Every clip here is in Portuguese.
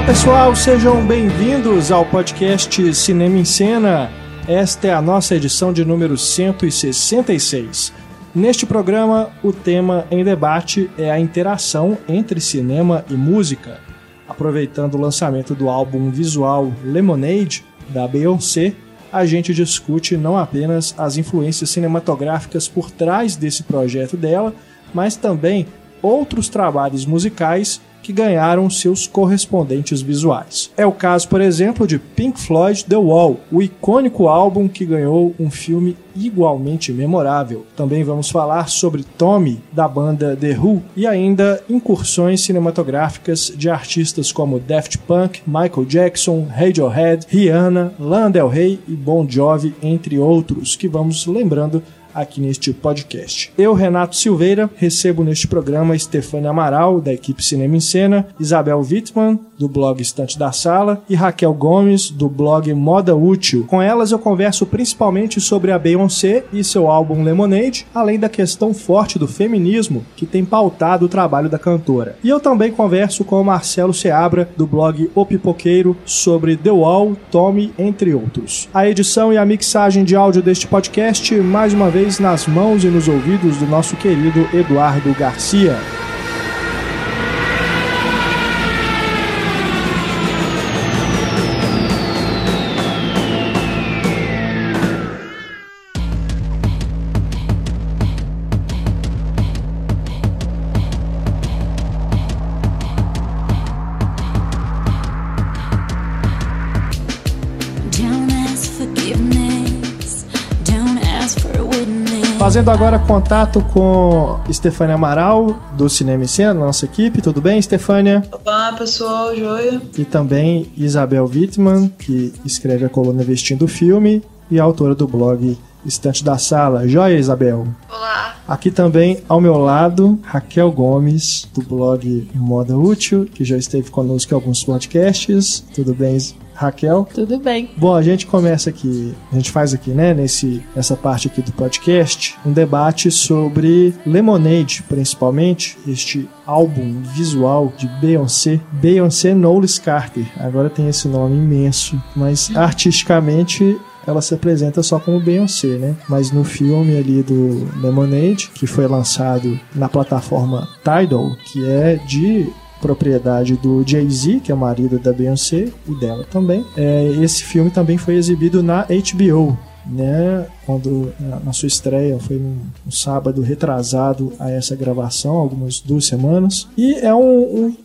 Olá pessoal, sejam bem-vindos ao podcast Cinema em Cena. Esta é a nossa edição de número 166. Neste programa, o tema em debate é a interação entre cinema e música. Aproveitando o lançamento do álbum visual Lemonade, da Beyoncé, a gente discute não apenas as influências cinematográficas por trás desse projeto dela, mas também outros trabalhos musicais que ganharam seus correspondentes visuais. É o caso, por exemplo, de Pink Floyd The Wall, o icônico álbum que ganhou um filme igualmente memorável. Também vamos falar sobre Tommy, da banda The Who, e ainda incursões cinematográficas de artistas como Daft Punk, Michael Jackson, Radiohead, Rihanna, Lana Del Rey e Bon Jovi, entre outros, que vamos lembrando aqui neste podcast. Eu, Renato Silveira, recebo neste programa Stefania Amaral, da equipe Cinema em Cena, Isabel Wittmann, do blog Estante da Sala, e Raquel Gomes, do blog Moda Útil. Com elas eu converso principalmente sobre a Beyoncé e seu álbum Lemonade, além da questão forte do feminismo que tem pautado o trabalho da cantora. E eu também converso com o Marcelo Seabra, do blog O Pipoqueiro, sobre The Wall, Tommy, entre outros. A edição e a mixagem de áudio deste podcast, mais uma vez, vez nas mãos e nos ouvidos do nosso querido Eduardo Garcia. Fazendo agora contato com Stefânia Amaral, do Cinema e Cena, nossa equipe. Tudo bem, Stefânia? Olá, pessoal, joia. E também Isabel Wittmann, que escreve a coluna Vestindo o Filme e autora do blog Estante da Sala. Joia, Isabel? Olá. Aqui também, ao meu lado, Raquel Gomes, do blog Moda Útil, que já esteve conosco em alguns podcasts. Tudo bem, Raquel? Tudo bem. Bom, a gente começa aqui, a gente faz aqui, né, nesse, nessa parte aqui do podcast, um debate sobre Lemonade, principalmente, este álbum visual de Beyoncé, Beyoncé Knowles Carter. Agora tem esse nome imenso, mas artisticamente ela se apresenta só como Beyoncé, né? Mas no filme ali do Lemonade, que foi lançado na plataforma Tidal, que é de propriedade do Jay-Z, que é o marido da Beyoncé e dela também. É, esse filme também foi exibido na HBO, né? Quando na sua estreia foi um, um, sábado retrasado a essa gravação, algumas duas semanas. E é um, um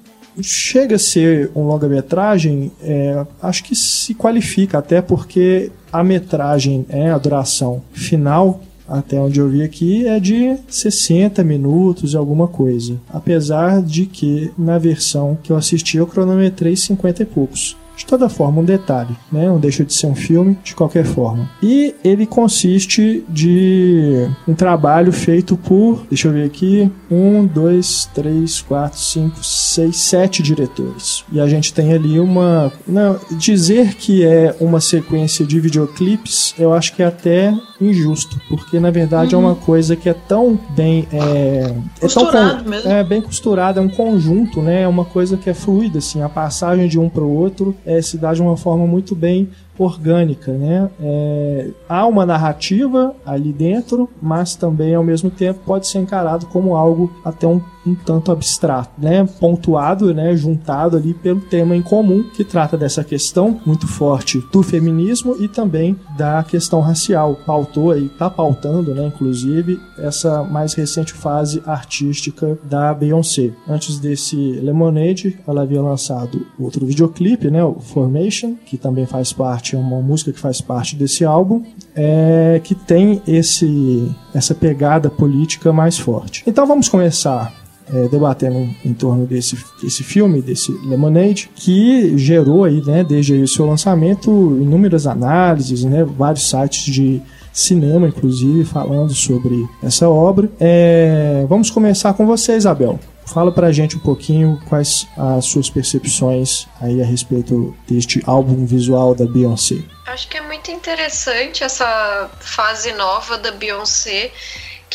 chega a ser um longa-metragem, é, acho que se qualifica até porque a metragem, é a duração final até onde eu vi aqui, é de 60 minutos e alguma coisa. Apesar de que na versão que eu assisti eu cronometrei 50 e poucos. De toda forma, um detalhe, né? Não deixa de ser um filme de qualquer forma. E ele consiste de um trabalho feito por, deixa eu ver aqui, um, dois, três, quatro, cinco, seis, sete diretores. E a gente tem ali uma. Não, dizer que é uma sequência de videoclipes, eu acho que é até injusto, porque na verdade uhum. é uma coisa que é tão bem. É, é tão mesmo. É bem costurada, é um conjunto, né? É uma coisa que é fluida, assim, a passagem de um para o outro é, se dá de uma forma muito bem orgânica, né? É, há uma narrativa ali dentro, mas também ao mesmo tempo pode ser encarado como algo até um um tanto abstrato, né? Pontuado, né? Juntado ali pelo tema em comum que trata dessa questão muito forte do feminismo e também da questão racial. Pautou aí, tá pautando, né? Inclusive essa mais recente fase artística da Beyoncé. Antes desse Lemonade, ela havia lançado outro videoclipe, né? O Formation, que também faz parte, é uma música que faz parte desse álbum, é, que tem esse essa pegada política mais forte. Então vamos começar é, debatendo em torno desse, desse filme, desse Lemonade, que gerou aí, né, desde aí o seu lançamento, inúmeras análises, né, vários sites de cinema, inclusive, falando sobre essa obra. É, vamos começar com você, Isabel. Fala pra gente um pouquinho quais as suas percepções aí a respeito deste álbum visual da Beyoncé. Acho que é muito interessante essa fase nova da Beyoncé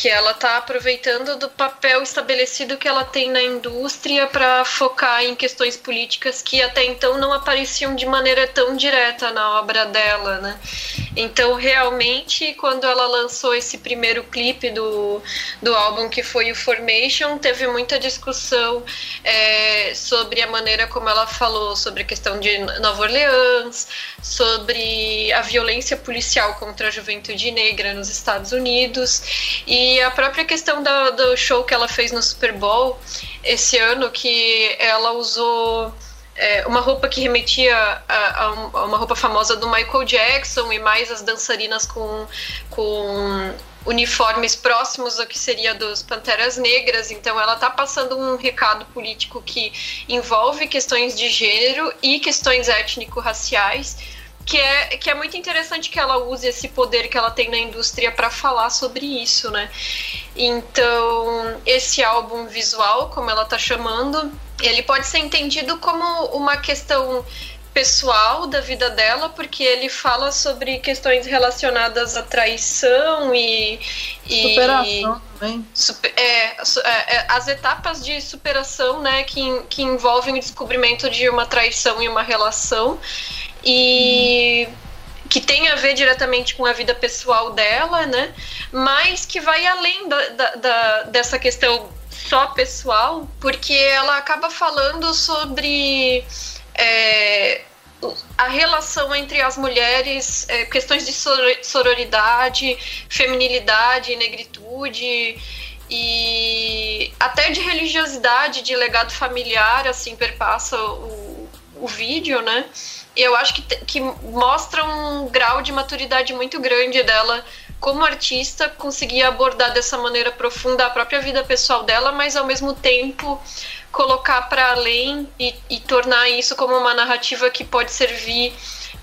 que ela está aproveitando do papel estabelecido que ela tem na indústria para focar em questões políticas que até então não apareciam de maneira tão direta na obra dela, né? Então, realmente, quando ela lançou esse primeiro clipe do, do álbum, que foi o Formation, teve muita discussão é, sobre a maneira como ela falou sobre a questão de Nova Orleans, sobre a violência policial contra a juventude negra nos Estados Unidos e a própria questão do, do show que ela fez no Super Bowl esse ano, que ela usou é, uma roupa que remetia a, a, uma roupa famosa do Michael Jackson e mais as dançarinas com, com uniformes próximos ao que seria dos Panteras Negras. Então, ela está passando um recado político que envolve questões de gênero e questões étnico-raciais que é, que é muito interessante que ela use esse poder que ela tem na indústria para falar sobre isso, né? Então, esse álbum visual, como ela tá chamando, ele pode ser entendido como uma questão pessoal da vida dela, porque ele fala sobre questões relacionadas à traição e. e superação também. Super, é, é, é, as etapas de superação, né, que, que envolvem o descobrimento de uma traição e uma relação e que tem a ver diretamente com a vida pessoal dela, né? Mas que vai além da, da, da, dessa questão só pessoal, porque ela acaba falando sobre é, a relação entre as mulheres, é, questões de sororidade, feminilidade, negritude e até de religiosidade, de legado familiar, assim, perpassa o, o vídeo, né? Eu acho que, que mostra um grau de maturidade muito grande dela como artista conseguir abordar dessa maneira profunda a própria vida pessoal dela, mas ao mesmo tempo colocar para além e, e, tornar isso como uma narrativa que pode servir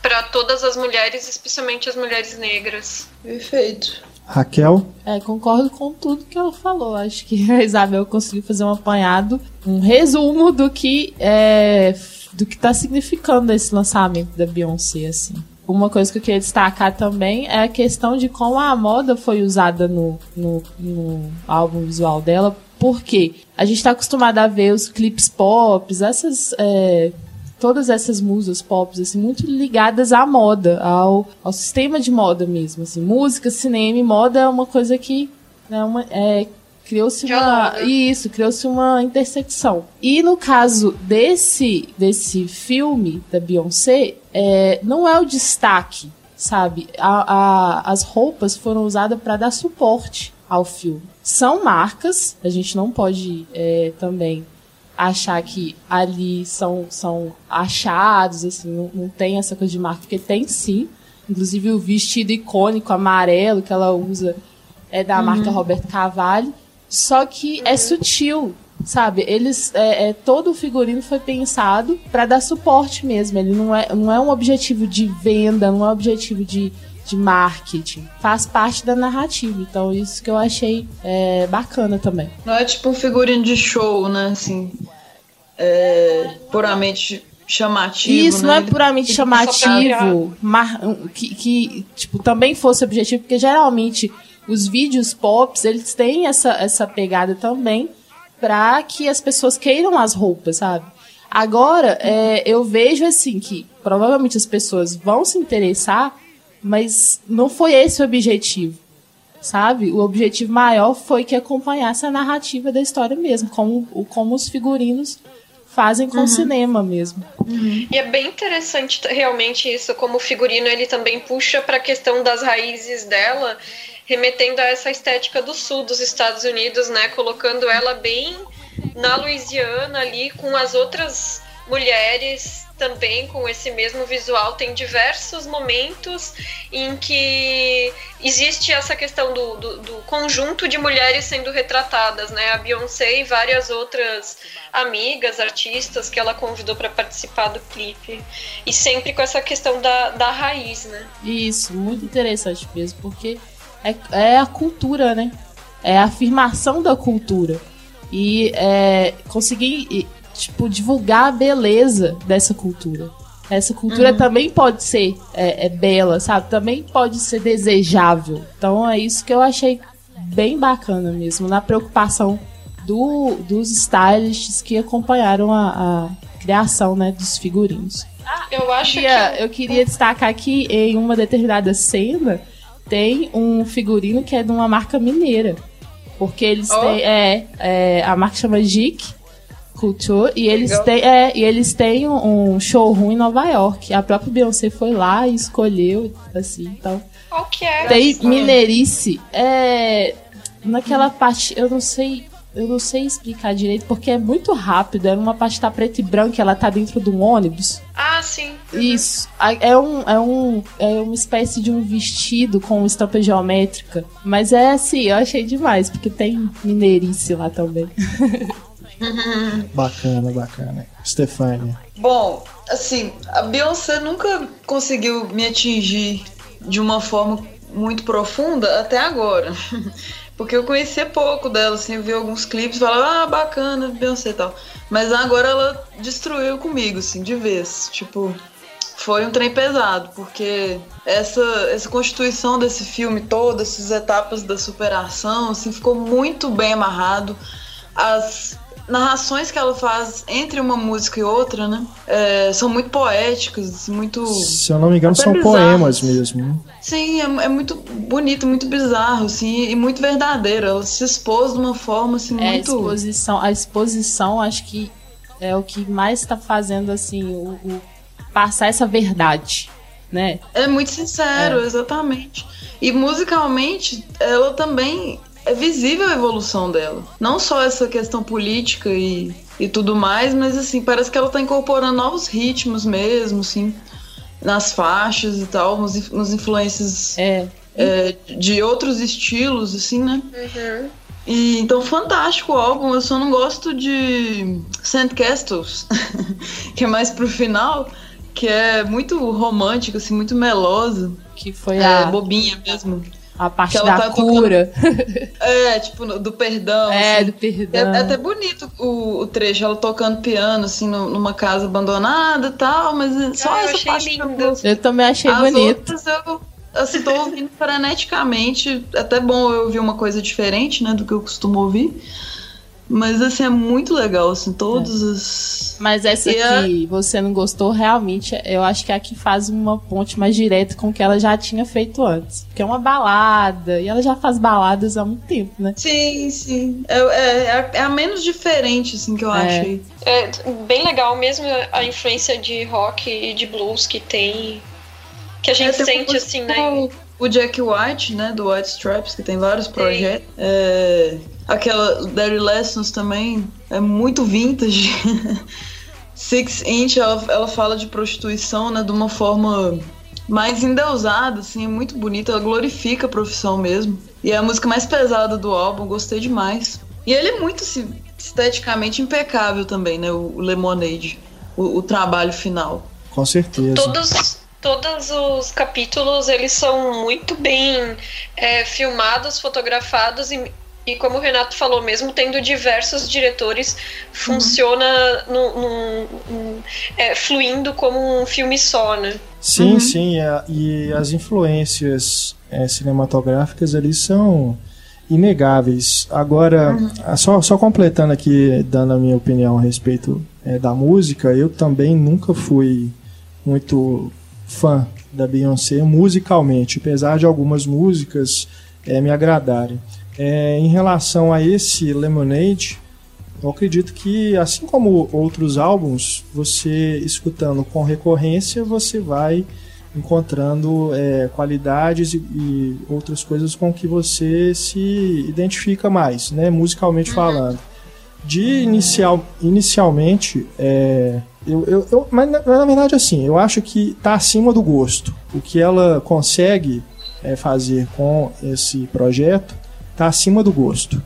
para todas as mulheres, especialmente as mulheres negras. Perfeito. Raquel? É, concordo com tudo que ela falou. Acho que a Isabel conseguiu fazer um apanhado, um resumo do que é, do que tá significando esse lançamento da Beyoncé, assim. Uma coisa que eu queria destacar também é a questão de como a moda foi usada no, no, no álbum visual dela, porque a gente está acostumado a ver os clipes pop, essas. É, todas essas musas pop, assim, muito ligadas à moda, ao, ao sistema de moda mesmo, assim, música, cinema e moda é uma coisa que né, uma, é, criou-se uma isso criou-se uma intersecção. E no caso desse desse filme da Beyoncé é, não é o destaque sabe? A, a, as roupas foram usadas para dar suporte ao filme. São marcas a gente não pode é, também achar que ali são são achados assim não, não tem essa coisa de marca porque tem sim. Inclusive o vestido icônico amarelo que ela usa é da uhum. marca Roberto Cavalli só que é sutil, sabe? Eles é, é, todo o figurino foi pensado para dar suporte mesmo. Ele não é, não é um objetivo de venda, não é um objetivo de, de marketing. Faz parte da narrativa. Então isso que eu achei é, bacana também. Não é tipo um figurino de show, né? Assim, é, puramente chamativo. Isso né? não é puramente chamativo, mar, que, que tipo também fosse objetivo, porque geralmente os vídeos pops, eles têm essa, essa pegada também para que as pessoas queiram as roupas, sabe? Agora, é, eu vejo assim que provavelmente as pessoas vão se interessar, mas não foi esse o objetivo, sabe? O objetivo maior foi que acompanhasse a narrativa da história mesmo, como, como os figurinos fazem com uhum. o cinema mesmo. Uhum. E é bem interessante realmente isso, como o figurino ele também puxa para a questão das raízes dela remetendo a essa estética do sul dos Estados Unidos, né? Colocando ela bem na Louisiana ali com as outras mulheres também com esse mesmo visual. Tem diversos momentos em que existe essa questão do, do, do, conjunto de mulheres sendo retratadas, né? A Beyoncé e várias outras amigas, artistas que ela convidou para participar do clipe. E sempre com essa questão da, da raiz, né? Isso, muito interessante mesmo, porque é, é a cultura, né? É a afirmação da cultura. E é, conseguir, tipo, divulgar a beleza dessa cultura. Essa cultura uhum. também pode ser é, é, bela, sabe? Também pode ser desejável. Então é isso que eu achei bem bacana mesmo, na preocupação do, dos stylists que acompanharam a, a criação né, dos figurinos. Eu acho eu queria, que. eu queria destacar que em uma determinada cena tem um figurino que é de uma marca mineira. Porque eles Oh. têm. É, é, a marca chama JIC Couture e eles Legal. têm, é, e eles têm um, showroom em Nova York. A própria Beyoncé foi lá e escolheu, assim, então. Qual que é? Tem mineirice. É. Naquela parte, eu não sei. Eu não sei explicar direito, porque é muito rápido. Era uma tá preta e branca, ela tá dentro de um ônibus. Ah, sim. Isso. A- É, um, é, um, é uma espécie de um vestido com estampa geométrica. Mas é assim, eu achei demais, porque tem mineirice lá também. Bacana, bacana. Stefania. Bom, assim, a Beyoncé nunca conseguiu me atingir de uma forma muito profunda até agora. Porque eu conhecia pouco dela, assim, eu vi alguns clipes falava, ah, bacana, Beyoncé e tal. Mas agora ela destruiu comigo, assim, de vez. Tipo, foi um trem pesado, porque essa, essa constituição desse filme todo, essas etapas da superação, assim, ficou muito bem amarrado. As narrações que ela faz entre uma música e outra, né, é, são muito poéticas, assim, muito... Se eu não me engano, são bizarros. poemas mesmo. né? Sim, é, é muito bonito, muito bizarro, assim, e muito verdadeiro. Ela se expôs de uma forma, assim, É, a muito... exposição, a exposição acho que é o que mais tá fazendo assim o, o- passar essa verdade, né? É muito sincero, exatamente. E musicalmente, ela também é visível a evolução dela. Não só essa questão política e, e tudo mais, mas assim, parece que ela tá incorporando novos ritmos mesmo, assim, nas faixas e tal, nos, nos influências É, é, de outros estilos, assim, né? Uhum. E, então, fantástico o álbum. Eu só não gosto de Sandcastles, que é mais pro final, que é muito romântico, assim, muito melosa. que foi É, a, bobinha mesmo. A parte da tá tocando- cura. É, tipo, do perdão. é, assim. do É, perdão. é até bonito o, o trecho, ela tocando piano, assim, no- numa casa abandonada e tal, mas é só Ah, eu essa achei parte que eu lindo. gosto. Eu também achei As bonito. outras eu, assim, tô ouvindo freneticamente. É Até bom eu ouvir uma coisa diferente, né, do que eu costumo ouvir. Mas, assim, é muito legal, assim, todos os... Mas essa E a- que você não gostou, realmente, eu acho que é a que faz uma ponte mais direta com o que ela já tinha feito antes. Porque é uma balada, e ela já faz baladas há muito tempo, né? Sim, sim. É, é, é a- é a menos diferente, assim, que eu É. achei. É bem legal mesmo a influência de rock e de blues que tem. Que a gente É, tem sente assim, né? O Jack White, né, do White Stripes, que tem vários projetos. É, aquela Derry Lessons também é muito vintage. Six Inch, ela, ela fala de prostituição, né, de uma forma mais endeusada, assim, é muito bonita. Ela glorifica a profissão mesmo. E é a música mais pesada do álbum, gostei demais. E ele é muito assim, esteticamente impecável também, né, o Lemonade, o, o trabalho final. Com certeza. Todos, todos os capítulos eles são muito bem é, filmados, fotografados e, e como o Renato falou, mesmo tendo diversos diretores, funciona no, no- no- é, fluindo como um filme só, né? Sim, Uhum. sim. é, e as influências é, cinematográficas ali são inegáveis. Agora, ah, só, só completando aqui, dando a minha opinião a respeito é, da música, eu também nunca fui muito fã da Beyoncé musicalmente, apesar de algumas músicas é, me agradarem. É, em relação a esse Lemonade, eu acredito que, assim como outros álbuns, você escutando com recorrência, você vai encontrando é, qualidades e, e outras coisas com que você se identifica mais, né, musicalmente falando. De inicial, inicialmente, é, eu, eu, eu- mas na, na verdade assim, eu acho que está acima do gosto. O que ela consegue é, fazer com esse projeto está acima do gosto.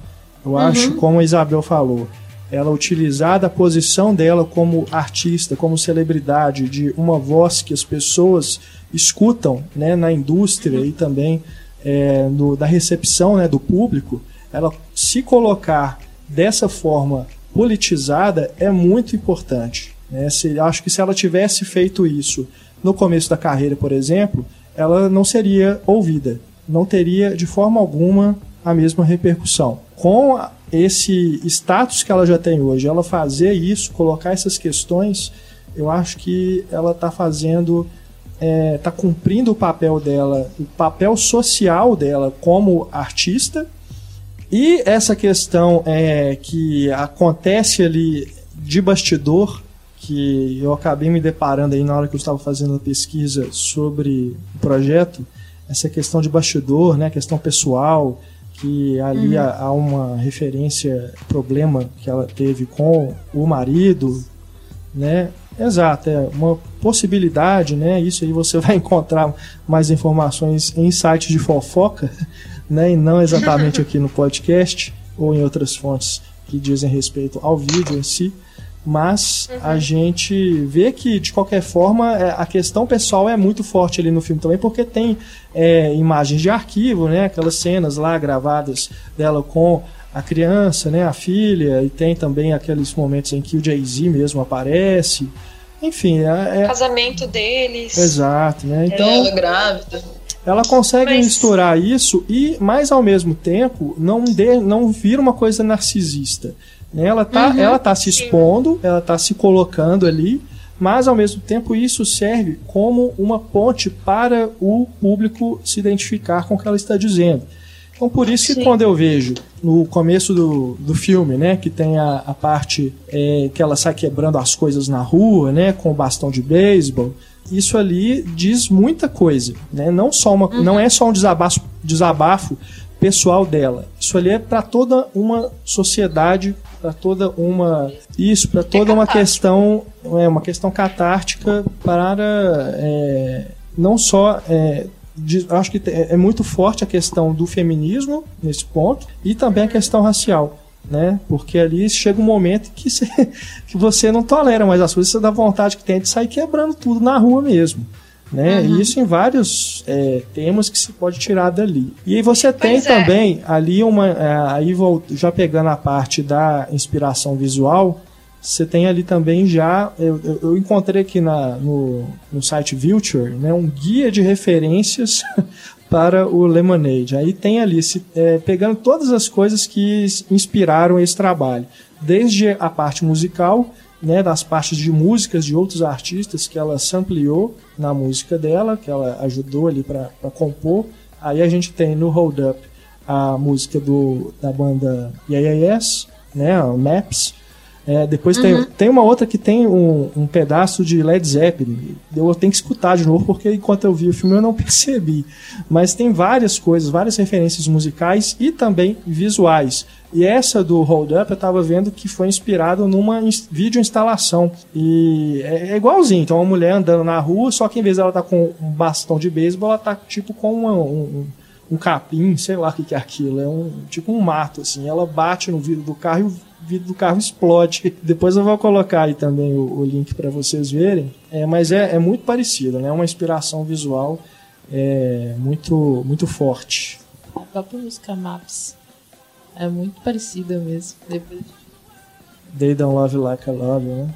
Eu acho, como a Isabel falou, ela utilizar da posição dela como artista, como celebridade, de uma voz que as pessoas escutam né, na indústria e também é, no- da recepção né, do público, ela se colocar dessa forma politizada é muito importante. Né? Se, acho que se ela tivesse feito isso no começo da carreira, por exemplo, ela não seria ouvida, não teria de forma alguma a mesma repercussão. Com esse status que ela já tem hoje, ela fazer isso, colocar essas questões, eu acho que ela está fazendo, está é, tá cumprindo o papel dela, o papel social dela como artista. E essa questão é, que acontece ali de bastidor, que eu acabei me deparando aí na hora que eu estava fazendo a pesquisa sobre o projeto, essa questão de bastidor, né, questão pessoal, que ali uhum. há, uma referência, problema que ela teve com o marido, né? Exato, é uma possibilidade, né? Isso aí você vai encontrar mais informações em sites de fofoca, né? E não exatamente aqui no podcast ou em outras fontes que dizem respeito ao vídeo em si mas uhum. a gente vê que de qualquer forma é, a questão pessoal é muito forte ali no filme também porque tem é, imagens de arquivo né aquelas cenas lá gravadas dela com a criança né a filha e tem também aqueles momentos em que o Jay Z mesmo aparece enfim é, é... casamento deles exato né então ela grávida ela consegue Mas... misturar isso e mais ao mesmo tempo não de, não vira uma coisa narcisista né? Ela está uhum, ela tá se expondo, ela está se colocando ali, mas ao mesmo tempo isso serve como uma ponte para o público se identificar com o que ela está dizendo. Então por isso que Sim. quando eu vejo no começo do, do filme, né, que tem a, a parte é, que ela sai quebrando as coisas na rua, né, com o bastão de beisebol, isso ali diz muita coisa, né? Não só uma, uhum. não é só um desabafo, desabafo pessoal dela. Isso ali é para toda uma sociedade para toda uma isso para toda uma questão é uma questão catártica para é, não só é, de, acho que é, é muito forte a questão do feminismo nesse ponto e também a questão racial né? Porque ali chega um momento que, você, que você não tolera mais as coisas, você dá vontade que tem de sair quebrando tudo na rua mesmo. Né? Uhum. E isso em vários é, temas que se pode tirar dali. E aí você tem é. também ali uma. É, aí vou, já pegando a parte da inspiração visual, você tem ali também já. Eu, eu encontrei aqui na, no, no site Vulture né, um guia de referências para o Lemonade. Aí tem ali, se, é, pegando todas as coisas que inspiraram esse trabalho, desde a parte musical né, das partes de músicas de outros artistas que ela sampleou na música dela, que ela ajudou ali para compor. Aí a gente tem no Hold Up a música do, da banda Yes, né, Maps. É, depois uhum. tem, tem uma outra que tem um, um, pedaço de Led Zeppelin. Eu tenho que escutar de novo porque enquanto eu vi o filme eu não percebi. Mas tem várias coisas, várias referências musicais e também visuais. E essa do Hold Up eu estava vendo que foi inspirado numa vídeo instalação. E é, é, igualzinho. Então, uma mulher andando na rua, só que em vez dela tá com um bastão de beisebol, ela tá tipo com uma, um, um capim, sei lá o que, que é aquilo. É um tipo um mato, assim. Ela bate no vidro do carro e vidro do carro explode. Depois eu vou colocar aí também o, o link para vocês verem. É, mas é, é muito parecido, né? Uma inspiração visual é, muito, muito forte. A própria música Maps é muito parecida mesmo. Depois... They Don't Love Like I Love, né?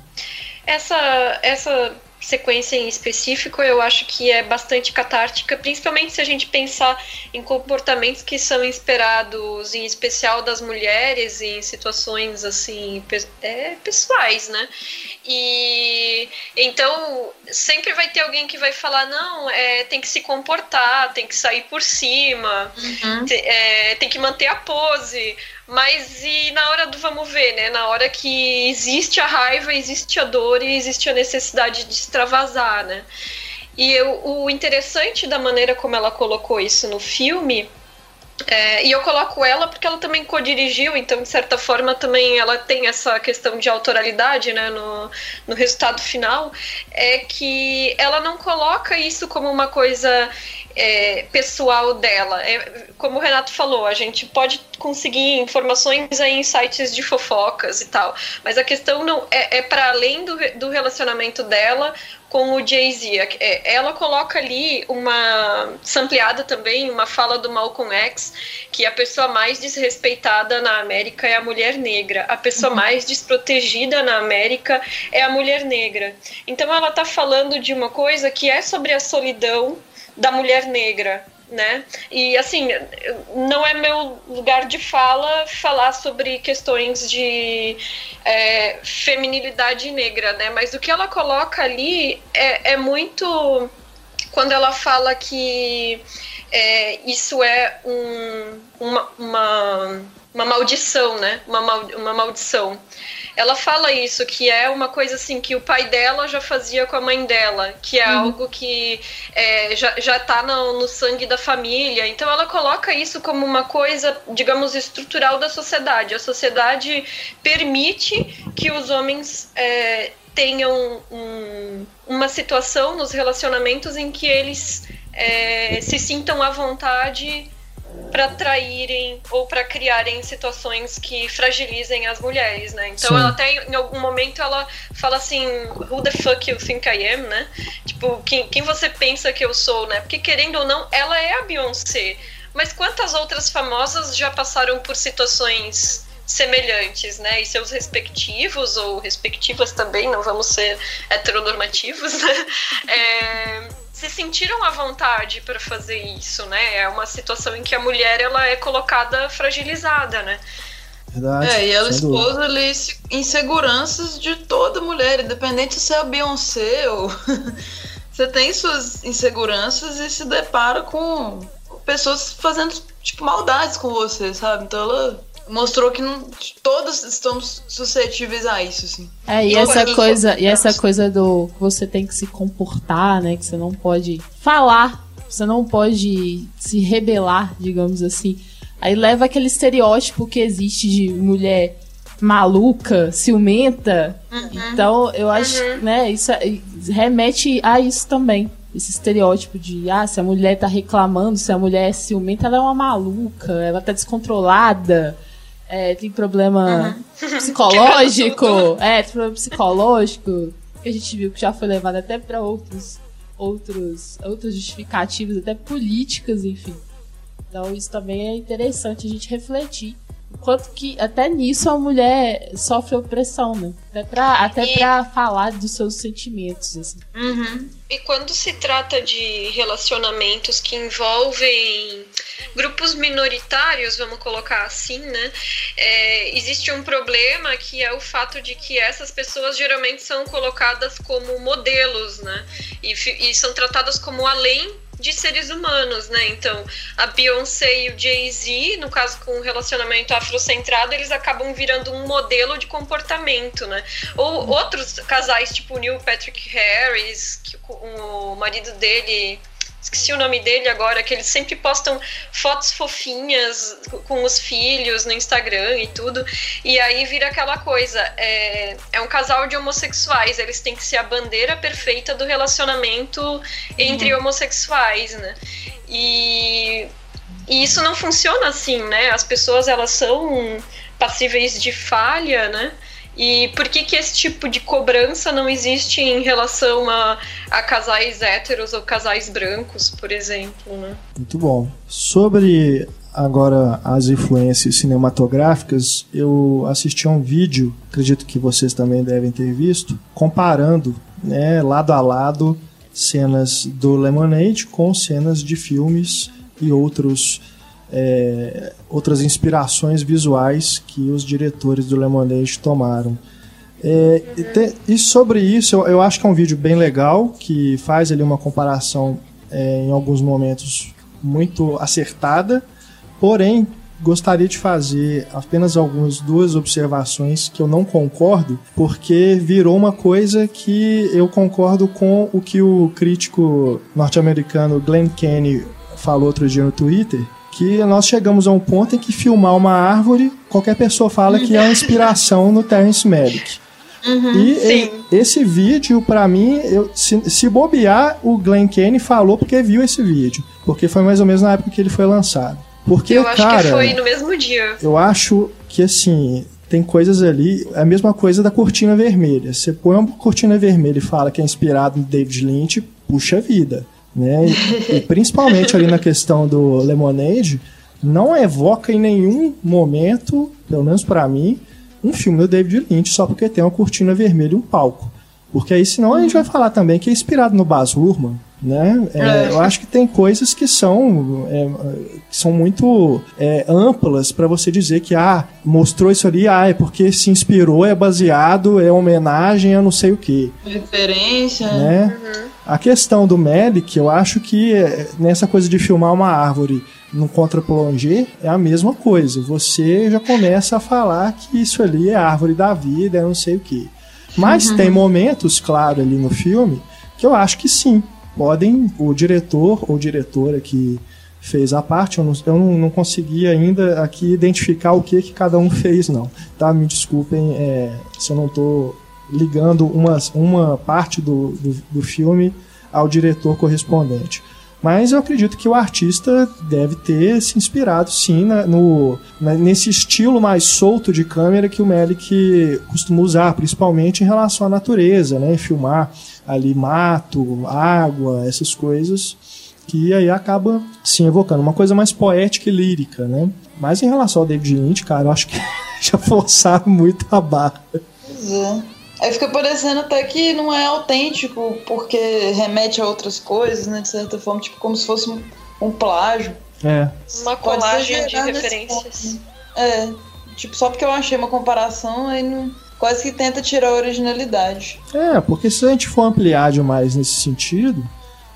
Essa, essa sequência em específico, eu acho que é bastante catártica, principalmente se a gente pensar em comportamentos que são esperados, em especial das mulheres, em situações assim é, pessoais, né? E então sempre vai ter alguém que vai falar não, é, tem que se comportar, tem que sair por cima, uhum. te, é, tem que manter a pose. Mas e na hora do vamos ver, né? Na hora que existe a raiva, existe a dor e existe a necessidade de extravasar, né? E eu, o interessante da maneira como ela colocou isso no filme é, e eu coloco ela porque ela também co-dirigiu, então de certa forma também ela tem essa questão de autoralidade né, no, no resultado final, é que ela não coloca isso como uma coisa é, pessoal dela. É, como o Renato falou, a gente pode conseguir informações aí em sites de fofocas e tal, mas a questão não é, é para além do, do relacionamento dela com o Jay-Z. É, ela coloca ali uma sampleada também, uma fala do Malcolm X, que a pessoa mais desrespeitada na América é a mulher negra, a pessoa uhum. mais desprotegida na América é a mulher negra. Então ela está falando de uma coisa que é sobre a solidão da mulher negra né? E assim, não é meu lugar de fala falar sobre questões de é, feminilidade negra, né? Mas o que ela coloca ali é, é muito quando ela fala que é, isso é um, uma, uma, uma, maldição, né? Uma, mal, uma maldição ela fala isso, que é uma coisa assim que o pai dela já fazia com a mãe dela, que é uhum. algo que é, já, já tá no, no sangue da família. Então ela coloca isso como uma coisa, digamos, estrutural da sociedade. A sociedade permite que os homens é, tenham um, uma situação nos relacionamentos em que eles é, se sintam à vontade para traírem ou para criarem situações que fragilizem as mulheres, né? Então Sim. ela até em algum momento ela fala assim, who the fuck you think I am, né? Tipo, quem, quem você pensa que eu sou, né? Porque querendo ou não, ela é a Beyoncé. Mas quantas outras famosas já passaram por situações semelhantes, né? E seus respectivos ou respectivas também, não vamos ser heteronormativos, né? É se sentiram à vontade para fazer isso, né? É uma situação em que a mulher ela é colocada fragilizada, né? Verdade, é, e ela expôs ali inseguranças de toda mulher, independente se é a Beyoncé ou. você tem suas inseguranças e se depara com pessoas fazendo, tipo, maldades com você, sabe? Então ela mostrou que não, todos estamos suscetíveis a isso, assim. É, e essa coisa, e essa coisa do você tem que se comportar, né, que você não pode falar, você não pode se rebelar, digamos assim. Aí leva aquele estereótipo que existe de mulher maluca, ciumenta. Uhum. Então, eu acho, uhum. né, isso é, remete a isso também esse estereótipo de ah, se a mulher tá reclamando, se a mulher é ciumenta, ela é uma maluca, ela tá descontrolada é, tem problema uhum. psicológico, é, tem problema psicológico, que a gente viu que já foi levado até para outros, outros, outras justificativas, até políticas, enfim. Então isso também é interessante a gente refletir. Quanto que até nisso a mulher sofre opressão, né? Até pra, até e... pra falar dos seus sentimentos. Assim. Uhum. E quando se trata de relacionamentos que envolvem grupos minoritários, vamos colocar assim, né? É, existe um problema que é o fato de que essas pessoas geralmente são colocadas como modelos, né? E, e são tratadas como além de seres humanos, né? Então, a Beyoncé e o Jay-Z, no caso com um relacionamento afrocentrado, eles acabam virando um modelo de comportamento, né? Ou outros casais, tipo o Neil Patrick Harris, que o marido dele esqueci o nome dele agora, que eles sempre postam fotos fofinhas com os filhos no Instagram e tudo. E aí vira aquela coisa: é, é um casal de homossexuais, eles têm que ser a bandeira perfeita do relacionamento entre uhum. homossexuais, né? E, e isso não funciona assim, né? As pessoas elas são passíveis de falha, né? E por que, que esse tipo de cobrança não existe em relação a, a casais héteros ou casais brancos, por exemplo? Né? Muito bom. Sobre agora as influências cinematográficas, eu assisti a um vídeo, acredito que vocês também devem ter visto, comparando né, lado a lado cenas do Lemonade com cenas de filmes e outros é, outras inspirações visuais que os diretores do Lemonade tomaram. É, e, te, e, sobre isso, eu, eu, acho que é um vídeo bem legal, que faz ali uma comparação é, em alguns momentos muito acertada, porém gostaria de fazer apenas algumas duas observações que eu não concordo, porque virou uma coisa que eu concordo com o que o crítico norte-americano Glenn Kenny falou outro dia no Twitter, que nós chegamos a um ponto em que filmar uma árvore, qualquer pessoa fala que é uma inspiração no Terence Malick. Uhum, e sim. esse vídeo, para mim, eu, se, se, bobear, o Glenn Kane falou porque viu esse vídeo. Porque foi mais ou menos na época que ele foi lançado. Porque, eu acho cara, que foi no mesmo dia. Eu acho que, assim, tem coisas ali... É a mesma coisa da cortina vermelha. Você põe uma cortina vermelha e fala que é inspirado no David Lynch, puxa vida. Né? E, e principalmente ali na questão do Lemonade, não evoca em nenhum momento, pelo menos para mim, um filme do David Lynch só porque tem uma cortina vermelha e um palco. Porque aí senão a gente vai falar também que é inspirado no Baz Luhrmann, né? É, é. Eu acho que tem coisas que são, é, que são muito é, amplas para você dizer que ah, mostrou isso ali, ah, é porque se inspirou, é baseado, é homenagem a não sei o que. Referência. Né? Uhum. A questão do Melick, eu acho que é, nessa coisa de filmar uma árvore no contra-plongé é a mesma coisa. Você já começa a falar que isso ali é árvore da vida, é não sei o que. Mas uhum. tem momentos, claro, ali no filme que eu acho que sim. Podem, o diretor ou diretora que fez a parte, eu não, eu não, consegui ainda aqui identificar o que, que cada um fez, não. Tá? Me desculpem é, se eu não estou ligando uma, uma parte do, do, do filme ao diretor correspondente. Mas eu acredito que o artista deve ter se inspirado, sim, na, no, na, nesse estilo mais solto de câmera que o Melick costuma usar, principalmente em relação à natureza, né? Filmar ali mato, água, essas coisas que aí acaba se evocando uma coisa mais poética e lírica, né? Mas em relação ao David Lynch, cara, eu acho que já forçaram muito a barra. Pois é. Aí fica parecendo até que não é autêntico, porque remete a outras coisas, né? De certa forma, tipo, como se fosse um, um plágio. É. Uma colagem de referências. É. Tipo, só porque eu achei uma comparação, aí não, quase que tenta tirar a originalidade. É, porque se a gente for ampliar demais nesse sentido,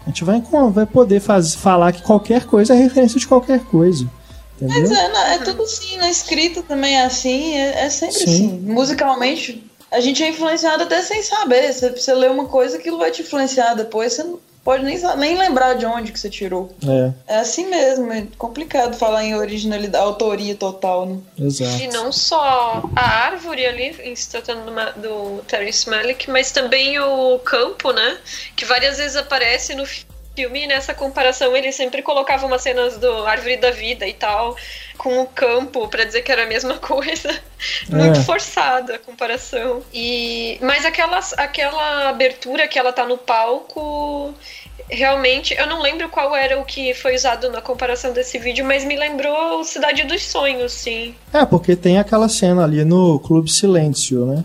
a gente vai, vai poder faz, falar que qualquer coisa é referência de qualquer coisa. Entendeu? Mas é, é tudo assim, na escrita também é assim, é, é sempre Sim. assim. Musicalmente, a gente é influenciado até sem saber. Você, você lê uma coisa, aquilo vai te influenciar depois, você não pode nem, nem lembrar de onde que você tirou. É. É assim mesmo, é complicado falar em originalidade, autoria total, né? Exato. E não só a árvore ali, se tratando do, do Terence Malick, mas também o campo, né? Que várias vezes aparece no filme, nessa comparação, ele sempre colocava umas cenas do Árvore da Vida e tal, com o campo, para dizer que era a mesma coisa. É. Muito forçada a comparação. E, mas aquela, aquela abertura que ela tá no palco realmente, eu não lembro qual era o que foi usado na comparação desse vídeo, mas me lembrou Cidade dos Sonhos, sim. É, porque tem aquela cena ali no Clube Silêncio, né?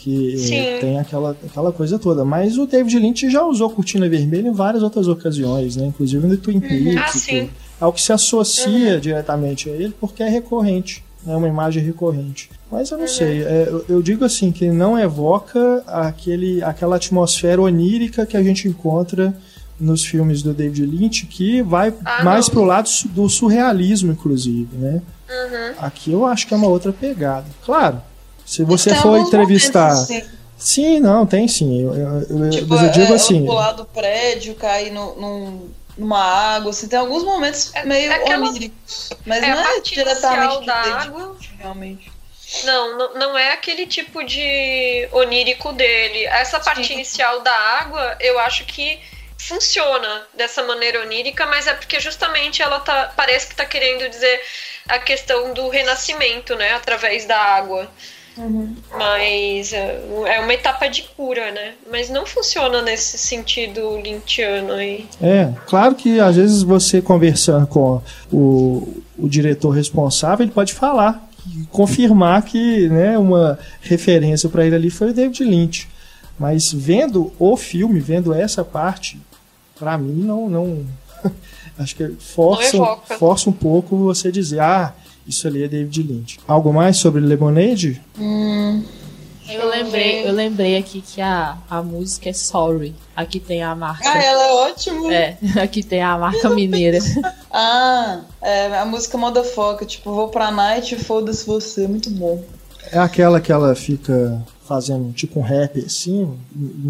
Que Sim. tem aquela, aquela coisa toda. Mas o David Lynch já usou cortina vermelha em várias outras ocasiões, né? Inclusive no Twin Peaks. Ah, sim. É o que se associa uhum. diretamente a ele porque é recorrente. É uma imagem recorrente. Mas eu não uhum. sei. É, eu, eu, digo assim, que não evoca aquele, aquela atmosfera onírica que a gente encontra nos filmes do David Lynch, que vai ah, mais não. pro lado do surrealismo, inclusive, né? Uhum. Aqui eu acho que é uma outra pegada. Claro, se você for entrevistar. Momentos, sim. sim. não, tem sim. Eu, eu, tipo, mas eu digo é, assim. pular do prédio, cair no, num, numa água, assim, tem alguns momentos é, meio é oníricos. Mas é não é diretamente da água. realmente. Não, não, não é aquele tipo de onírico dele. Essa parte Sim. inicial da água, eu acho que funciona dessa maneira onírica, mas é porque justamente ela tá, parece que está querendo dizer a questão do renascimento, né, através da água. Uhum. Mas é, é uma etapa de cura, né? Mas não funciona nesse sentido lintiano aí. É, claro que às vezes você conversando com o, o diretor responsável, ele pode falar, confirmar que né, uma referência para ele ali foi o David Lynch. Mas vendo o filme, vendo essa parte, para mim não, não acho que força, força um pouco você dizer, ah, isso ali é David Lynch. Algo mais sobre Lemonade? Hum, eu lembrei, eu lembrei aqui que a, a música é Sorry. Aqui tem a marca. Ah, ela é ótima. É, aqui tem a marca mineira. ah, é, a música Motherfucker, tipo, vou pra night e foda-se você, muito bom. É aquela que ela fica fazendo tipo um rap assim,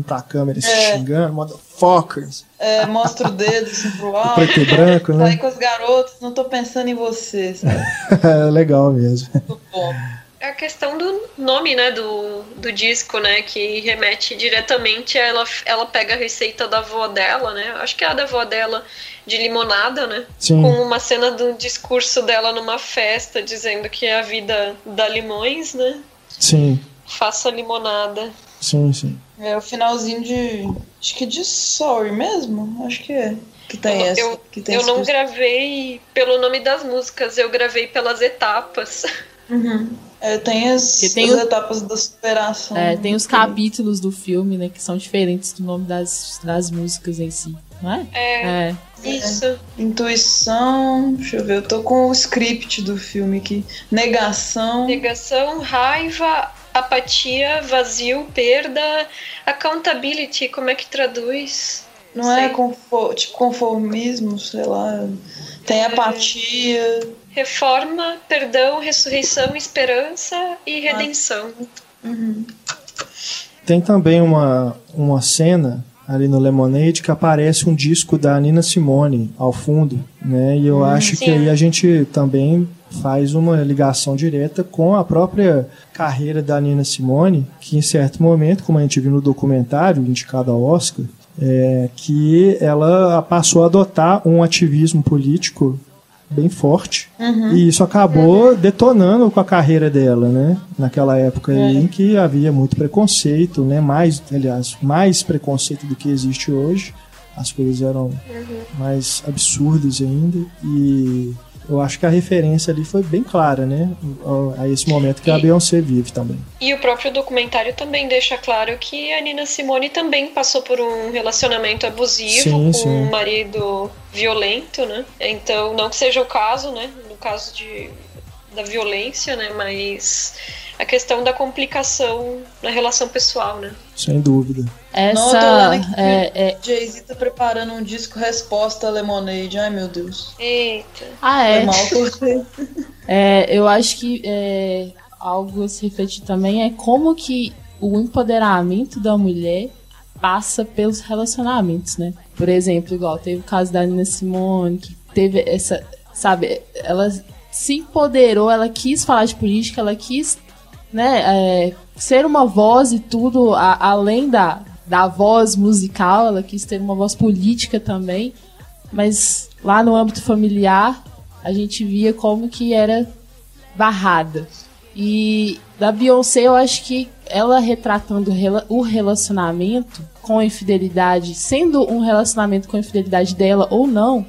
tá a câmera se é. xingando, motherfuckers. É, mostra o dedo assim pro alto. Preto e branco, né? Sai com os garotos, não tô pensando em você, sabe? é legal mesmo. Muito bom. É a questão do nome, né, do, do disco, né, que remete diretamente a ela, ela pega a receita da avó dela, né, acho que é a da avó dela, de limonada, né, Sim. com uma cena do discurso dela numa festa, dizendo que é a vida dá limões, né. Sim. Faça limonada. Sim, sim. É o finalzinho de. Acho que de Sorry mesmo. Acho que é. Que tem eu, essa. Eu, que tem eu não gravei pelo nome das músicas, eu gravei pelas etapas. Uhum. É, tem as, tem as o... etapas da superação. É, tem os capítulos do filme, né, que são diferentes do nome das, das músicas em si, não é? É. é. Isso. É. Intuição, deixa eu ver, eu tô com o script do filme aqui. Negação. Negação, raiva, apatia, vazio, perda, accountability, como é que traduz? Não é sei. é confor tipo conformismo, sei lá. Tem apatia. Reforma, perdão, ressurreição, esperança e redenção. Uhum. Tem também uma, uma cena ali no Lemonade que aparece um disco da Nina Simone ao fundo, né? E eu hum, acho sim. que aí a gente também faz uma ligação direta com a própria carreira da Nina Simone, que em certo momento, como a gente viu no documentário indicado ao Oscar, é, que ela passou a adotar um ativismo político bem forte. Uhum. E isso acabou detonando com a carreira dela, né? Naquela época uhum. em que havia muito preconceito, né? Mais, aliás, mais preconceito do que existe hoje. As coisas eram uhum. mais absurdas ainda. E eu acho que a referência ali foi bem clara, né? A esse momento que e, a Beyoncé vive também. E o próprio documentário também deixa claro que a Nina Simone também passou por um relacionamento abusivo sim, com sim. um marido violento, né? Então, não que seja o caso, né? No caso de, da violência, né? Mas a questão da complicação na relação pessoal, né? Sem dúvida. Essa é, é... Jay-Z tá preparando um disco resposta a Lemonade. Ai, meu Deus. Eita. Ah, é. mal é eu acho que é, algo a se refletir também é como que o empoderamento da mulher passa pelos relacionamentos, né? Por exemplo, igual teve o caso da Nina Simone, que teve essa, sabe, ela se empoderou, ela quis falar de política, ela quis né, é, ser uma voz e tudo, a, além da, da voz musical, ela quis ter uma voz política também, mas lá no âmbito familiar a gente via como que era barrada. E da Beyoncé eu acho que ela retratando o relacionamento com infidelidade, sendo um relacionamento com infidelidade dela ou não,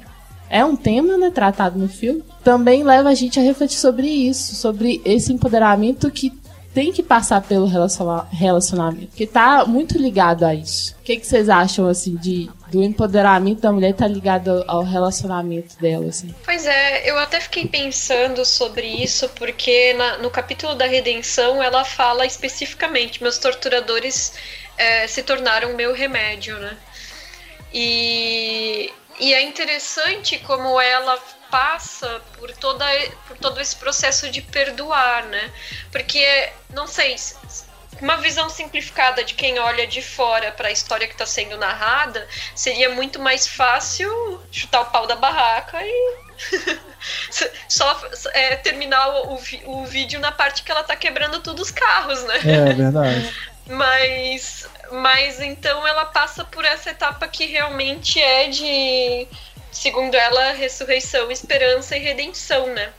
é um tema né, tratado no filme, também leva a gente a refletir sobre isso, sobre esse empoderamento que tem que passar pelo relacionamento, que tá muito ligado a isso. O que, que vocês acham, assim, de, do empoderamento da mulher tá ligado ao relacionamento dela, assim? Pois é, eu até fiquei pensando sobre isso, porque na, no capítulo da redenção ela fala especificamente, meus torturadores é, se tornaram meu remédio, né? E, e é interessante como ela passa por, toda, por todo esse processo de perdoar, né? Porque, não sei, uma visão simplificada de quem olha de fora para a história que está sendo narrada, seria muito mais fácil chutar o pau da barraca e só é, terminar o, o, vídeo na parte que ela está quebrando todos os carros, né? É, verdade. mas, mas então ela passa por essa etapa que realmente é de segundo ela, ressurreição, esperança e redenção, né?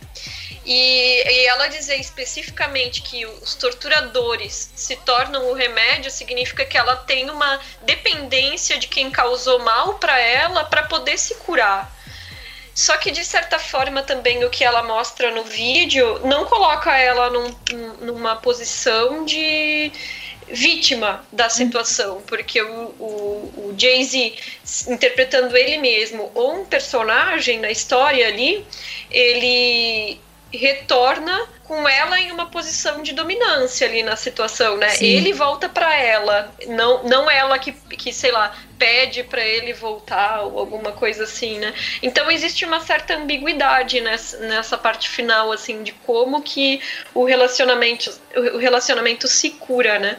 E, e, ela dizer especificamente que os torturadores se tornam o remédio significa que ela tem uma dependência de quem causou mal para ela para poder se curar. Só que de certa forma também o que ela mostra no vídeo não coloca ela num, numa posição de vítima da situação, porque o, o, o Jay-Z interpretando ele mesmo ou um personagem na história ali, ele retorna com ela em uma posição de dominância ali na situação, né? Sim. Ele volta para ela, não, não ela que, que sei lá, pede para ele voltar ou alguma coisa assim, né? Então existe uma certa ambiguidade nessa, nessa parte final, assim, de como que o relacionamento, o relacionamento se cura, né?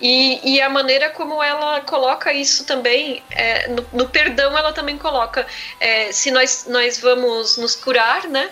E, e a maneira como ela coloca isso também, é, no, no, perdão ela também coloca, é, se nós, nós vamos nos curar, né?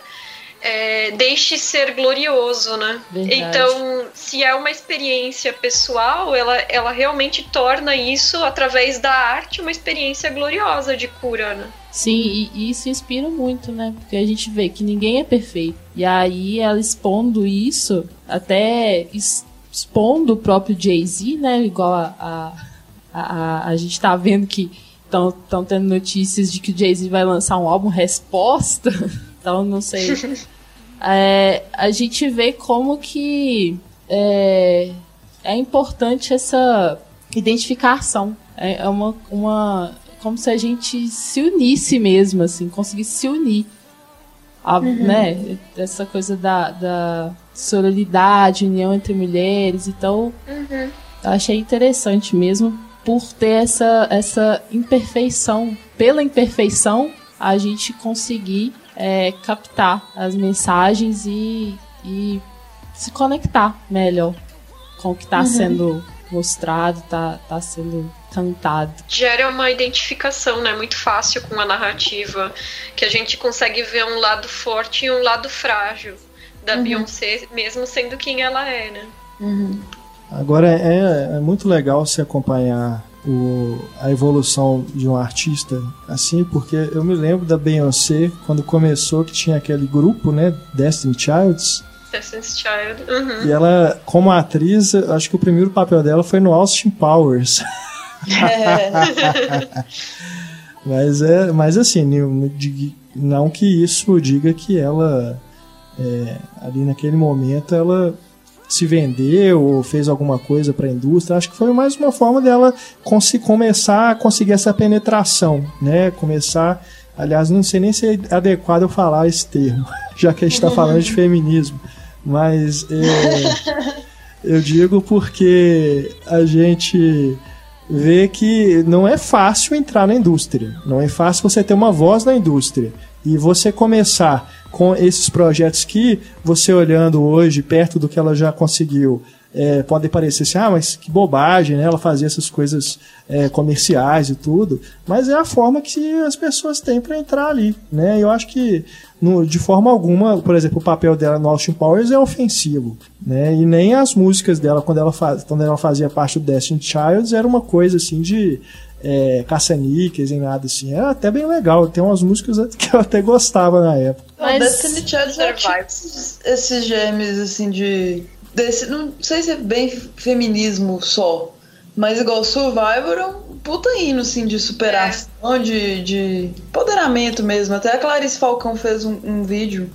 É, deixe ser glorioso, né? Verdade. Então, se é uma experiência pessoal, ela, ela realmente torna isso, através da arte, uma experiência gloriosa de cura, né? Sim, e, isso inspira muito, né? Porque a gente vê que ninguém é perfeito. E aí ela expondo isso, até expondo o próprio Jay-Z, né? Igual a, a, a, a gente tá vendo que estão tendo notícias de que o Jay-Z vai lançar um álbum resposta. Então, não sei. é, a gente vê como que é, é importante essa identificação. É, é uma, uma. Como se a gente se unisse mesmo, assim, conseguisse se unir. A, uhum. né, essa coisa da, da sororidade, união entre mulheres. Então, uhum. achei interessante mesmo por ter essa, essa imperfeição. Pela imperfeição, a gente conseguir é, captar as mensagens e, e se conectar melhor com o que está uhum. sendo mostrado, está tá sendo cantado. Gera uma identificação, né, muito fácil com a narrativa, que a gente consegue ver um lado forte e um lado frágil da uhum. Beyoncé, mesmo sendo quem ela é, né? Uhum. Agora é, é muito legal se acompanhar o, a evolução de um artista assim, porque eu me lembro da Beyoncé quando começou que tinha aquele grupo, né, Destiny Childs. Destiny's Child. Uhum. E ela, como atriz, acho que o primeiro papel dela foi no Austin Powers. É. mas é, mas assim, não que isso diga que ela é, ali naquele momento ela se vendeu ou fez alguma coisa para a indústria. Acho que foi mais uma forma dela começar a conseguir essa penetração, né? Começar, aliás, não sei nem se é adequado eu falar esse termo, já que a gente está falando de feminismo, mas é, eu digo porque a gente vê que não é fácil entrar na indústria, não é fácil você ter uma voz na indústria e você começar com esses projetos que você olhando hoje, perto do que ela já conseguiu, é, pode parecer assim, ah, mas que bobagem, né? Ela fazia essas coisas é, comerciais e tudo, mas é a forma que as pessoas têm para entrar ali, né? Eu acho que no, de forma alguma, por exemplo, o papel dela no Austin Powers é ofensivo, né? E nem as músicas dela quando ela, faz, quando ela fazia parte do Destiny Childs era uma coisa assim de é, caça-níqueis em nada assim. Era até bem legal. Tem umas músicas que eu até gostava na época. Mas... Destiny Child já tinha esses, esses gêmeos assim de. Desse, não sei se é bem feminismo só. Mas igual Survivor é um puta hino, assim, de superação, é. de, de empoderamento mesmo. Até a Clarice Falcão fez um, um vídeo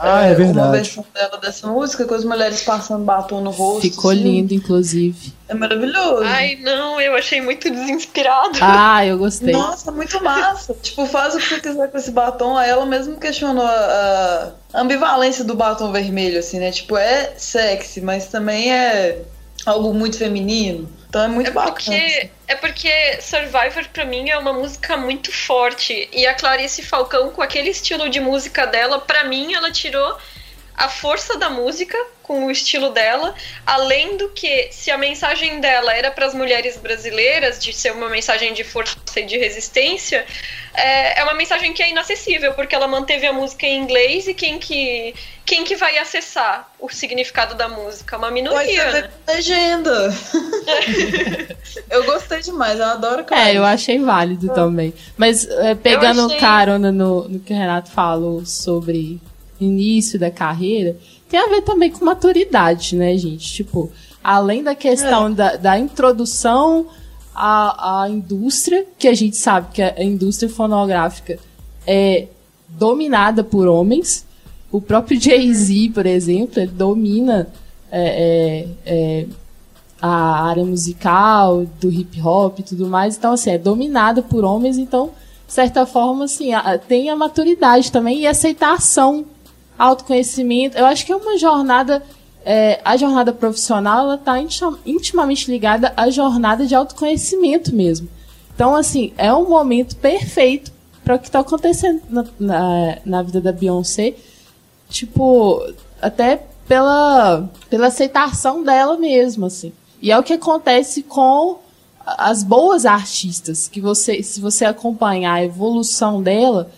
ah, é, é verdade. Uma versão dela dessa música com as mulheres passando batom no rosto. Ficou assim. lindo, inclusive. É maravilhoso. Ai, não, eu achei muito desinspirado. Ah, eu gostei. Nossa, muito massa. tipo, faz o que você quiser com esse batom. Aí ela mesmo questionou a, a ambivalência do batom vermelho, assim, né? Tipo, é sexy, mas também é algo muito feminino. Então é muito é bacana. Porque, é porque Survivor para mim é uma música muito forte. E a Clarice Falcão com aquele estilo de música dela, para mim ela tirou a força da música com o estilo dela, além do que se a mensagem dela era para as mulheres brasileiras de ser uma mensagem de força e de resistência, é, é, uma mensagem que é inacessível porque ela manteve a música em inglês e quem que quem que vai acessar o significado da música, uma minoria. Pode né? legenda. eu gostei demais, eu adoro. É, eu achei válido também. Mas é, pegando achei... carona no, no que o Renato falou sobre início da carreira, tem a ver também com maturidade, né, gente? Tipo, além da questão é. da, da introdução à, à indústria, que a gente sabe que a indústria fonográfica é dominada por homens. O próprio Jay-Z, por exemplo, ele domina é, é, é, a área musical, do hip hop e tudo mais. Então, assim, é dominada por homens, então, de certa forma, assim, tem a maturidade também e aceitação autoconhecimento. Eu acho que é uma jornada. É, a jornada profissional ela está intimamente ligada à jornada de autoconhecimento mesmo. Então, assim, é um momento perfeito para o que está acontecendo na, na, na, vida da Beyoncé. Tipo, até pela, pela aceitação dela mesma, assim. E é o que acontece com as boas artistas, que você, se você acompanhar a evolução dela,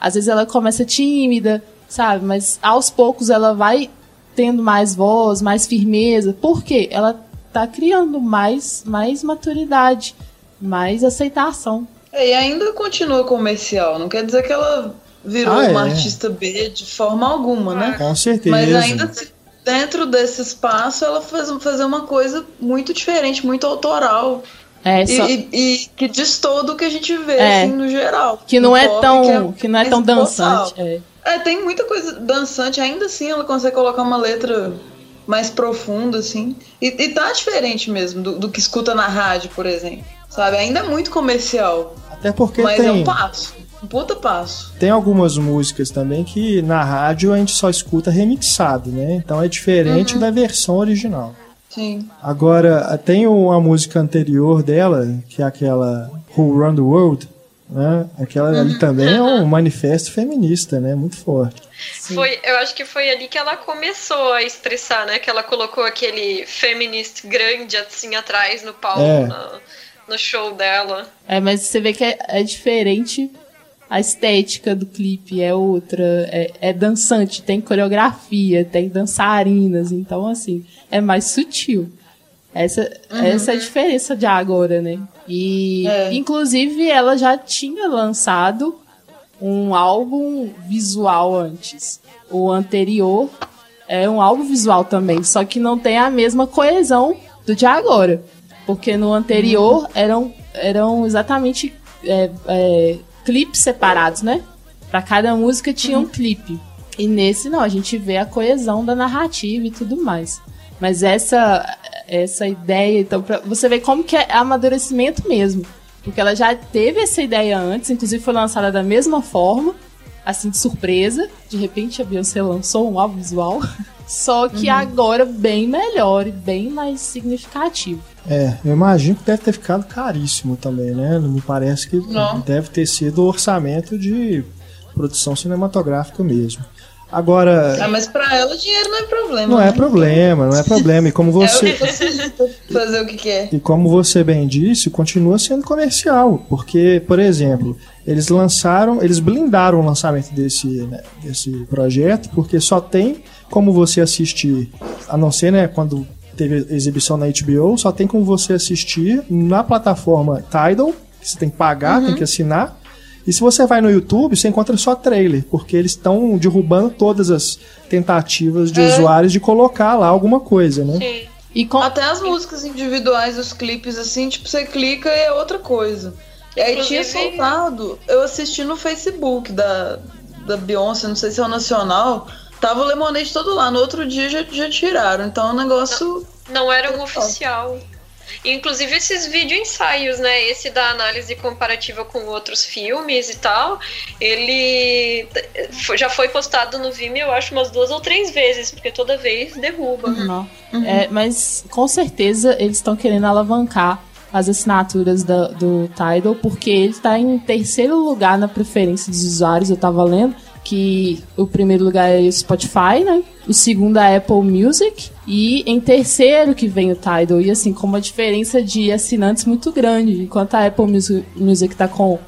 às vezes ela começa tímida, sabe? Mas aos poucos ela vai tendo mais voz, mais firmeza. Por quê? Ela tá criando mais, mais maturidade, mais aceitação. É, e ainda continua comercial, não quer dizer que ela virou ah, uma é. artista B de forma alguma, né? Com certeza. Mas ainda dentro desse espaço ela faz fazer uma coisa muito diferente, muito autoral. É, só... e, e, e, que diz todo o que a gente vê, é, assim, no geral. Que não é tão, que, é que não é tão dançante. É. É, tem muita coisa dançante, ainda assim ela consegue colocar uma letra mais profunda, assim. E, e tá diferente mesmo do, do, que escuta na rádio, por exemplo. Sabe? Ainda é muito comercial. Até porque mas tem... é um passo. Um puta passo. Tem algumas músicas também que na rádio a gente só escuta remixado, né? Então é diferente uhum. da versão original. Sim. Agora, tem uma música anterior dela, que é aquela Who Run the World, né? Aquela ali uhum. também é um manifesto feminista, né? Muito forte. Foi, eu acho que foi ali que ela começou a expressar, né? Que ela colocou aquele feminist grande assim atrás no palco, é. no, no, show dela. É, mas você vê que é, é diferente a estética do clipe é outra, é, é, dançante, tem coreografia, tem dançarinas, então assim, é mais sutil. Essa, uhum. essa é a diferença de agora, né? E é. inclusive ela já tinha lançado um álbum visual antes. O anterior é um álbum visual também, só que não tem a mesma coesão do de agora. Porque no anterior uhum. eram, eram exatamente é, é, clipes separados, né? Para cada música tinha um uhum. clipe. E nesse não, a gente vê a coesão da narrativa e tudo mais. Mas essa essa ideia, então, pra você ver como que é amadurecimento mesmo. Porque ela já teve essa ideia antes, inclusive foi lançada da mesma forma, assim, de surpresa. De repente a Beyoncé lançou um álbum visual. Só que uhum. agora bem melhor e bem mais significativo. É, eu imagino que deve ter ficado caríssimo também, né? Não me parece que Não. deve ter sido orçamento de produção cinematográfica mesmo. Agora. Ah, mas pra ela dinheiro não é problema. Não é né? é problema, não é problema. E como você. É fazer o que quer. E como você bem disse, continua sendo comercial. Porque, por exemplo, eles lançaram, eles blindaram o lançamento desse, né, desse projeto, porque só tem como você assistir, a não ser, né, quando teve exibição na HBO, só tem como você assistir na plataforma Tidal, que você tem que pagar, uhum. tem que assinar e se você vai no YouTube, você encontra só trailer, porque eles estão derrubando todas as tentativas de é. usuários de colocar lá alguma coisa, né? Sim. E com... Até as músicas individuais, os clipes, assim, tipo, você clica e é outra coisa. E aí tinha soltado, eu assisti no Facebook da, da Beyoncé, não sei se é o nacional, tava o Lemonade todo lá, no outro dia já, já tiraram, então o negócio... Não, não era um oficial. Inclusive esses vídeo ensaios, né? Esse da análise comparativa com outros filmes e tal, ele já foi postado no Vimeo, eu acho, umas duas ou três vezes, porque toda vez derruba. Uhum. Uhum. É, mas com certeza eles estão querendo alavancar as assinaturas da, do Tidal, porque ele está em terceiro lugar na preferência dos usuários, eu estava lendo que o primeiro lugar é o Spotify, né? O segundo é a Apple Music. E em terceiro que vem o Tidal. E assim, com uma diferença de assinantes muito grande. Enquanto a Apple Music, Music tá com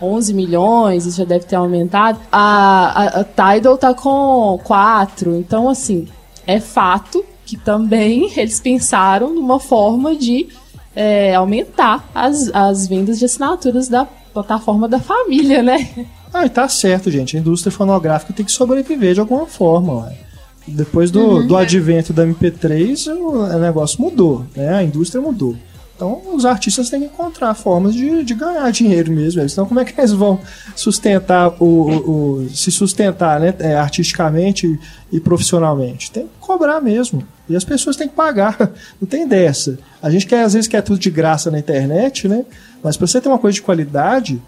11 milhões, isso já deve ter aumentado. A, a, a Tidal tá com 4. Então, assim, é fato que também eles pensaram numa forma de é, aumentar as, as vendas de assinaturas da plataforma da família, né? Ah, e tá certo, gente. A indústria fonográfica tem que sobreviver de alguma forma. Ué. Depois do, uhum, do advento da MP3, o negócio mudou, né? A indústria mudou. Então, os artistas têm que encontrar formas de, de ganhar dinheiro mesmo. Então, como é que eles vão sustentar o, o, o se sustentar, né, é, artisticamente e profissionalmente? Tem que cobrar mesmo. E as pessoas têm que pagar. Não tem dessa. A gente quer às vezes quer tudo de graça na internet, né? Mas para você ter uma coisa de qualidade,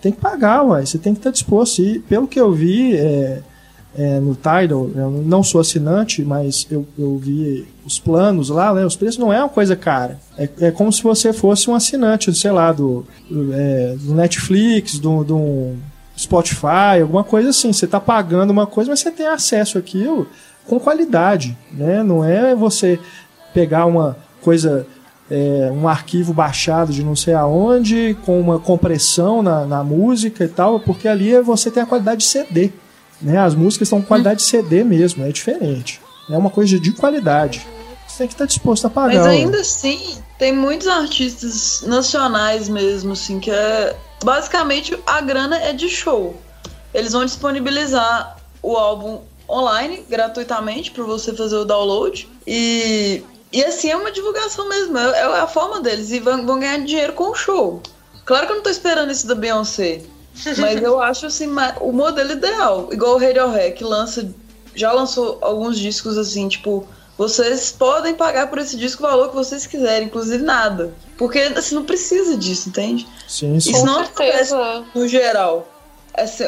tem que pagar, uai. Você tem que estar disposto. E pelo que eu vi é, é, no Tidal, eu não sou assinante, mas eu, eu vi os planos lá, né? Os preços não é uma coisa cara. É, é como se você fosse um assinante, sei lá, do, do, é, do Netflix, do, do Spotify, alguma coisa assim. Você está pagando uma coisa, mas você tem acesso àquilo com qualidade, né? Não é você pegar uma coisa é, um arquivo baixado de não sei aonde, com uma compressão na, na música e tal, porque ali você tem a qualidade de CD. Né? As músicas estão com qualidade de CD mesmo, é diferente. É uma coisa de qualidade. Você tem que estar disposto a pagar. Mas ainda ó. assim, tem muitos artistas nacionais mesmo, assim, que é. Basicamente, a grana é de show. Eles vão disponibilizar o álbum online gratuitamente para você fazer o download. E e assim é uma divulgação mesmo, é, é a forma deles. E vão, vão ganhar dinheiro com o show. Claro que eu não tô esperando isso da Beyoncé. Mas eu acho assim, o modelo ideal. Igual o Radiohead, que lança. Já lançou alguns discos assim, tipo, vocês podem pagar por esse disco o valor que vocês quiserem, inclusive nada. Porque assim, não precisa disso, entende? Sim, sim. Isso não acontece no geral.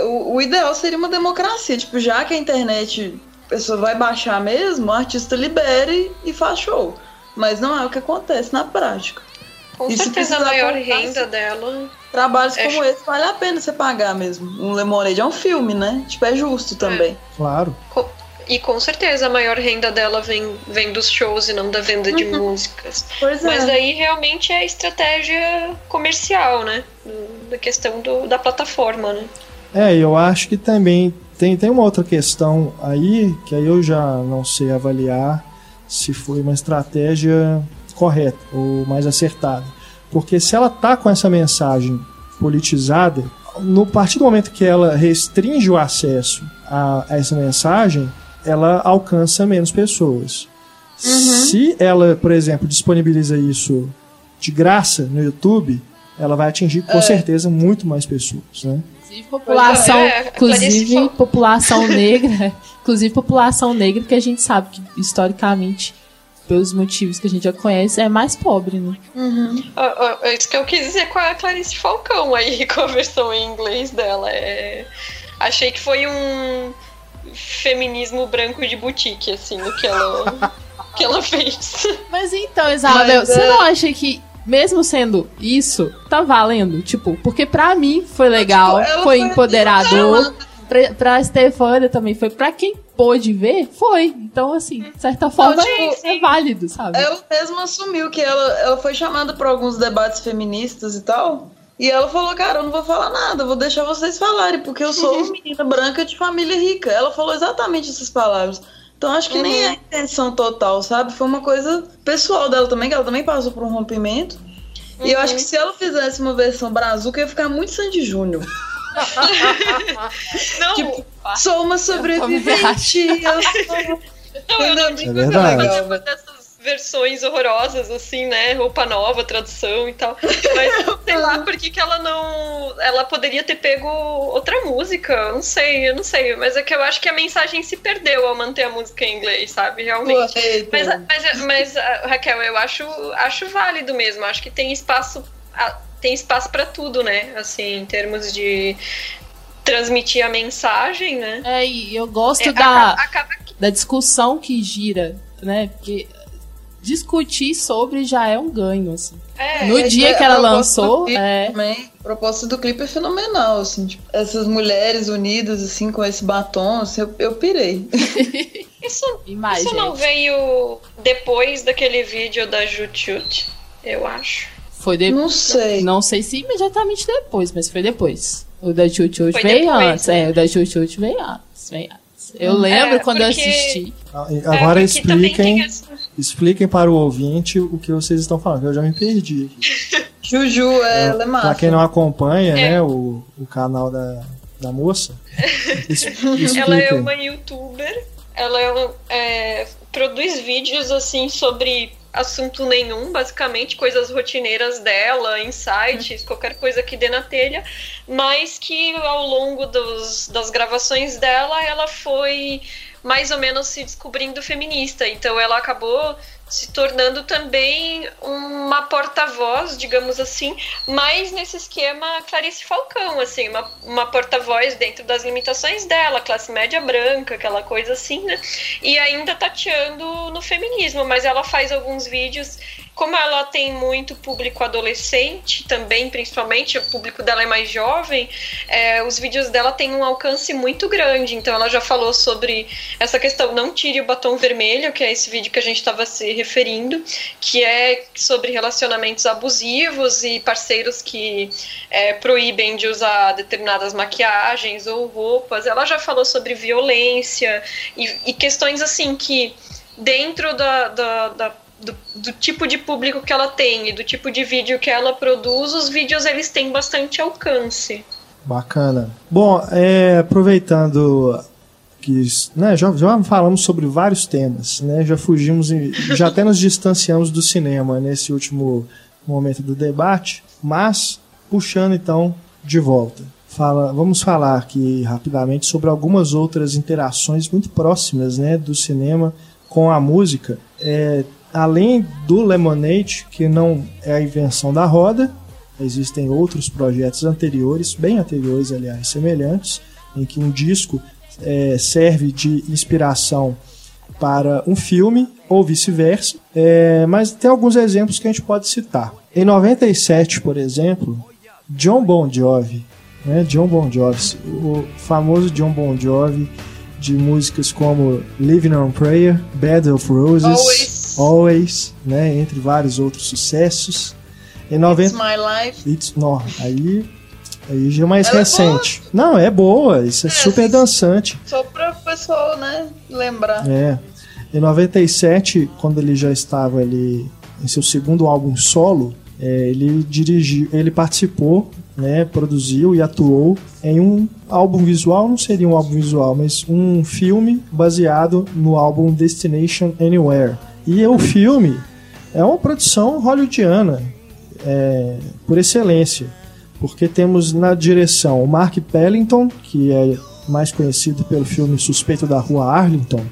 O, o, ideal seria uma democracia. Tipo, já que a internet a pessoa vai baixar mesmo, o artista libere e faz show. Mas não é o que acontece na prática. Com e certeza a maior renda dela. Trabalhos é como esse vale a pena você pagar mesmo. Um Lemonade é um filme, né? Tipo, é justo também. É. Claro. E com certeza a maior renda dela vem, vem dos shows e não da venda de uhum. músicas. Pois é. Mas aí realmente é estratégia comercial, né? Da questão do, da plataforma, né? É, eu acho que também tem, tem uma outra questão aí, que aí eu já não sei avaliar se foi uma estratégia correta ou mais acertada. Porque se ela tá com essa mensagem politizada, no partir do momento que ela restringe o acesso a, a essa mensagem, ela alcança menos pessoas. Uhum. Se ela, por exemplo, disponibiliza isso de graça no YouTube, ela vai atingir com é. certeza muito mais pessoas, né? Inclusive população, é, inclusive população negra, inclusive população negra que a gente sabe que historicamente pelos motivos que a gente já conhece, é mais pobre, né? Uhum. Uh, uh, isso que eu quis dizer com a Clarice Falcão aí, com a versão em inglês dela. É... Achei que foi um feminismo branco de boutique, assim, o que ela, que ela fez. Mas então, Isabel, Mas, você é... não acha que mesmo sendo isso, tá valendo? Tipo, porque pra mim foi legal, tipo, foi, foi empoderador. Pra, pra Stefania também foi. Pra quem pôde ver, foi. Então, assim, de certa forma, não, tipo, é válido, sabe? Ela mesma assumiu que ela, ela foi chamada pra alguns debates feministas e tal. E ela falou, cara, eu não vou falar nada, vou deixar vocês falarem, porque eu sou uma menina branca de família rica. Ela falou exatamente essas palavras. Então acho que uhum. nem é a intenção total, sabe? Foi uma coisa pessoal dela também, que ela também passou por um rompimento. Uhum. E eu acho que se ela fizesse uma versão brazuca, ia ficar muito Sandy Júnior. Não, tipo, sou uma sobrevivente. Eu sou... Não, eu não digo é verdade. Tipo, dessas versões horrorosas, assim, né? Roupa nova, tradução e tal. Mas sei lá por que, que ela não. Ela poderia ter pego outra música. Não sei, eu não sei. Mas é que eu acho que a mensagem se perdeu ao manter a música em inglês, sabe? Realmente. Mas, mas, mas, ah, Raquel, eu acho, acho válido mesmo. Acho que tem espaço. Tem espaço para tudo, né? Assim, em termos de transmitir a mensagem, né? É, e eu gosto é, da, acaba, acaba que... da discussão que gira, né? Porque discutir sobre já é um ganho, assim. É, no dia é, que ela lançou, é... Também, a proposta do clipe é fenomenal, assim, tipo, essas mulheres unidas, assim, com esse batom, assim, eu, eu pirei. isso, isso não veio depois daquele vídeo da Jutut, eu acho. Foi depois. Não sei. Não sei se imediatamente depois, mas foi depois. O da Jutut veio depois, antes. Né? É, o da Jutut veio antes. Veio antes. Eu lembro é, quando eu assisti. Ah, agora é, expliquem, expliquem para o ouvinte o que vocês estão falando, eu já me perdi. Juju, é, ela é massa. Pra quem não acompanha, é. né, o, o canal da, da moça. ela é uma youtuber, ela é, é, produz vídeos assim sobre assunto nenhum, basicamente, coisas rotineiras dela, insights, qualquer coisa que dê na telha, mas que ao longo dos, das gravações dela, ela foi mais ou menos se descobrindo feminista. Então ela acabou se tornando também uma porta-voz, digamos assim, mais nesse esquema Clarice Falcão, assim, uma, uma porta-voz dentro das limitações dela, classe média branca, aquela coisa assim, né? E ainda tateando no feminismo, mas ela faz alguns vídeos como ela tem muito público adolescente também, principalmente, o público dela é mais jovem, é, os vídeos dela têm um alcance muito grande. Então ela já falou sobre essa questão não tire o batom vermelho, que é esse vídeo que a gente estava se referindo, que é sobre relacionamentos abusivos e parceiros que é, proíbem de usar determinadas maquiagens ou roupas. Ela já falou sobre violência e, e questões assim que dentro da, da, da do, do, tipo de público que ela tem e do tipo de vídeo que ela produz, os vídeos eles têm bastante alcance. Bacana. Bom, é, aproveitando que né, já, já falamos sobre vários temas, né, já fugimos, já até nos distanciamos do cinema nesse último momento do debate, mas puxando então de volta. fala, vamos falar aqui rapidamente sobre algumas outras interações muito próximas né, do cinema com a música. É, além do Lemonade, que não é a invenção da roda, existem outros projetos anteriores, bem anteriores, aliás, semelhantes, em que um disco é, serve de inspiração para um filme ou vice-versa, é, mas tem alguns exemplos que a gente pode citar. Em 97, por exemplo, John Bon Jovi, né, John Bon Jovi, o famoso John Bon Jovi de músicas como Living on Prayer, Bed of Roses, Always, Always né, entre vários outros sucessos. Em 90, It's My Life. It's, não, aí, aí já é mais Ela é recente. não, é boa, isso é, É, super dançante. Só para o pessoal, né, lembrar. É. Em 97, quando ele já estava ali em seu segundo álbum solo, é, ele dirigiu, ele participou, né, produziu e atuou em um álbum visual, não seria um álbum visual, mas um filme baseado no álbum Destination Anywhere. E o filme é uma produção hollywoodiana, é, por excelência, porque temos na direção o Mark Pellington, que é mais conhecido pelo filme Suspeito da Rua Arlington,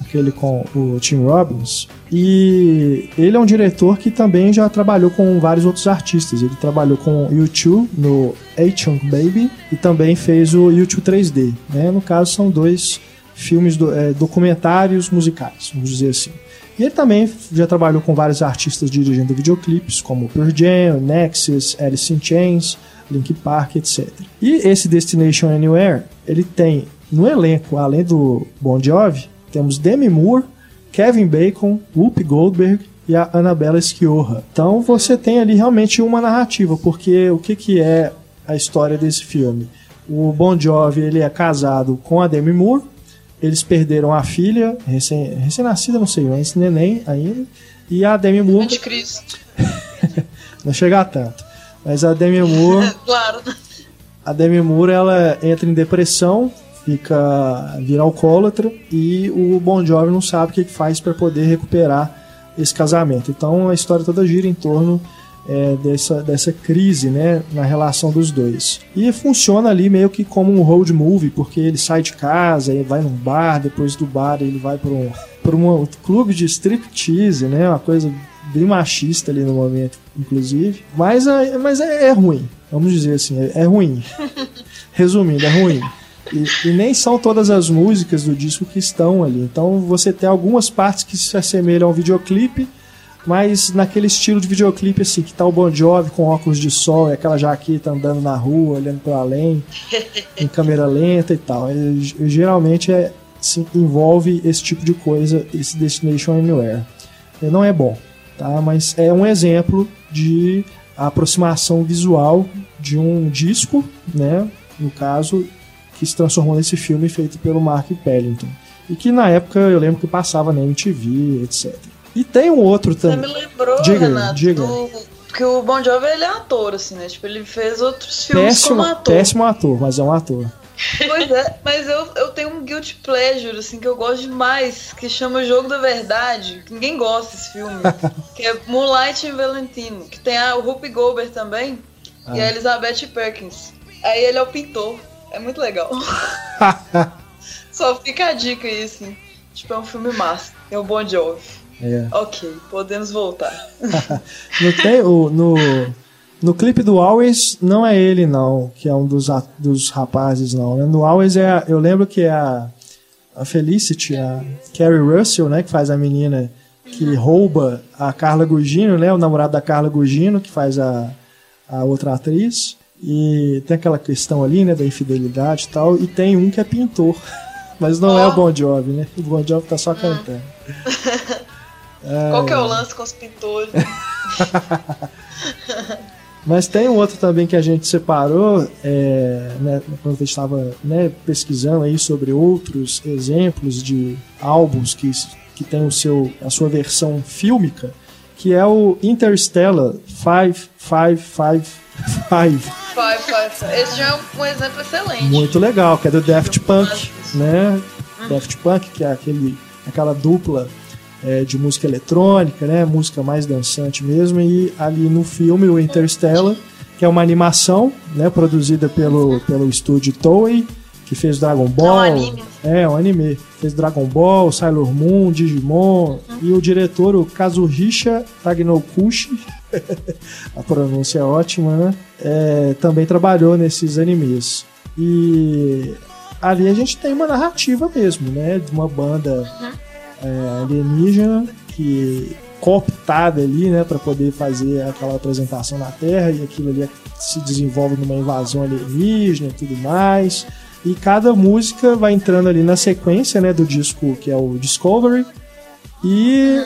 aquele com o Tim Robbins. E ele é um diretor que também já trabalhou com vários outros artistas. Ele trabalhou com o U2 no A-Chunk Baby e também fez o U2 3D. Né? No caso, são dois filmes do- é, documentários musicais, vamos dizer assim. E ele também já trabalhou com vários artistas dirigindo videoclipes, como Pearl Jam, Nexus, Alice in Chains, Link Park, etc. E esse Destination Anywhere, ele tem no elenco, além do Bon Jovi, temos Demi Moore, Kevin Bacon, Whoopi Goldberg e a Annabella Sciorra. Então você tem ali realmente uma narrativa, porque o que, que é a história desse filme? O Bon Jovi ele é casado com a Demi Moore, eles perderam a filha, recém- recém-nascida, não sei, mas neném ainda, e a Demi Moore Anticristo. não chega a tanto. Mas a Demi Moore claro. a Demi Moore ela entra em depressão, fica vira alcoólatra e o Bon Jovi não sabe o que que faz para poder recuperar esse casamento. Então a história toda gira em torno é, dessa, dessa crise né, na relação dos dois. E funciona ali meio que como um road movie, porque ele sai de casa e vai num bar, depois do bar ele vai para um, pra um clube de striptease, né, uma coisa bem machista ali no momento, inclusive. Mas, é, mas é, é ruim, vamos dizer assim, é, é ruim. Resumindo, é ruim. E, e nem são todas as músicas do disco que estão ali. Então você tem algumas partes que se assemelham ao videoclipe, mas naquele estilo de videoclipe assim, que tá o Bon Jovi com óculos de sol e aquela jaqueta andando na rua, olhando para além, em câmera lenta e tal. E, geralmente é, se envolve esse tipo de coisa, esse Destination Anywhere. E não é bom, tá? Mas é um exemplo de aproximação visual de um disco, né? No caso, que se transformou nesse filme feito pelo Mark Pellington. E que na época eu lembro que passava na MTV, etc. E tem um outro Você também. me lembrou, Diga, Renato, diga. do- que o Bon Jovi ele é ator, assim, né? Tipo, ele fez outros filmes Péssimo, como ator. péssimo ator, mas é um ator. Pois é, mas eu, eu tenho um guilty pleasure, assim, que eu gosto demais, que chama Jogo da Verdade, que ninguém gosta desse filme, que é Moonlight e Valentino, que tem a, o Whoopi Goldberg também, e Ah. a Elizabeth Perkins. Aí ele é o pintor, é muito legal. Só fica a dica aí, assim. Tipo, é um filme massa, é um Bon Jovi. É. Ok, podemos voltar. No, o, no, no clipe do Always, não é ele, não, que é um dos, a- dos rapazes, não. Né? No Always é. a- Eu lembro que é a, a Felicity, a Carrie Russell, né? Que faz a menina que rouba a Carla Gugino, né? O namorado da Carla Gugino, que faz a, a outra atriz. E tem aquela questão ali, né? Da infidelidade e tal. E tem um que é pintor. Mas não é o Ó. Bon Jovi, né? O Bon Jovi tá só cantando. Qual que é o lance com os pintores? Mas tem um outro também que a gente separou, é, né, quando a gente estava né, pesquisando aí sobre outros exemplos de álbuns que, que tem o seu, a sua versão fílmica, que é o Interstellar 5555. Five, five, five. Esse já é um, exemplo excelente. Muito legal, que é do Daft Punk, né? Daft Punk, que é aquele, aquela dupla é, de música eletrônica, né? Música mais dançante mesmo. E ali no filme, o Interstellar, que é uma animação, né, produzida pelo, pelo estúdio Toei, que fez Dragon Ball. É um anime. É, um anime. Fez Dragon Ball, Sailor Moon, Digimon. E o diretor, o Kazuhisa Tagnoukushi, a pronúncia é ótima, né? É, também trabalhou nesses animes. E ali a gente tem uma narrativa mesmo, né? De uma banda é, alienígena que cooptada ali, né, para poder fazer aquela apresentação na Terra e aquilo ali se desenvolve numa invasão alienígena e tudo mais. E cada música vai entrando ali na sequência, né, do disco que é o Discovery. E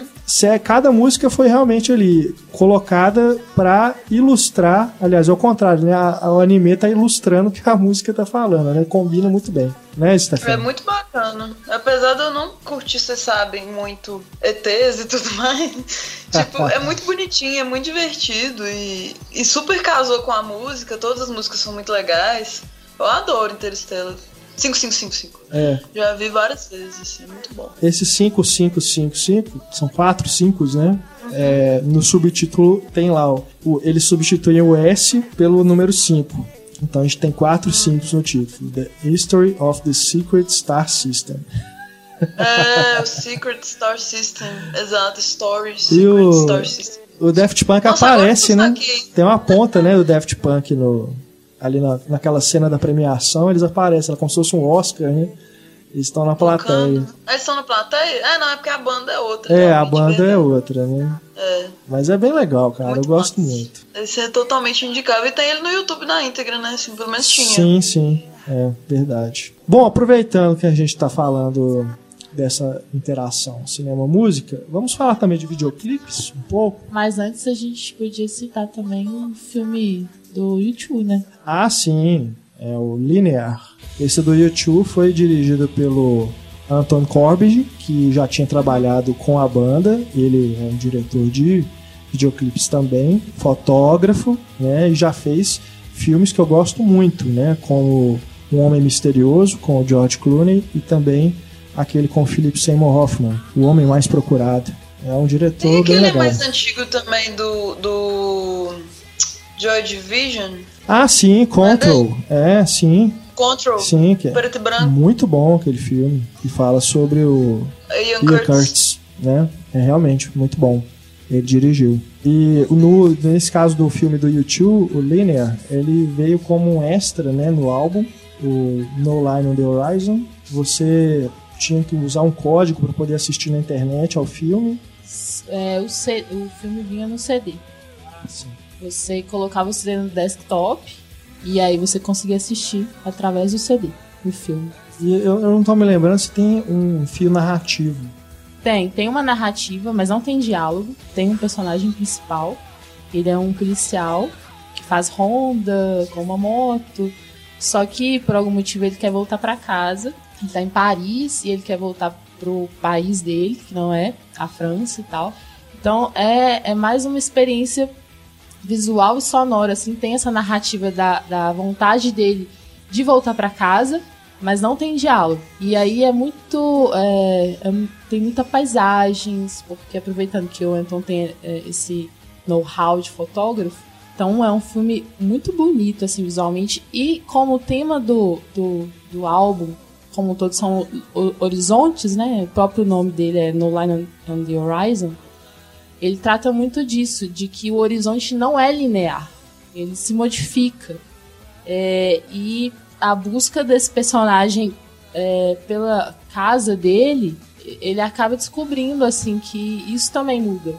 cada música foi realmente ali colocada para ilustrar, aliás, ao contrário, né, o anime tá ilustrando o que a música tá falando, né? Combina muito bem, né, É muito bacana. Apesar de eu não curtir, vocês sabem, muito ETs e tudo mais. tipo, é muito bonitinho, é muito divertido e, e super casou com a música. Todas as músicas são muito legais. Eu adoro Interstellar. 5555. É. Já vi várias vezes, assim, muito bom. Esse 5555, são quatro 5, né? É, no subtítulo tem lá, o, eles substituem o S pelo número 5. Então a gente tem quatro 5 no título. The History of the Secret Star System. É, o Secret Star System. Exato, Stories. Secret o- Star System. O Daft Punk Nossa, aparece, né? Tem uma ponta, né, do Daft Punk no, ali na, naquela cena da premiação, eles aparecem, é como se fosse um Oscar, né? Eles estão na plateia. Tocando. Eles estão na plateia? É, não, é porque a banda é outra. É, a realmente, banda é outra, né? É. Mas é bem legal, cara. Muito eu gosto massa. muito. Esse é totalmente indicável. E tem ele no YouTube na íntegra, né? Assim, pelo menos tinha. Sim, sim. É verdade. Bom, aproveitando que a gente está falando dessa interação cinema-música, vamos falar também de videoclipes um pouco. Mas antes a gente podia citar também um filme do YouTube, né? Ah, sim. É o Linear. Esse do YouTube foi dirigido pelo Anton Corbijn, que já tinha trabalhado com a banda. Ele é um diretor de videoclipes também, fotógrafo, né? E já fez filmes que eu gosto muito, né? Como Um Homem Misterioso, com o George Clooney, e também aquele com o Philip Seymour Hoffman, O Homem Mais Procurado. É um diretor Tem bem aquele legal. mais antigo também do. do. Joy Division. Ah, sim, Control. É, sim, Control. sim, que é Preto e branco. muito bom aquele filme que fala sobre o Ian Ian Curtis. Curtis, né? É realmente muito bom. Ele dirigiu. E no, nesse caso do filme do YouTube, o Linear, ele veio como um extra, né, no álbum, o No Line on the Horizon. Você tinha que usar um código para poder assistir na internet ao filme. É, o, C- o filme vinha no CD. Você colocava o CD no desktop e aí você conseguia assistir através do CD o filme. E eu, eu não tô me lembrando se tem um fio narrativo. Tem, tem uma narrativa, mas não tem diálogo. Tem um personagem principal. Ele é um policial que faz ronda com uma moto. Só que por algum motivo ele quer voltar pra casa. Ele tá em Paris e ele quer voltar pro país dele, que não é a França e tal. Então é, é mais uma experiência visual e sonora, assim, tem essa narrativa da, da vontade dele de voltar pra casa, mas não tem diálogo. E aí é muito. é, é tem muita paisagens, porque aproveitando que o Anton tem é, esse know-how de fotógrafo, então é um filme muito bonito, assim, visualmente. E como o tema do, do, do álbum, como todos são ho- horizontes, né? O próprio nome dele é No Line on, on the Horizon. Ele trata muito disso, de que o horizonte não é linear, ele se modifica. É, e a busca desse personagem é, pela casa dele, ele acaba descobrindo assim que isso também muda,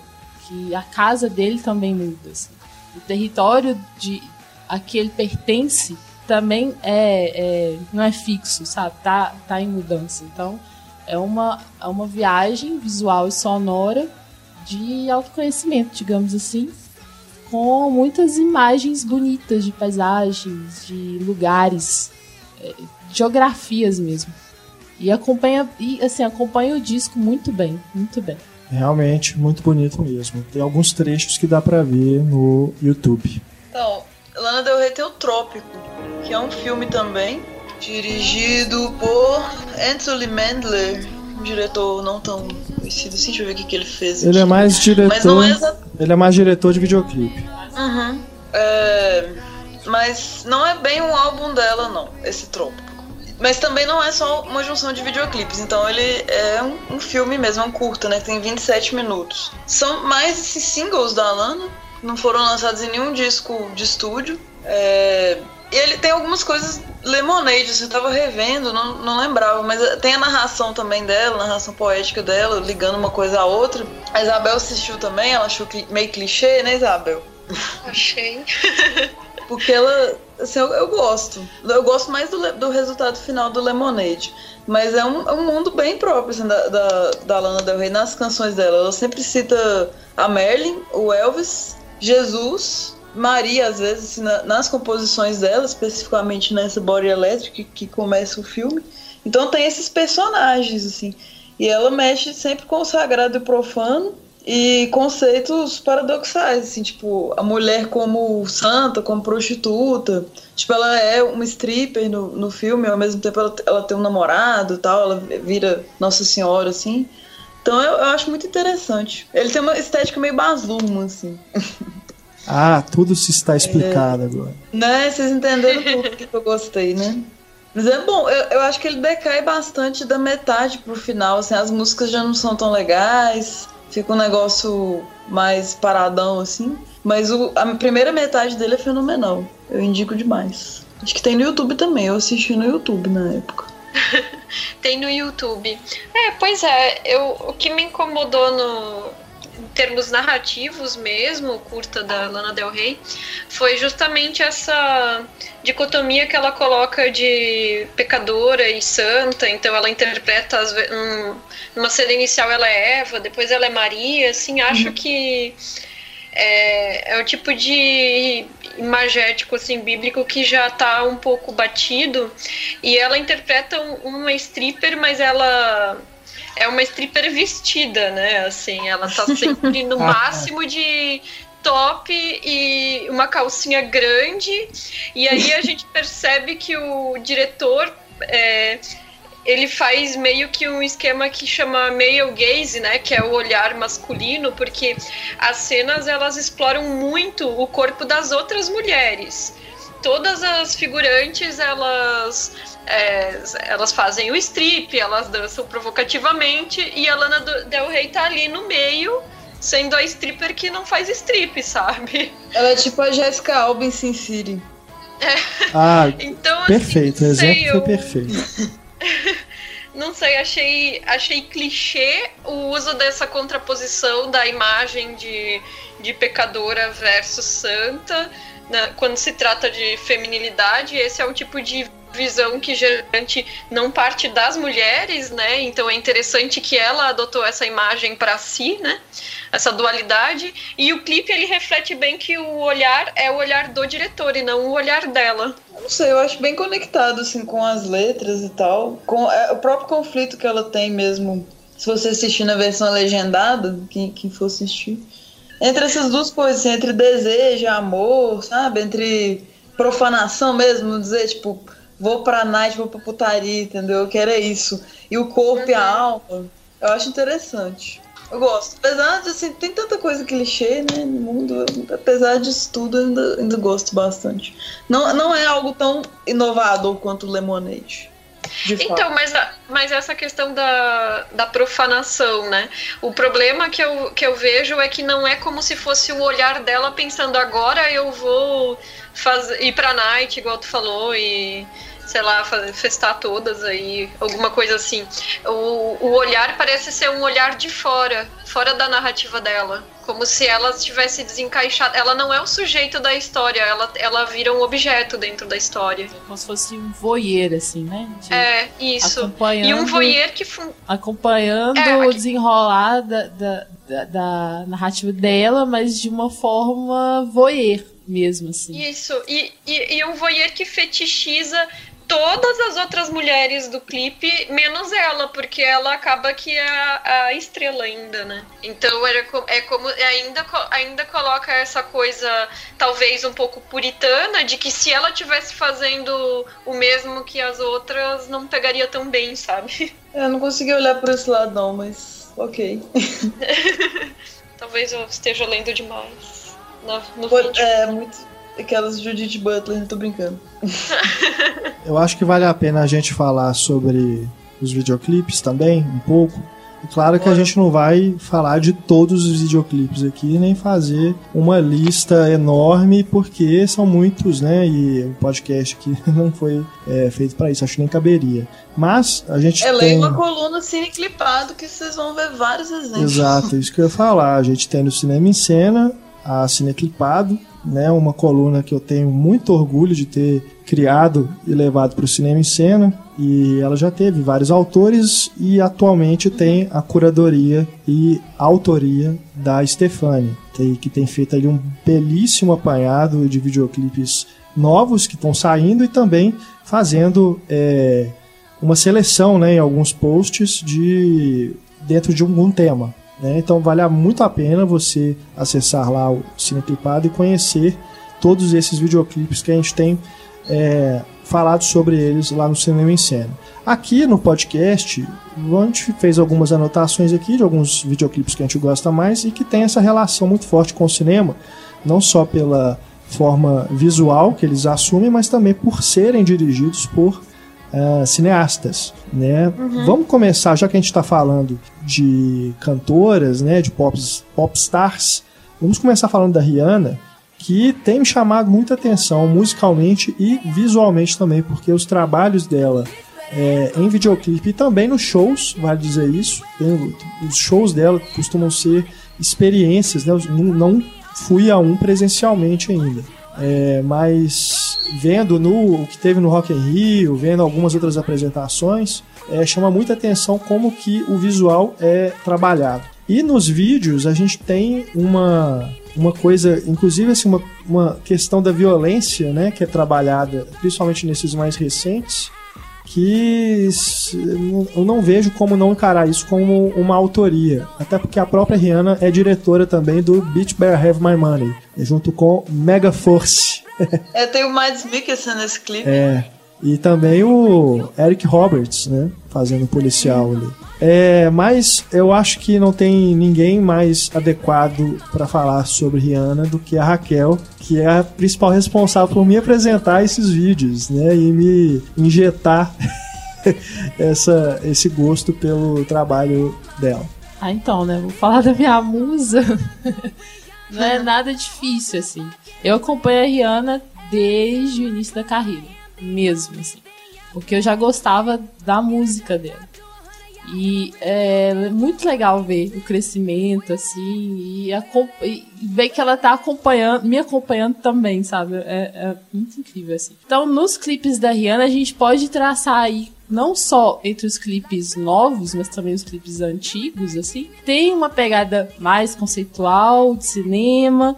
que a casa dele também muda. assim. O território de a que ele pertence também é, é- não é fixo, sabe? Tá, tá em mudança. Então é uma, é uma viagem visual e sonora de autoconhecimento, digamos assim, com muitas imagens bonitas de paisagens, de lugares, é, geografias mesmo. E acompanha, e assim, acompanha o disco muito bem, muito bem. Realmente muito bonito mesmo. Tem alguns trechos que dá pra ver no YouTube. Então, Lana Del Rey tem o Trópico, que é um filme também, dirigido por Anthony Mandler, um diretor não tão conhecido assim, deixa eu ver o que, que ele fez. Ele é mais Mas não diretor. é exa- Ele é mais diretor de videoclipe. Uhum. É, mas não é bem um álbum dela, não, esse Trópico. Mas também não é só uma junção de videoclipes, então ele é um, um filme mesmo, é um curta, né? Que tem 27 minutos. São mais esses singles da Alana, não foram lançados em nenhum disco de estúdio. É, e ele tem algumas coisas Lemonade, eu tava revendo, não, não lembrava, mas tem a narração também dela, a narração poética dela, ligando uma coisa à outra. A Isabel assistiu também, ela achou meio clichê, né, Isabel? Achei. Porque ela, assim, eu, eu, gosto. Eu gosto mais do, do resultado final do Lemonade. Mas é um, é um mundo bem próprio, assim, da, da, da Lana Del Rey nas canções dela. Ela sempre cita a Merlin, o Elvis, Jesus Maria, às vezes, na, nas composições dela, especificamente nessa Body Electric, que, que começa o filme. Então tem esses personagens, assim. E ela mexe sempre com o sagrado e o profano e conceitos paradoxais, assim, tipo, a mulher como santa, como prostituta. Tipo, ela é uma stripper no, no filme, ao mesmo tempo ela, ela tem um namorado tal, ela vira Nossa Senhora, assim. Então eu, eu acho muito interessante. Ele tem uma estética meio Bazuma, assim. Ah, tudo se está explicado é, agora. Né, vocês entenderam tudo que eu gostei, né? Mas é bom, eu, eu acho que ele decai bastante da metade pro final, assim, as músicas já não são tão legais, fica um negócio mais paradão, assim. Mas o, a primeira metade dele é fenomenal. Eu indico demais. Acho que tem no YouTube também, eu assisti no YouTube na época. tem no YouTube. É, pois é, eu, o que me incomodou no, termos narrativos mesmo, curta da Lana Del Rey, foi justamente essa dicotomia que ela coloca de pecadora e santa, então ela interpreta um, numa cena inicial ela é Eva, depois ela é Maria, assim, acho uhum. que é, é o tipo de imagético assim bíblico que já está um pouco batido e ela interpreta uma stripper, mas ela é uma stripper vestida, né? Assim, ela tá sempre no máximo de top e uma calcinha grande. E aí a gente percebe que o diretor é, ele faz meio que um esquema que chama male gaze, né, que é o olhar masculino, porque as cenas elas exploram muito o corpo das outras mulheres. Todas as figurantes elas é, elas fazem o strip, elas dançam provocativamente e a Lana Del Rey tá ali no meio, sendo a stripper que não faz strip, sabe? Ela é tipo a Jessica Alba em Sin City. É. Ah, então, perfeito, assim, o exemplo eu... foi perfeito. não sei, achei, achei clichê o uso dessa contraposição da imagem de, de pecadora versus santa. Quando se trata de feminilidade, esse é o tipo de visão que geralmente não parte das mulheres, né? Então é interessante que ela adotou essa imagem para si, né? Essa dualidade e o clipe ele reflete bem que o olhar é o olhar do diretor e não o olhar dela. Não sei, eu acho bem conectado assim com as letras e tal, com é, o próprio conflito que ela tem mesmo. Se você assistir na versão legendada, quem, quem for assistir, entre essas duas coisas, assim, entre desejo, amor, sabe? Entre profanação mesmo, dizer, tipo, vou pra night, vou pra putaria, entendeu? Eu quero é isso. E o corpo uhum. e a uhum. alma, eu acho interessante. Eu gosto. Apesar de, assim, tem tanta coisa clichê, né, no mundo, apesar disso tudo, eu ainda, ainda gosto bastante. Não, não é algo tão inovador quanto o Lemonade. Então, mas, mas essa questão da, da profanação, né? O problema que eu, que eu vejo é que não é como se fosse o olhar dela pensando agora eu vou fazer, ir pra night, igual tu falou, e sei lá, festar todas aí, alguma coisa assim. O, o olhar parece ser um olhar de fora, fora da narrativa dela. Como se ela estivesse desencaixada. Ela não é o sujeito da história, ela, ela vira um objeto dentro da história. Como se fosse um voyeur, assim, né? De é, isso. E um voyeur que. Acompanhando é, o desenrolar da, da, da, da narrativa dela, mas de uma forma voyeur mesmo, assim. Isso, e, e, e um voyeur que fetichiza todas as outras mulheres do clipe, menos ela, porque ela acaba que é a, a estrela ainda, né? Então era, é como ainda, ainda coloca essa coisa, talvez um pouco puritana, de que se ela tivesse fazendo o mesmo que as outras, não pegaria tão bem, sabe? É, eu não consegui olhar por esse lado, não, mas ok. talvez eu esteja lendo demais no, no Por, É, muito aquelas Judith Butler, tô brincando. Eu acho que vale a pena a gente falar sobre os videoclipes também, um pouco. E claro que a gente não vai falar de todos os videoclipes aqui, nem fazer uma lista enorme, porque são muitos, né? E o podcast aqui não foi é, feito para isso, acho que nem caberia. Mas a gente é, tem... uma coluna cine clipado que vocês vão ver vários exemplos. Exato, isso que eu ia falar. A gente tem no Cinema em Cena, a Cine Clipado, né? Uma coluna que eu tenho muito orgulho de ter criado e levado para o cinema em cena. E ela já teve vários autores e atualmente tem a curadoria e autoria da Stefani, que tem feito ali um belíssimo apanhado de videoclipes novos que estão saindo e também fazendo é, uma seleção né, em alguns posts de dentro de algum tema. Né? Então vale muito a pena você acessar lá o Cineclipado e conhecer todos esses videoclipes que a gente tem é, falado sobre eles lá no Cinema em Cena. Aqui no podcast, a gente fez algumas anotações aqui de alguns videoclipes que a gente gosta mais e que tem essa relação muito forte com o cinema, não só pela forma visual que eles assumem, mas também por serem dirigidos por uh, cineastas, né? Uhum. Vamos começar, já que a gente está falando de cantoras, né, de pop, pop stars, vamos começar falando da Rihanna, que tem me chamado muita atenção musicalmente e visualmente também, porque os trabalhos dela é, em videoclipe e também nos shows, vale dizer isso, os shows dela costumam ser experiências, né? Eu não, não fui a um presencialmente ainda, é, mas vendo no o que teve no Rock in Rio, vendo algumas outras apresentações, é, chama muita atenção como que o visual é trabalhado. E nos vídeos a gente tem uma uma coisa, inclusive assim, uma, uma questão da violência, né, que é trabalhada principalmente nesses mais recentes, que eu não vejo como não encarar isso como uma autoria. Até porque a própria Rihanna é diretora também do Beach Bear Have My Money, junto com Mega Force. é, tem o Mads Mikkelsen nesse clipe. É. E também o Eric Roberts, né? Fazendo policial ali. É, mas eu acho que não tem ninguém mais adequado para falar sobre Rihanna do que a Raquel, que é a principal responsável por me apresentar esses vídeos, né? E me injetar essa, esse gosto pelo trabalho dela. Ah, então, né? Vou falar da minha musa. não é nada difícil, assim. Eu acompanho a Rihanna desde o início da carreira, mesmo, assim. Porque eu já gostava da música dela. E é muito legal ver o crescimento, assim, e, e ver que ela tá acompanhando, me acompanhando também, sabe? É, é, muito incrível, assim. Então, nos clipes da Rihanna, a gente pode traçar aí, não só entre os clipes novos, mas também os clipes antigos, assim. Tem uma pegada mais conceitual, de cinema,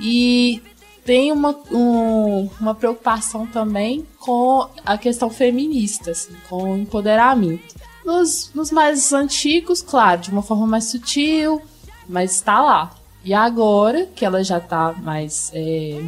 e tem uma, um, uma preocupação também com a questão feminista, assim, com o empoderamento. Nos, nos mais antigos, claro, de uma forma mais sutil, mas está lá. E agora que ela já está mais é,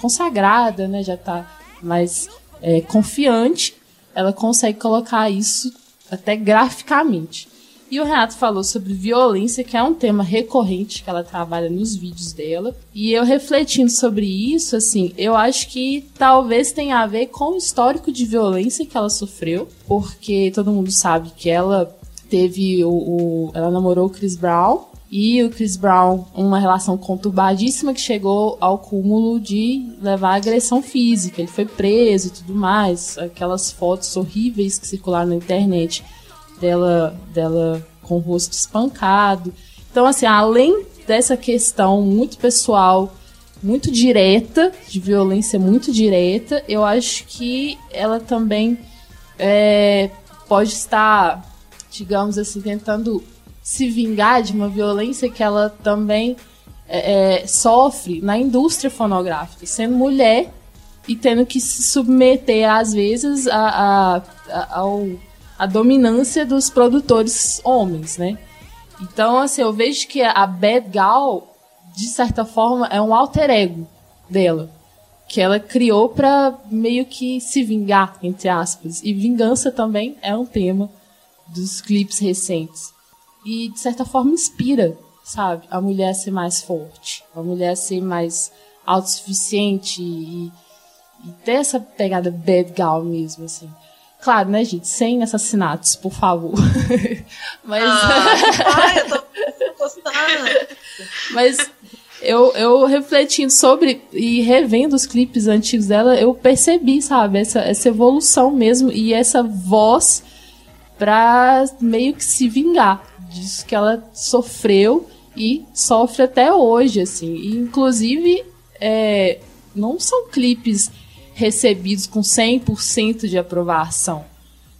consagrada, né, já está mais é, confiante, ela consegue colocar isso até graficamente. E o Renato falou sobre violência, que é um tema recorrente que ela trabalha nos vídeos dela. E eu refletindo sobre isso, assim, eu acho que talvez tenha a ver com o histórico de violência que ela sofreu, porque todo mundo sabe que ela teve o, o ela namorou o Chris Brown e o Chris Brown, uma relação conturbadíssima que chegou ao cúmulo de levar agressão física. Ele foi preso e tudo mais. Aquelas fotos horríveis que circularam na internet dela, dela com o rosto espancado. Então, assim, além dessa questão muito pessoal, muito direta, de violência muito direta, eu acho que ela também é, pode estar, digamos assim, tentando se vingar de uma violência que ela também é, é sofre na indústria fonográfica, sendo mulher e tendo que se submeter, às vezes, a, a, a, ao a dominância dos produtores homens, né? Então, assim, eu vejo que a Bad Gal, de certa forma, é um alter ego dela. Que ela criou para meio que se vingar, entre aspas. E vingança também é um tema dos clipes recentes. E, de certa forma, inspira, sabe? A mulher a ser mais forte. A mulher a ser mais autossuficiente e, e ter essa pegada bad gal mesmo, assim. Claro, né, gente? Sem assassinatos, por favor. Mas. Ah, eu tô gostando. Mas eu, eu refletindo sobre e revendo os clipes antigos dela, eu percebi, sabe, essa, essa evolução mesmo e essa voz pra meio que se vingar disso que ela sofreu e sofre até hoje, assim. E, inclusive, é, não são clipes recebidos com 100% de aprovação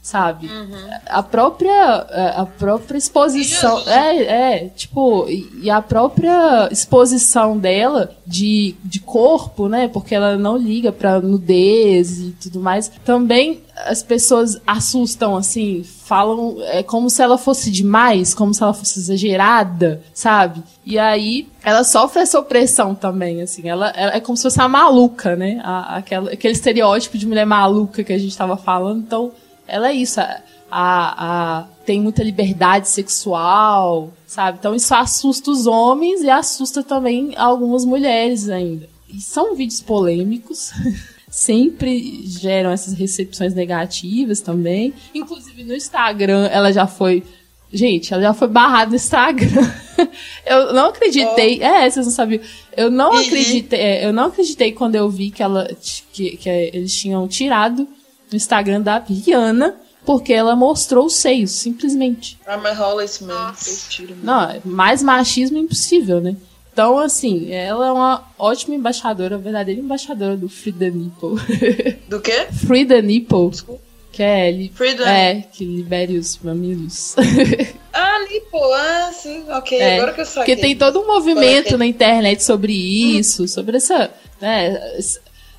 sabe? Uhum. A própria a própria exposição é, é tipo e a própria exposição dela de, de corpo, né? Porque ela não liga para nudez e tudo mais. Também as pessoas assustam assim, falam é como se ela fosse demais, como se ela fosse exagerada, sabe? E aí ela sofre essa opressão também, assim. Ela, ela é como se fosse a maluca, né? A, aquela, aquele estereótipo de mulher maluca que a gente tava falando. Então ela é isso. A, a, tem muita liberdade sexual, sabe? Então isso assusta os homens e assusta também algumas mulheres ainda. E são vídeos polêmicos. sempre geram essas recepções negativas também. Inclusive no Instagram, ela já foi. Gente, ela já foi barrada no Instagram. eu não acreditei. Oh. É, vocês não sabiam. Eu não uhum. acreditei. É, eu não acreditei quando eu vi que ela que, que eles tinham tirado no Instagram da Rihanna, porque ela mostrou os seios, simplesmente. Ah, mas rola isso mesmo. Não, mais machismo impossível, né? Então, assim, ela é uma ótima embaixadora, verdadeira embaixadora do Free the Nipple. Do quê? Free the Nipple. Desculpa. Que é, li Free the... é, que libere os mamilos. ah, Nipple, ah, sim, ok, é, agora que eu saquei. Porque tem todo um movimento na internet sobre isso, sobre essa, né,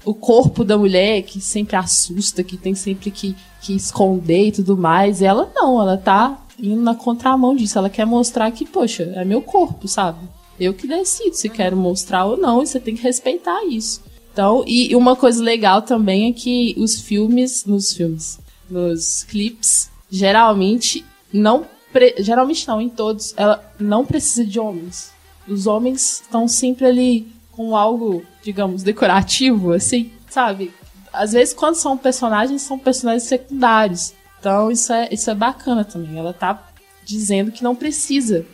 o corpo da mulher que sempre assusta, que tem sempre que, que esconder e tudo mais. Ela não, ela tá indo na contramão disso. Ela quer mostrar que, poxa, é meu corpo, sabe? Eu que decido se quero mostrar ou não, e você tem que respeitar isso. Então, e uma coisa legal também é que os filmes, nos filmes, nos clipes, geralmente não, geralmente não, em todos, ela não precisa de homens. Os homens estão sempre ali com algo, digamos, decorativo, assim, sabe? Às vezes, quando são personagens, são personagens secundários. Então, isso é, isso é bacana também. Ela tá dizendo que não precisa,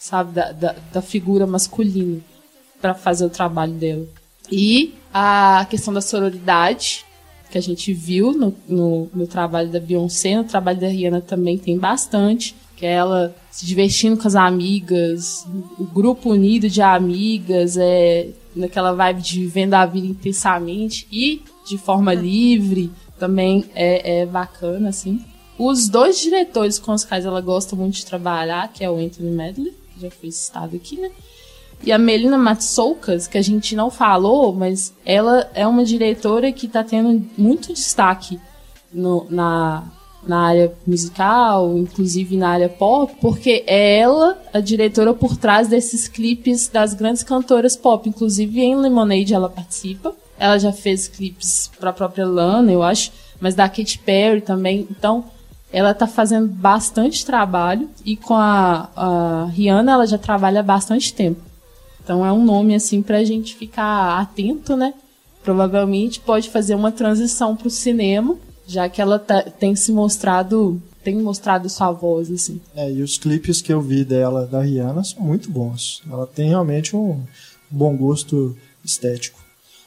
sabe, da, da, da figura masculina para fazer o trabalho dela. E a questão da sororidade, que a gente viu no, no, no, trabalho da Beyoncé, no trabalho da Rihanna também tem bastante, que é ela se divertindo com as amigas, o grupo unido de amigas, é, naquela vibe de vivendo a vida intensamente e de forma livre, também é, é bacana, assim. Os dois diretores com os quais ela gosta muito de trabalhar, que é o Anthony Medley, que já foi citado aqui, né? E a Melina Matsoukas, que a gente não falou, mas ela é uma diretora que está tendo muito destaque no, na, na área musical, inclusive na área pop, porque é ela a diretora por trás desses clipes das grandes cantoras pop, inclusive em Lemonade ela participa. Ela já fez clipes para a própria Lana, eu acho, mas da Katy Perry também. Então, ela tá fazendo bastante trabalho e com a, a Rihanna ela já trabalha bastante tempo. Então é um nome assim pra gente ficar atento, né? Provavelmente pode fazer uma transição pro cinema já que ela tá, tem se mostrado tem mostrado sua voz assim. É, e os clipes que eu vi dela da Rihanna são muito bons. Ela tem realmente um bom gosto estético.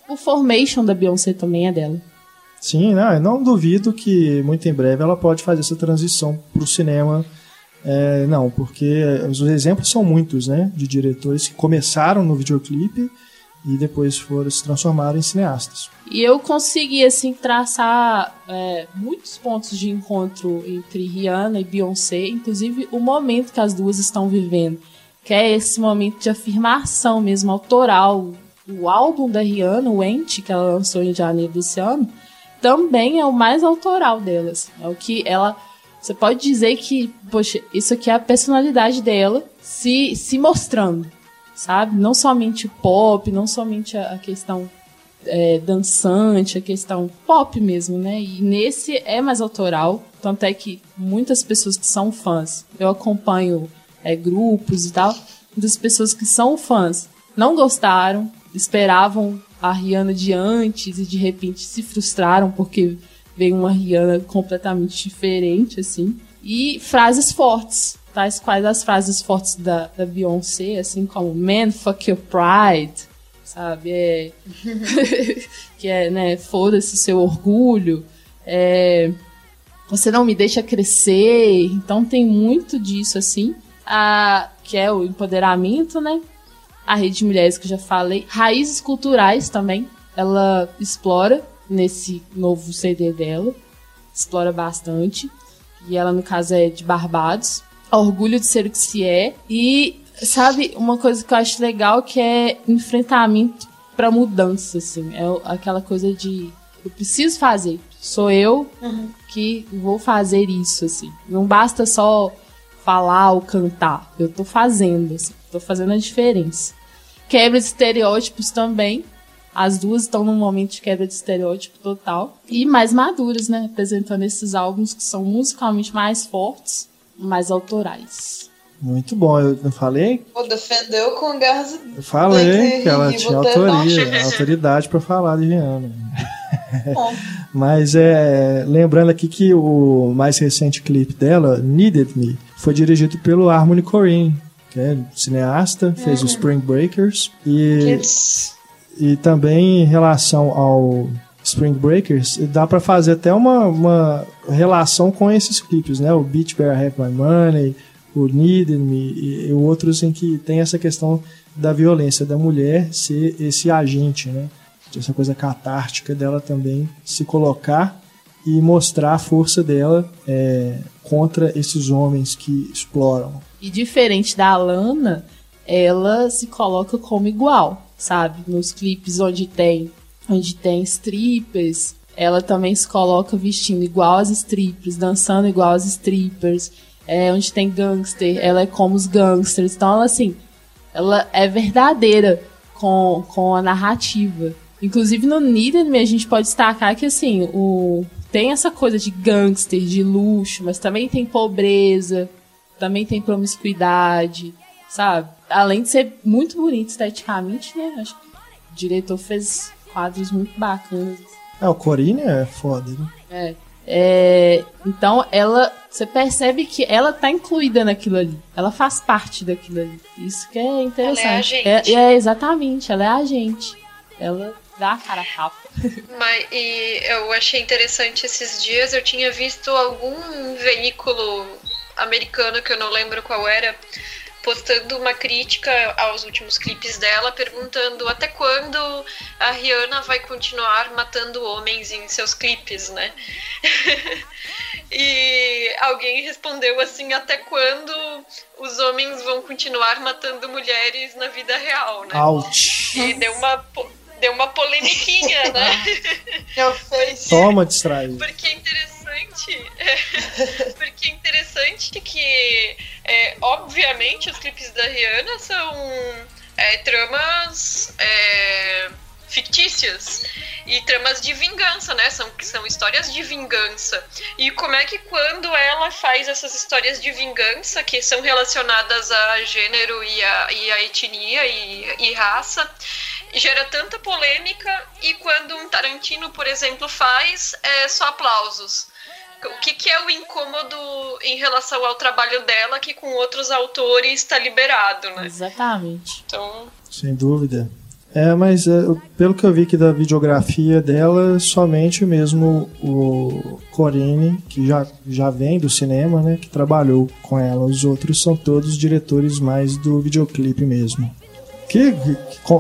O Formation da Beyoncé também é dela. Sim, não, eu não duvido que muito em breve ela pode fazer essa transição para o cinema. É, não, porque os exemplos são muitos, né? De diretores que começaram no videoclipe e depois foram se transformar em cineastas. E eu consegui assim traçar é, muitos pontos de encontro entre Rihanna e Beyoncé, inclusive o momento que as duas estão vivendo, que é esse momento de afirmação mesmo autoral. O álbum da Rihanna, o Ente, que ela lançou em janeiro desse ano, também é o mais autoral delas. É o que ela você pode dizer que, poxa, isso aqui é a personalidade dela se, se mostrando sabe? Não somente pop, não somente a, questão é, dançante, a questão pop mesmo, né? E nesse é mais autoral, tanto é que muitas pessoas que são fãs, eu acompanho é, grupos e tal, muitas pessoas que são fãs não gostaram, esperavam a Rihanna de antes e de repente se frustraram porque veio uma Rihanna completamente diferente, assim. E frases fortes, tais quais as frases fortes da, da Beyoncé, assim como Man, fuck your pride, sabe? É, que é, né, foda-se seu orgulho. É, você não me deixa crescer. Então tem muito disso, assim. A, que é o empoderamento, né? A rede de mulheres que eu já falei. Raízes culturais também. Ela explora nesse novo CD dela. Explora bastante. E ela, no caso, é de Barbados. Orgulho de ser o que se é. E, sabe, uma coisa que eu acho legal que é enfrentamento para mudança, assim. É aquela coisa de eu preciso fazer. Sou eu uhum. que vou fazer isso, assim. Não basta só falar ou cantar. Eu tô fazendo, assim. Tô fazendo a diferença. Quebra de estereótipos também. As duas estão num momento de quebra de estereótipo total. E mais maduras, né? Apresentando esses álbuns que são musicalmente mais fortes, mais autorais. Muito bom, eu não falei? Pô, defendeu com garras. Eu falei que ela tinha autoria, autoridade para falar de Rihanna. Mas é, lembrando aqui que o mais recente clipe dela, Needed Me, foi dirigido pelo Harmony Corrine, que é cineasta, fez uhum. o Spring Breakers e e também em relação ao Spring Breakers, dá para fazer até uma, uma relação com esses clipes, né? O Beach Bear Have My Money, o Needed Me e, e outros em que tem essa questão da violência da mulher ser esse agente, né? Essa coisa catártica dela também se colocar e mostrar a força dela é, contra esses homens que exploram. E diferente da Alana, ela se coloca como igual, sabe? Nos clipes onde tem, onde tem strippers, ela também se coloca vestindo igual as strippers, dançando igual as strippers é, onde tem gangster, ela é como os gangsters. Então, ela, assim, ela é verdadeira com, com a narrativa. Inclusive no Needed a gente pode destacar que, assim, o, tem essa coisa de gangster, de luxo, mas também tem pobreza, também tem promiscuidade, sabe? Além de ser muito bonito esteticamente, né? Acho que o diretor fez quadros muito bacanas. É, o Corine é foda, né? É. É, então ela, você percebe que ela tá incluída naquilo ali. Ela faz parte daquilo ali. Isso que é interessante. Ela é, a gente. É, é exatamente, ela é a gente. Ela dá a cara a capa. Mas e eu achei interessante esses dias. Eu tinha visto algum veículo americano que eu não lembro qual era postando uma crítica aos últimos clipes dela, perguntando até quando a Rihanna vai continuar matando homens em seus clipes, né? e alguém respondeu assim: até quando os homens vão continuar matando mulheres na vida real, né? Ouch. E deu uma deu uma polemiquinha, né? Eu fiz. Toma, distrai. Porque é interessante. É, porque é interessante que, é, obviamente, os clipes da Rihanna são é, tramas é, fictícias e tramas de vingança, né? São, são histórias de vingança. E como é que quando ela faz essas histórias de vingança, que são relacionadas a gênero e a, e a etnia e, e raça, gera tanta polêmica e quando um Tarantino, por exemplo, faz, é só aplausos. O que, que é o incômodo em relação ao trabalho dela que com outros autores está liberado, né? Exatamente. Então... Sem dúvida. É, mas é, pelo que eu vi aqui da videografia dela, somente mesmo o Corinne, que já, já vem do cinema, né, que trabalhou com ela. Os outros são todos diretores mais do videoclipe mesmo. Que,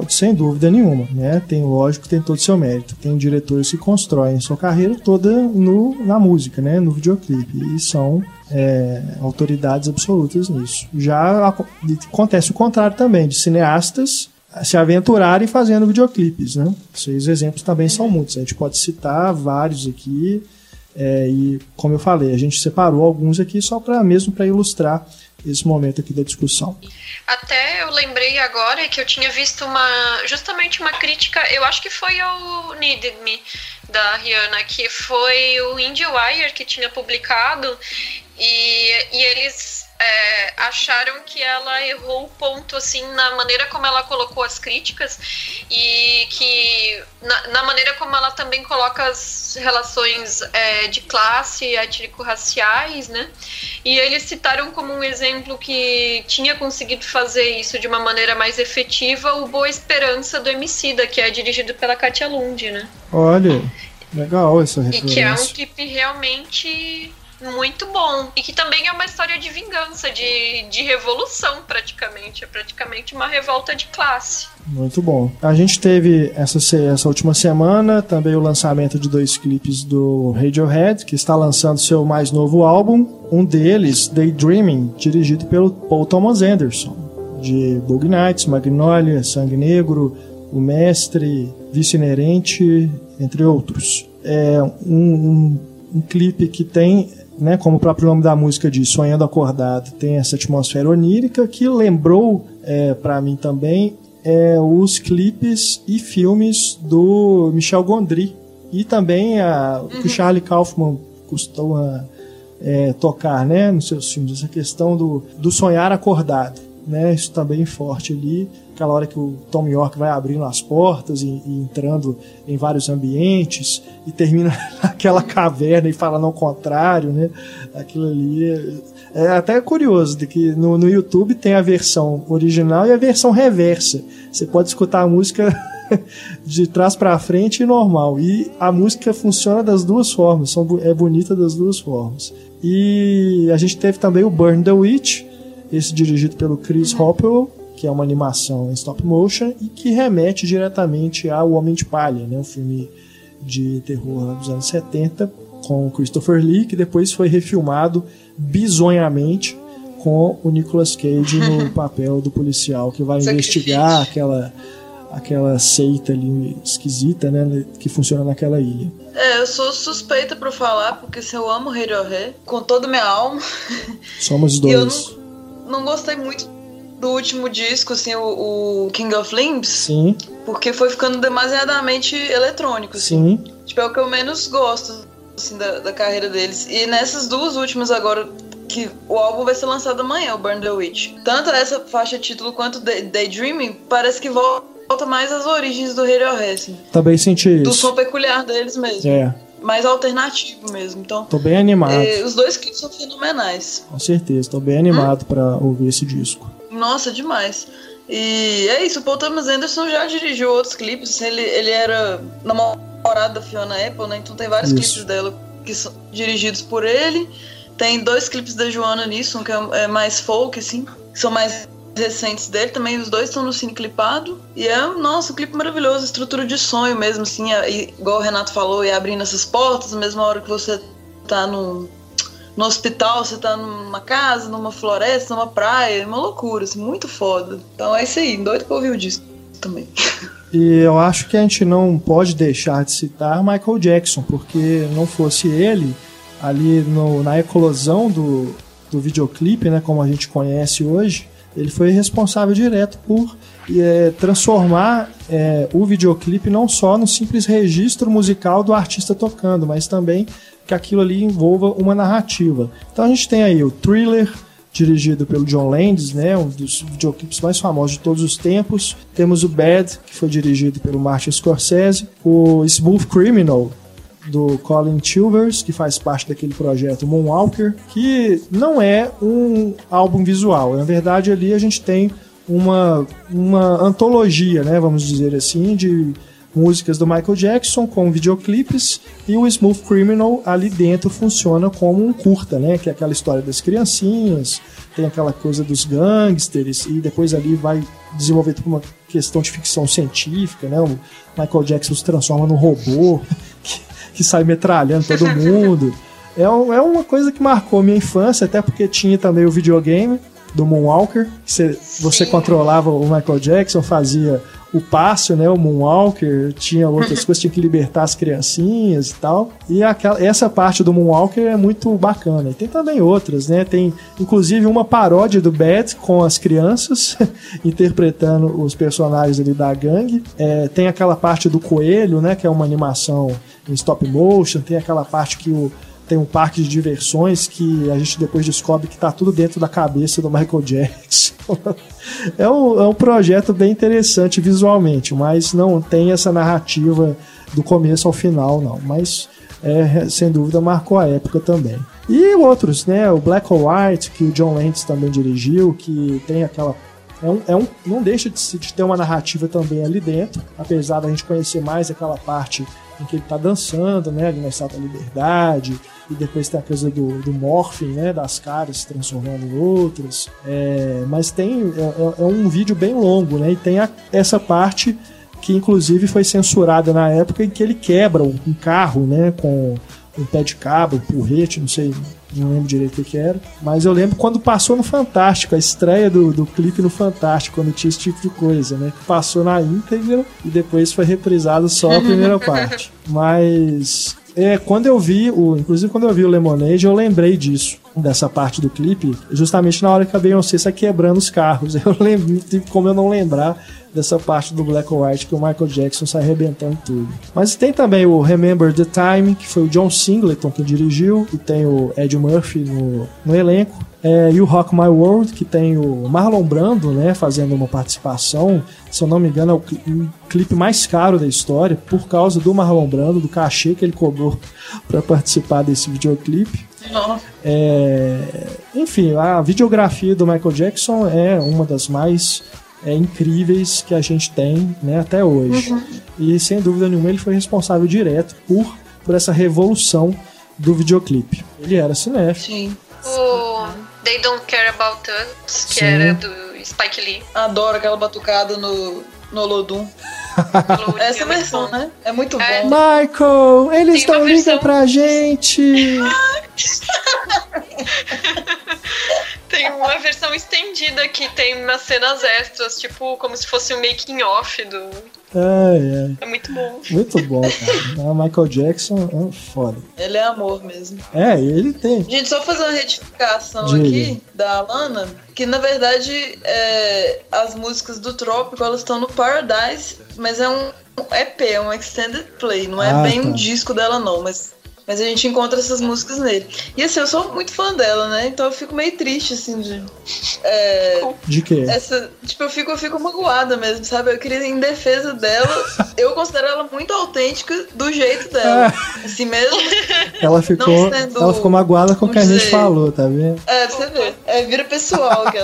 sem dúvida nenhuma, né? Tem lógico, tem todo o seu mérito. Tem diretores que constroem sua carreira toda no, na música, né? No videoclipe. E são é, autoridades absolutas nisso. Já acontece o contrário também, de cineastas se aventurarem fazendo videoclipes, né? Esses exemplos também são muitos. A gente pode citar vários aqui. É, e como eu falei, a gente separou alguns aqui só para mesmo para ilustrar esse momento aqui da discussão. Até eu lembrei agora que eu tinha visto uma justamente uma crítica, eu acho que foi ao Needed Me da Rihanna, que foi o IndieWire que tinha publicado e, e eles é, acharam que ela errou o ponto assim na maneira como ela colocou as críticas e que na, na maneira como ela também coloca as relações é, de classe étnico-raciais, né? E eles citaram como um exemplo que tinha conseguido fazer isso de uma maneira mais efetiva o Boa Esperança do Emicida, que é dirigido pela Katia Lund, né? Olha, legal essa referência. E que é um clipe realmente muito bom. E que também é uma história de vingança, de, de revolução, praticamente. É praticamente uma revolta de classe. Muito bom. A gente teve essa, essa última semana também o lançamento de dois clipes do Radiohead, que está lançando seu mais novo álbum. Um deles, Daydreaming, dirigido pelo Paul Thomas Anderson, de Bug Nights, Magnolia, Sangue Negro, O Mestre, Vício Inerente, entre outros. É um, um, um clipe que tem né, como o próprio nome da música diz, Sonhando Acordado, tem essa atmosfera onírica que lembrou é, para mim também é, os clipes e filmes do Michel Gondry e também a, o que o uhum. Charlie Kaufman costuma é, tocar né, nos seus filmes, essa questão do, do sonhar acordado. Né, isso está bem forte ali aquela hora que o Tom York vai abrindo as portas e, e entrando em vários ambientes e termina naquela caverna e fala não contrário, né? Aquilo ali é, é até curioso de que no, no YouTube tem a versão original e a versão reversa. Você pode escutar a música de trás para frente e normal. E a música funciona das duas formas, são, é bonita das duas formas. E a gente teve também o Burn the Witch, esse dirigido pelo Chris Hopwell, que é uma animação em stop motion e que remete diretamente ao Homem de Palha, né, um filme de terror dos anos 70 com Christopher Lee, que depois foi refilmado bizonhamente com o Nicolas Cage no papel do policial que vai investigar aquela aquela seita ali esquisita, né, que funciona naquela ilha. É, eu sou suspeita para falar porque se eu amo Radiohead com toda minha alma. Somos dois. eu não, não gostei muito do último disco, assim, o, o, King of Limbs. Sim. Porque foi ficando demasiadamente eletrônico. Assim. Sim. Tipo, é o que eu menos gosto, assim, da, da carreira deles. E nessas duas últimas agora, que o álbum vai ser lançado amanhã, o Burn the Witch. Tanto essa faixa título quanto Daydreaming parece que volta mais às origens do Radiohead. Assim. Também senti isso. Do som peculiar deles mesmo. É. Mais alternativo mesmo. Então, tô bem animado. É, os dois clipes são fenomenais. Com certeza, tô bem animado hum? para ouvir esse disco. Nossa, demais. E é isso, o Paul Thomas Anderson já dirigiu outros clipes. Ele, ele era namorado da Fiona Apple, né? Então tem vários isso. clipes dela que são dirigidos por ele. Tem dois clipes da Joana Nisson, que é, é mais folk, assim, que são mais recentes dele. Também os dois estão no cine clipado. E é, nossa, um clipe maravilhoso, estrutura de sonho mesmo, assim, igual o Renato falou, e abrindo essas portas, na mesma hora que você tá no no hospital, você tá numa casa, numa floresta, numa praia, uma loucura, assim, muito foda. Então é isso aí, doido pra ouvir o disco também. E eu acho que a gente não pode deixar de citar Michael Jackson, porque não fosse ele, ali no, na eclosão do, do videoclipe, né, como a gente conhece hoje, ele foi responsável direto por é, transformar é, o videoclipe não só no simples registro musical do artista tocando, mas também que aquilo ali envolva uma narrativa. Então a gente tem aí o Thriller, dirigido pelo John Landis, né, um dos videoclipes mais famosos de todos os tempos. Temos o Bad, que foi dirigido pelo Martin Scorsese, o Smooth Criminal do Colin Chilvers, que faz parte daquele projeto Moonwalker, que não é um álbum visual. Na verdade, ali a gente tem uma, uma antologia, né, vamos dizer assim, de músicas do Michael Jackson com videoclipes e o Smooth Criminal ali dentro funciona como um curta, né? Que é aquela história das criancinhas, tem aquela coisa dos gangsters e depois ali vai desenvolver uma questão de ficção científica, né? O Michael Jackson se transforma num robô que, que sai metralhando todo mundo. É, é uma coisa que marcou minha infância, até porque tinha também o videogame do Moonwalker, você, você controlava o Michael Jackson, fazia o passo, né, o Moonwalker, tinha outras coisas, tinha que libertar as criancinhas e tal. E aquela, essa parte do Moonwalker é muito bacana. E tem também outras, né? Tem inclusive uma paródia do Bad com as crianças interpretando os personagens ali da gangue. É, tem aquela parte do coelho, né, que é uma animação em stop motion, tem aquela parte que o tem um parque de diversões que a gente depois descobre que tá tudo dentro da cabeça do Michael Jackson. é, um, é um projeto bem interessante visualmente, mas não tem essa narrativa do começo ao final, não. Mas é, sem dúvida marcou a época também. E outros, né? O Black or White, que o John Landis também dirigiu, que tem aquela é um, é um, não deixa de, de, ter uma narrativa também ali dentro, apesar da gente conhecer mais aquela parte em que ele está dançando, né, ali na Estátua da Liberdade, e depois tem a coisa do, do morphing, né, das caras se transformando em outras. É, mas tem é, é, é, um vídeo bem longo, né, e tem a, essa parte que inclusive foi censurada na época em que ele quebra um, carro, né, com um pé de cabra, um porrete, não sei, não lembro direito o que era. Mas eu lembro quando passou no Fantástico, a estreia do, do clipe no Fantástico, quando tinha esse tipo de coisa, né? Passou na íntegra e depois foi reprisado só a primeira parte. Mas é, quando eu vi, o, inclusive quando eu vi o Lemonade, eu lembrei disso, dessa parte do clipe, justamente na hora que a Beyoncé está quebrando os carros. Eu lembro, como eu não lembrar dessa parte do Black or White que o Michael Jackson sai arrebentando tudo. Mas tem também o Remember the Time, que foi o John Singleton que dirigiu, e tem o Ed Murphy no, no elenco. É, e o Rock My World, que tem o Marlon Brando, né, fazendo uma participação. Se eu não me engano, é o clipe mais caro da história, por causa do Marlon Brando, do cachê que ele cobrou para participar desse videoclipe. É, enfim, a videografia do Michael Jackson é uma das mais é, incríveis que a gente tem né, até hoje. Uhum. E sem dúvida nenhuma ele foi responsável direto por, por essa revolução do videoclipe. Ele era cinéfilo. Sim. O They Don't Care About Us, que Sim. era do Spike Lee. Adoro aquela batucada no, no Olodum. Essa é versão, né? É muito é. bom. Michael, eles versão... ligam pra gente. Tem uma versão estendida que tem umas cenas extras, tipo, como se fosse um making off do. É, é. É muito bom. Muito bom, cara. O Michael Jackson é foda. Ele é amor mesmo. É, ele tem. Gente, só fazer uma retificação Diga. aqui da Alana, que na verdade é, as músicas do Trópico elas estão no Paradise, mas é um EP, é um extended play, não é ah, bem tá. um disco dela não, mas mas a gente encontra essas músicas nele. E assim, eu sou muito fã dela, né? Então eu fico meio triste, assim, de. É, de quê? Essa, tipo, eu fico, eu fico magoada mesmo, sabe? Eu queria, em defesa dela, eu considero ela muito autêntica do jeito dela. É. Assim mesmo. Ela ficou, sendo, ela ficou magoada com o que a gente falou, tá vendo? É, pra você ver. É, vira pessoal. Que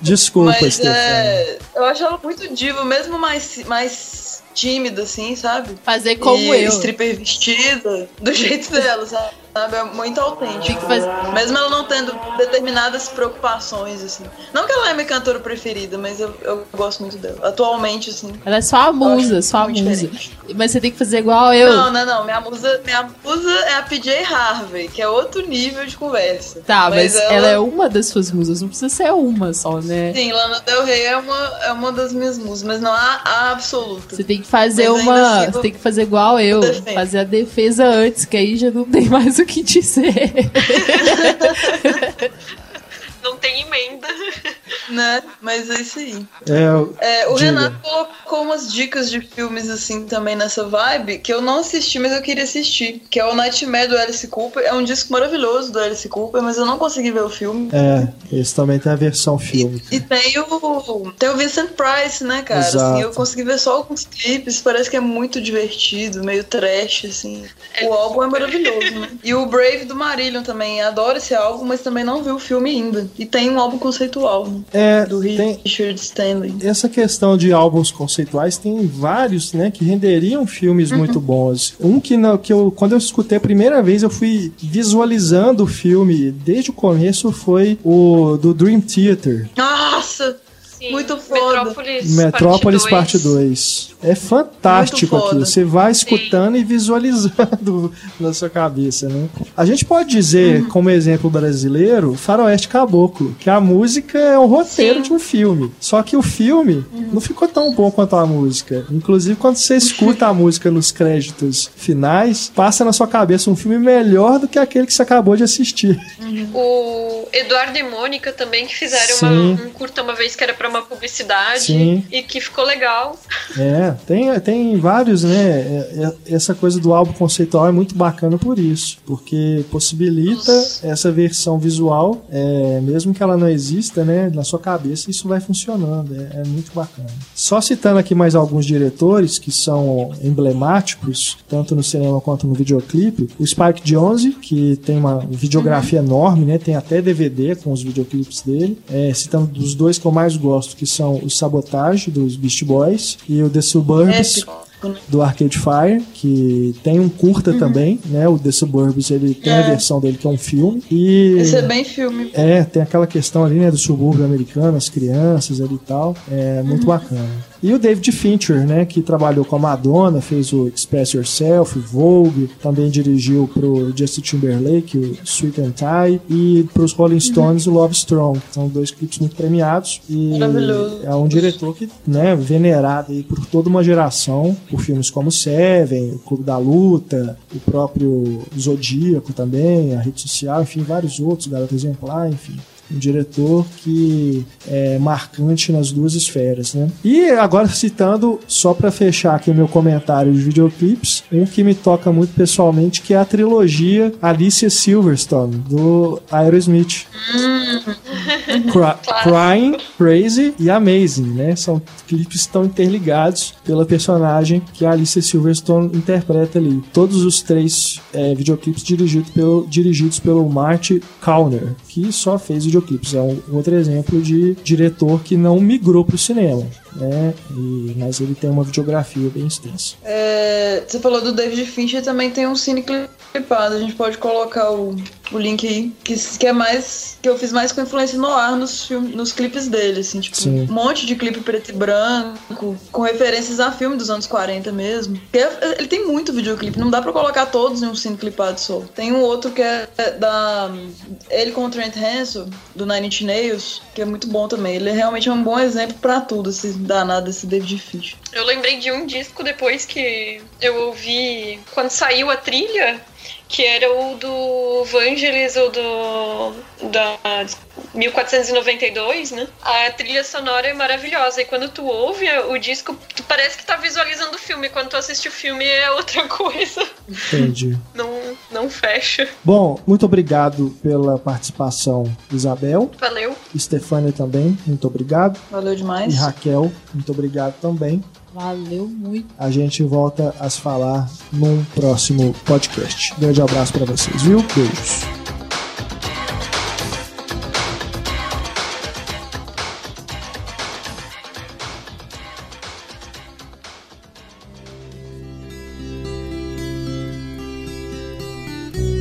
Desculpa, Mas, é, Eu acho ela muito diva, mesmo mais. mais tímida, assim, sabe? Fazer como e eu. stripper vestida, do jeito dela, sabe? Sabe? É muito autêntico. Mesmo ela não tendo determinadas preocupações, assim. Não que ela é minha cantora preferida, mas eu, eu gosto muito dela. Atualmente, assim. Ela é só a musa, só a musa. Diferente. Mas você tem que fazer igual eu. Não, não, não. Minha musa, minha musa é a PJ Harvey, que é outro nível de conversa. Tá, mas, mas ela... ela... é uma das suas musas, não precisa ser uma só, né? Sim, Lana Del Rey é uma, é uma das minhas musas, mas não a, a absoluta. Você tem que fazer mas uma. Assim, você tem que fazer igual eu. Fazer a defesa antes, que aí já não tem mais o que dizer. Não tem emenda. Né? Mas é isso aí. É, é, o diga. Renato colocou umas dicas de filmes assim também nessa vibe que eu não assisti, mas eu queria assistir. Que é o Nightmare do Alice Cooper. É um disco maravilhoso do Alice Cooper, mas eu não consegui ver o filme. É, esse também tem a versão filme. E, e tem o tem o Vincent Price, né, cara? Assim, eu consegui ver só alguns clipes, parece que é muito divertido, meio trash, assim. O álbum é maravilhoso, né? E o Brave do Marillion também. Adoro esse álbum, mas também não vi o filme ainda. E tem um álbum conceitual, né? É, do Richard Stanley. Essa questão de álbuns conceituais tem vários, né, que renderiam filmes uhum. muito bons. Um que, não, que eu, quando eu escutei a primeira vez, eu fui visualizando o filme desde o começo, foi o do Dream Theater. Nossa! Sim, Muito foda. Metrópolis, Metrópolis Parte 2. É fantástico aquilo. Você vai escutando Sim. e visualizando na sua cabeça, né? A gente pode dizer, uhum. como exemplo brasileiro, Faroeste Caboclo, que a música é o roteiro Sim. de um filme. Só que o filme uhum. não ficou tão bom quanto a música. Inclusive, quando você escuta a música nos créditos finais, passa na sua cabeça um filme melhor do que aquele que você acabou de assistir. Uhum. O Eduardo e Mônica também que fizeram uma, um curta uma vez que era pra uma publicidade Sim. e que ficou legal. É, tem, tem vários, né? É, é, Essa coisa do álbum conceitual é muito bacana por isso, porque possibilita Nossa. essa versão visual, é, mesmo que ela não exista, né? Na sua cabeça isso vai funcionando, é, é muito bacana. Só citando aqui mais alguns diretores que são emblemáticos, tanto no cinema quanto no videoclipe, o Spike Jonze, que tem uma videografia enorme, né? Tem até DVD com os videoclipes dele. É, citando dos dois que eu mais gosto, que são o Sabotage, dos Beast Boys, e o The Suburbs, Épico, né? do Arcade Fire, que tem um curta também, né? O The Suburbs, ele tem a É. versão dele que é um filme. E... Esse é bem filme. É, tem aquela questão ali, né, do subúrbio americano, as crianças ali e tal. É muito bacana. E o David Fincher, né, que trabalhou com a Madonna, fez o Express Yourself, Vogue, também dirigiu pro Justin Timberlake, o Sweet and Tie, e pros Rolling Stones, o Love Strong. São dois clipes muito premiados. E Maravilhoso. é um diretor que, né, venerado aí por toda uma geração, por filmes como Seven, o Clube da Luta, o próprio Zodíaco também, a rede social, enfim, vários outros, Garota Exemplar, enfim. Um diretor que é marcante nas duas esferas, né? E agora citando, só para fechar aqui o meu comentário de videoclipes, um que me toca muito pessoalmente, que é a trilogia Alicia Silverstone, do Aerosmith. Cry- Crying, Crazy e Amazing, né? São clipes que estão interligados pela personagem que a Alicia Silverstone interpreta ali. Todos os três é, videoclipes dirigidos pelo, dirigidos pelo Marty Kauner, que só fez videoclipes. É um outro exemplo de diretor que não migrou para o cinema, né? E, mas ele tem uma videografia bem extensa. É, você falou do David Fincher, também tem um cine clipado. A gente pode colocar o, o link aí, que, que é mais. que eu fiz mais com influência no ar nos, filmes, nos clipes dele, assim, tipo, Sim. um monte de clipe preto e branco, com referências a filme dos anos 40 mesmo. Porque é- ele tem muito videoclipe, não dá pra colocar todos em um cine clipado só. Tem um outro que é da. Ele com o Trent Hansel, do Nine Inch Nails, que é muito bom também. Ele realmente é um bom exemplo pra tudo, esse danado, esse David Fincher. Eu lembrei de um disco depois que eu ouvi quando saiu a trilha, que era o do Vangelis ou do da 1492, né? A trilha sonora é maravilhosa e quando tu ouve o disco, tu parece que tá visualizando o filme, quando tu assiste o filme é outra coisa. Entendi. Não não fecha. Bom, muito obrigado pela participação, Isabel. Valeu. Stefania também, muito obrigado. Valeu E demais. Raquel, muito obrigado também. Valeu muito. A gente volta a se falar num próximo podcast. Grande abraço pra vocês, viu? Beijos.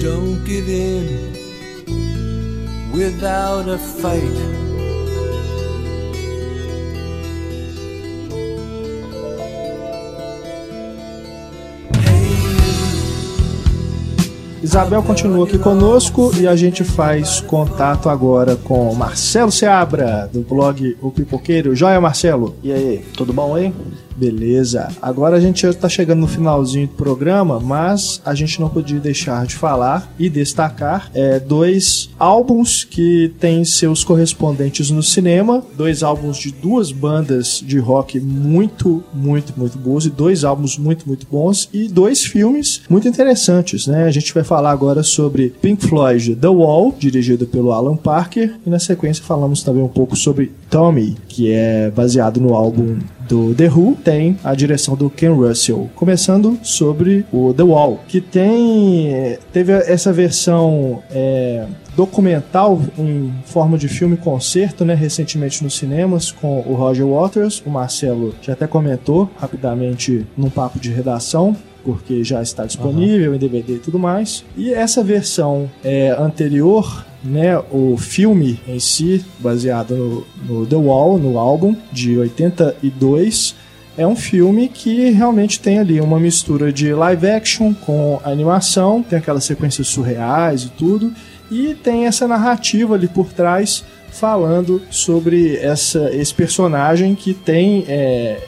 Don't give in without a fight. Isabel continua aqui conosco e a gente faz contato agora com Marcelo Seabra, do blog O Pipoqueiro. Joia, Marcelo? E aí, tudo bom aí? Beleza. Agora a gente está chegando no finalzinho do programa, mas a gente não podia deixar de falar e destacar é, dois álbuns que têm seus correspondentes no cinema, dois álbuns de duas bandas de rock muito, muito, muito boas e dois álbuns muito, muito bons e dois filmes muito interessantes, né? A gente vai falar agora sobre Pink Floyd The Wall, dirigido pelo Alan Parker, e na sequência falamos também um pouco sobre Tommy, que é baseado no álbum do The Who, tem a direção do Ken Russell. Começando sobre o The Wall, que tem teve essa versão é, documental em forma de filme concerto, né, recentemente nos cinemas com o Roger Waters. O Marcelo já até comentou rapidamente num papo de redação porque já está disponível em DVD e tudo mais. E essa versão é, anterior, né, o filme em si, baseado no, no The Wall, no álbum de 82, é um filme que realmente tem ali uma mistura de live action com animação, tem aquelas sequências surreais e tudo, e tem essa narrativa ali por trás falando sobre essa, esse personagem que tem é,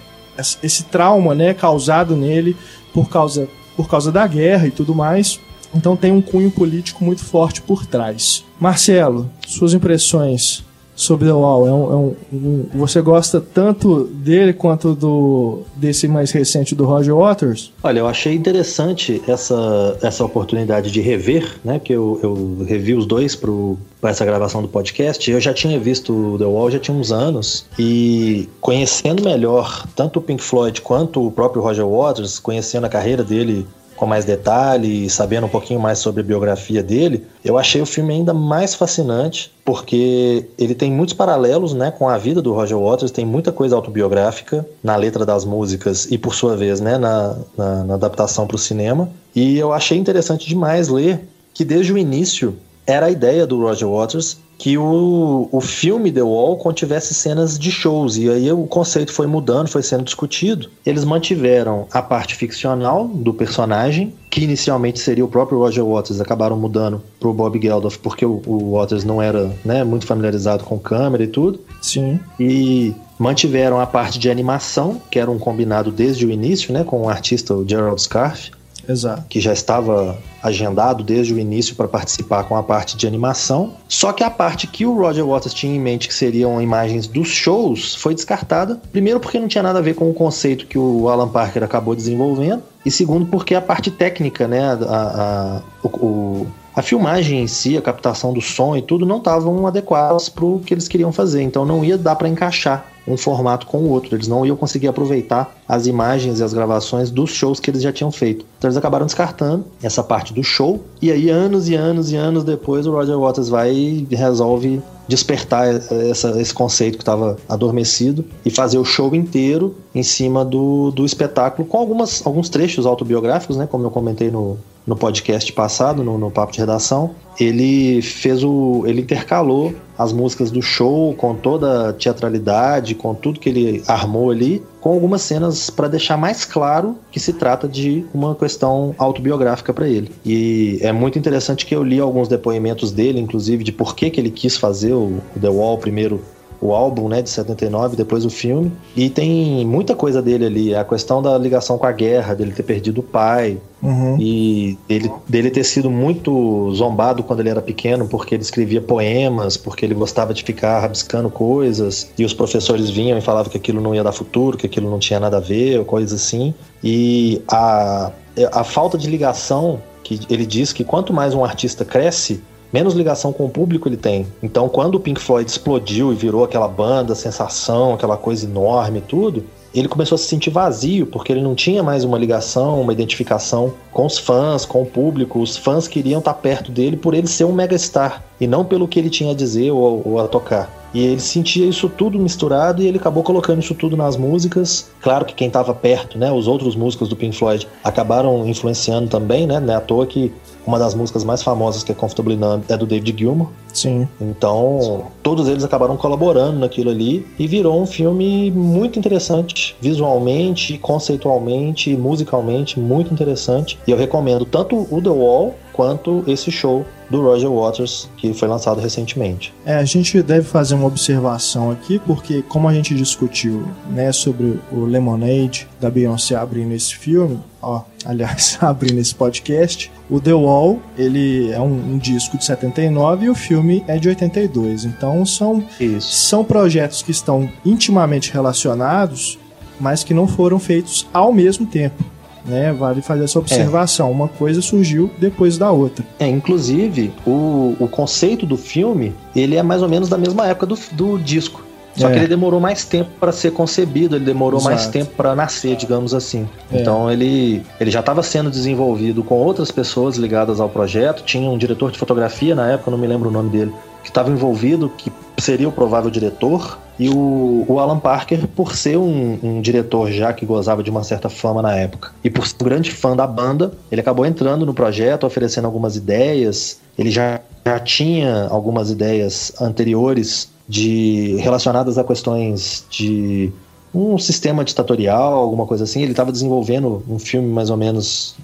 esse trauma né, causado nele por causa, por causa da guerra e tudo mais. Então tem um cunho político muito forte por trás. Marcelo, suas impressões sobre The Wall? É um, é um, um, você gosta tanto dele quanto do desse mais recente do Roger Waters? Olha, eu achei interessante essa, essa oportunidade de rever, né? Que eu, eu revi os dois para essa gravação do podcast. Eu já tinha visto The Wall já tinha uns anos e conhecendo melhor tanto o Pink Floyd quanto o próprio Roger Waters, conhecendo a carreira dele com mais detalhe, sabendo um pouquinho mais sobre a biografia dele, eu achei o filme ainda mais fascinante, porque ele tem muitos paralelos né, com a vida do Roger Waters, tem muita coisa autobiográfica na letra das músicas e, por sua vez, né, na, na, na adaptação para o cinema. E eu achei interessante demais ler que desde o início era a ideia do Roger Waters que o, o filme The Wall contivesse cenas de shows, e aí o conceito foi mudando, foi sendo discutido. Eles mantiveram a parte ficcional do personagem, que inicialmente seria o próprio Roger Waters, acabaram mudando para o Bob Geldof, porque o, o Waters não era né, muito familiarizado com câmera e tudo. Sim. E mantiveram a parte de animação, que era um combinado desde o início, né, com o artista o Gerald Scarfe. Exato. que já estava agendado desde o início para participar com a parte de animação. Só que a parte que o Roger Waters tinha em mente, que seriam imagens dos shows, foi descartada. Primeiro, porque não tinha nada a ver com o conceito que o Alan Parker acabou desenvolvendo. E segundo, porque a parte técnica, né, a, a, o, a filmagem em si, a captação do som e tudo não estavam adequadas para o que eles queriam fazer. Então não ia dar para encaixar um formato com o outro. Eles não iam conseguir aproveitar as imagens e as gravações dos shows que eles já tinham feito. Então eles acabaram descartando essa parte do show. E aí, anos e anos e anos depois, o Roger Waters vai e resolve despertar essa, esse conceito que estava adormecido e fazer o show inteiro em cima do, do espetáculo, com algumas, alguns trechos autobiográficos, né? Como eu comentei no, no podcast passado, no, no papo de redação, ele fez o. ele intercalou as músicas do show com toda a teatralidade, com tudo que ele armou ali, com algumas cenas para deixar mais claro que se trata de uma questão autobiográfica para ele. E é muito interessante que eu li alguns depoimentos dele, inclusive, de por que, que ele quis fazer o The Wall primeiro o álbum, né, de 79, depois o filme. E tem muita coisa dele ali. A questão da ligação com a guerra, dele ter perdido o pai. Uhum. E dele, dele ter sido muito zombado quando ele era pequeno, porque ele escrevia poemas, porque ele gostava de ficar rabiscando coisas. E os professores vinham e falavam que aquilo não ia dar futuro, que aquilo não tinha nada a ver, ou coisas assim. E a, a falta de ligação que ele diz que quanto mais um artista cresce, menos ligação com o público ele tem. Então, quando o Pink Floyd explodiu e virou aquela banda, sensação, aquela coisa enorme e tudo, ele começou a se sentir vazio, porque ele não tinha mais uma ligação, uma identificação com os fãs, com o público. Os fãs queriam estar perto dele por ele ser um megastar e não pelo que ele tinha a dizer ou, ou a tocar. E ele sentia isso tudo misturado e ele acabou colocando isso tudo nas músicas. Claro que quem estava perto, né, os outros músicos do Pink Floyd acabaram influenciando também, né? Não é à toa que uma das músicas mais famosas que é Comfortably Numb é do David Gilmour. Sim. Então, todos eles acabaram colaborando naquilo ali e virou um filme muito interessante, visualmente, conceitualmente, musicalmente, muito interessante. E eu recomendo tanto o The Wall quanto esse show do Roger Waters, que foi lançado recentemente. É, a gente deve fazer uma observação aqui, porque como a gente discutiu né, sobre o Lemonade da Beyoncé abrindo esse filme, ó, aliás, abrindo esse podcast, o The Wall, ele é um, um, disco de 79 e o filme é de 82. Então são, Isso. são projetos que estão intimamente relacionados, mas que não foram feitos ao mesmo tempo. Né, vale fazer essa observação. É. Uma coisa surgiu depois da outra. É, inclusive, o, o conceito do filme, ele é mais ou menos da mesma época do, do disco. Só é. que ele demorou mais tempo para ser concebido, ele demorou Exato. mais tempo para nascer, digamos assim. É. Então ele, ele já estava sendo desenvolvido com outras pessoas ligadas ao projeto. Tinha um diretor de fotografia na época, não me lembro o nome dele, que estava envolvido, que seria o provável diretor. E o, o Alan Parker, por ser um, um, diretor já que gozava de uma certa fama na época, e por ser um grande fã da banda, ele acabou entrando no projeto, oferecendo algumas ideias. Ele já, já tinha algumas ideias anteriores de relacionadas a questões de um sistema ditatorial, alguma coisa assim. Ele estava desenvolvendo um filme mais ou menos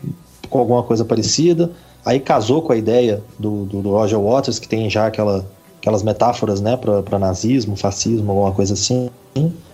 com alguma coisa parecida. Aí casou com a ideia do, do, do Roger Waters, que tem já aquela aquelas metáforas, né, para nazismo, fascismo, alguma coisa assim.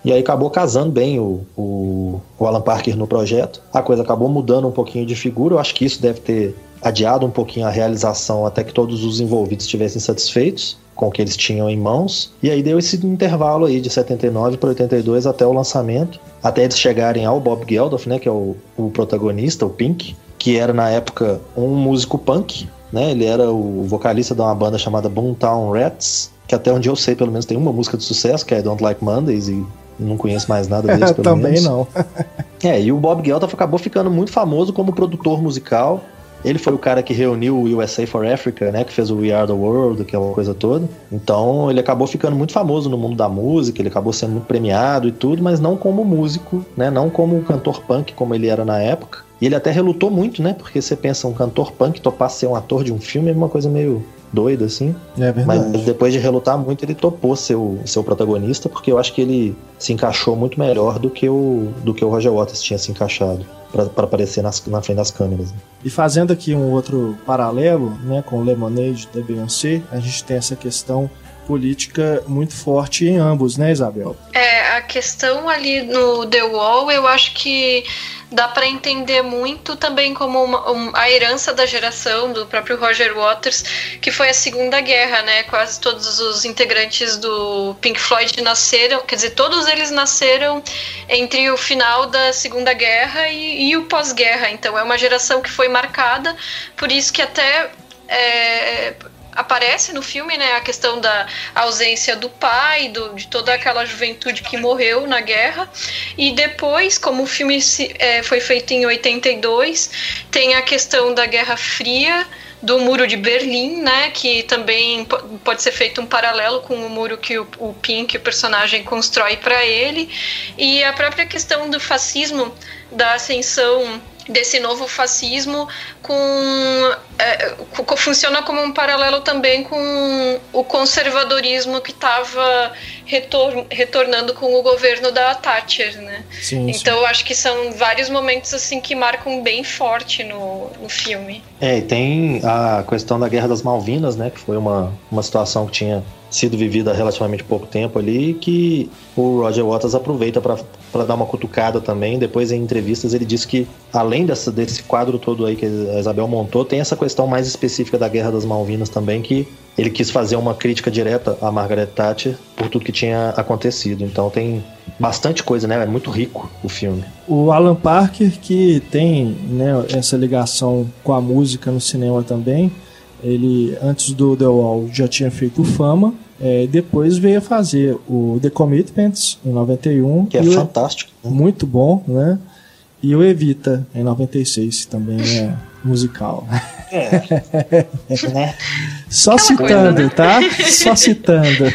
E aí acabou casando bem o, o, o, Alan Parker no projeto. A coisa acabou mudando um pouquinho de figura. Eu acho que isso deve ter adiado um pouquinho a realização até que todos os envolvidos estivessem satisfeitos. Com o que eles tinham em mãos. E aí deu esse intervalo aí de 79 para 82 até o lançamento, até eles chegarem ao Bob Geldof, né, que é o, o protagonista, o Pink, que era na época um músico punk, né? Ele era o vocalista de uma banda chamada Boomtown Rats, que até onde eu sei, pelo menos tem uma música de sucesso, que é Don't Like Mondays, e não conheço mais nada deles, pelo Também menos. não. É, e o Bob Geldof acabou ficando muito famoso como produtor musical. Ele foi o cara que reuniu o USA for Africa, né? Que fez o We Are the World, aquela coisa toda. Então ele acabou ficando muito famoso no mundo da música, ele acabou sendo muito premiado e tudo, mas não como músico, né? Não como cantor punk como ele era na época. E ele até relutou muito, né? Porque você pensa, um cantor punk topar ser um ator de um filme é uma coisa meio doida, assim. É Mas verdade. depois de relutar muito, ele topou ser o, ser o protagonista, porque eu acho que ele se encaixou muito melhor do que o, do que o Roger Waters tinha se encaixado pra aparecer nas- na frente das câmeras. né? E fazendo aqui um outro paralelo, né, com o Lemonade da Beyoncé, a gente tem essa questão política muito forte em ambos, né, Isabel? É, a questão ali no The Wall, eu acho que dá para entender muito também como uma- um- a herança da geração do próprio Roger Waters, que foi a Segunda Guerra, né? Quase todos os integrantes do Pink Floyd nasceram, quer dizer, todos eles nasceram entre o final da Segunda Guerra e, e o pós-guerra. Então é uma geração que foi marcada, por isso que até é, aparece no filme, né, a questão da ausência do pai, do, de toda aquela juventude que morreu na guerra. E depois, como o filme se- é, foi feito em 82, tem a questão da Guerra Fria, do Muro de Berlim, né, que também po- pode ser feito um paralelo com o muro que o, o Pink, o personagem, constrói para ele. E a própria questão do fascismo, da ascensão desse novo fascismo com é, co- funciona como um paralelo também com o conservadorismo que estava retor retornando com o governo da Thatcher, né? Sim, sim. Então eu acho que são vários momentos assim que marcam bem forte no, no filme. É, e tem a questão da Guerra das Malvinas, né? Que foi uma, uma situação que tinha sido vivida há relativamente pouco tempo ali, que o Roger Waters aproveita para dar uma cutucada também. Depois, em entrevistas, ele disse que, além dessa, desse quadro todo aí que a Isabel montou, tem essa questão mais específica da Guerra das Malvinas também, que ele quis fazer uma crítica direta a Margaret Thatcher por tudo que tinha acontecido. Então tem bastante coisa, né? É muito rico o filme. O Alan Parker, que tem né, essa ligação com a música no cinema também, ele antes do The Wall já tinha feito Fama, é, depois veio a fazer o The Commitments em 91, Que é e o- fantástico. né? muito bom, né? E o Evita em 96, que também é musical. né? Só Aquela coisa, citando, né? tá? Só citando.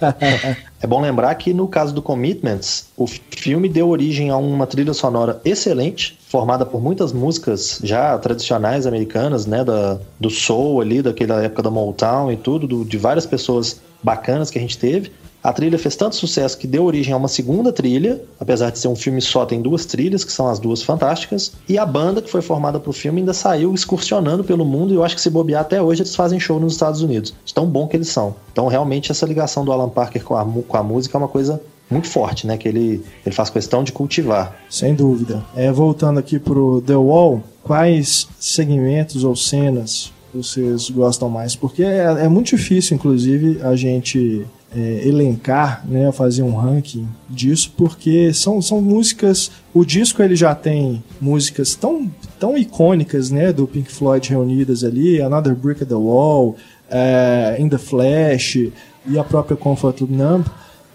É bom lembrar que no caso do Commitments, o filme deu origem a uma trilha sonora excelente, formada por muitas músicas já tradicionais americanas, né, da, do soul ali, daquela época da Motown e tudo, do- de várias pessoas bacanas que a gente teve. A trilha fez tanto sucesso que deu origem a uma segunda trilha, apesar de ser um filme só, tem duas trilhas, que são as duas fantásticas. E a banda que foi formada pro filme ainda saiu excursionando pelo mundo, e eu acho que se bobear até hoje eles fazem show nos Estados Unidos. De tão bom que eles são. Então, realmente, essa ligação do Alan Parker com a, com a música é uma coisa muito forte, né? Que ele, ele faz questão de cultivar. Sem dúvida. É, voltando aqui pro The Wall, quais segmentos ou cenas vocês gostam mais? Porque é, é muito difícil, inclusive, a gente é, elencar, né, fazer um ranking disso, porque são, são músicas. O disco ele já tem músicas tão, tão icônicas, né, do Pink Floyd reunidas ali, Another Brick at the Wall, é, In the Flash e a própria Comfort Numb.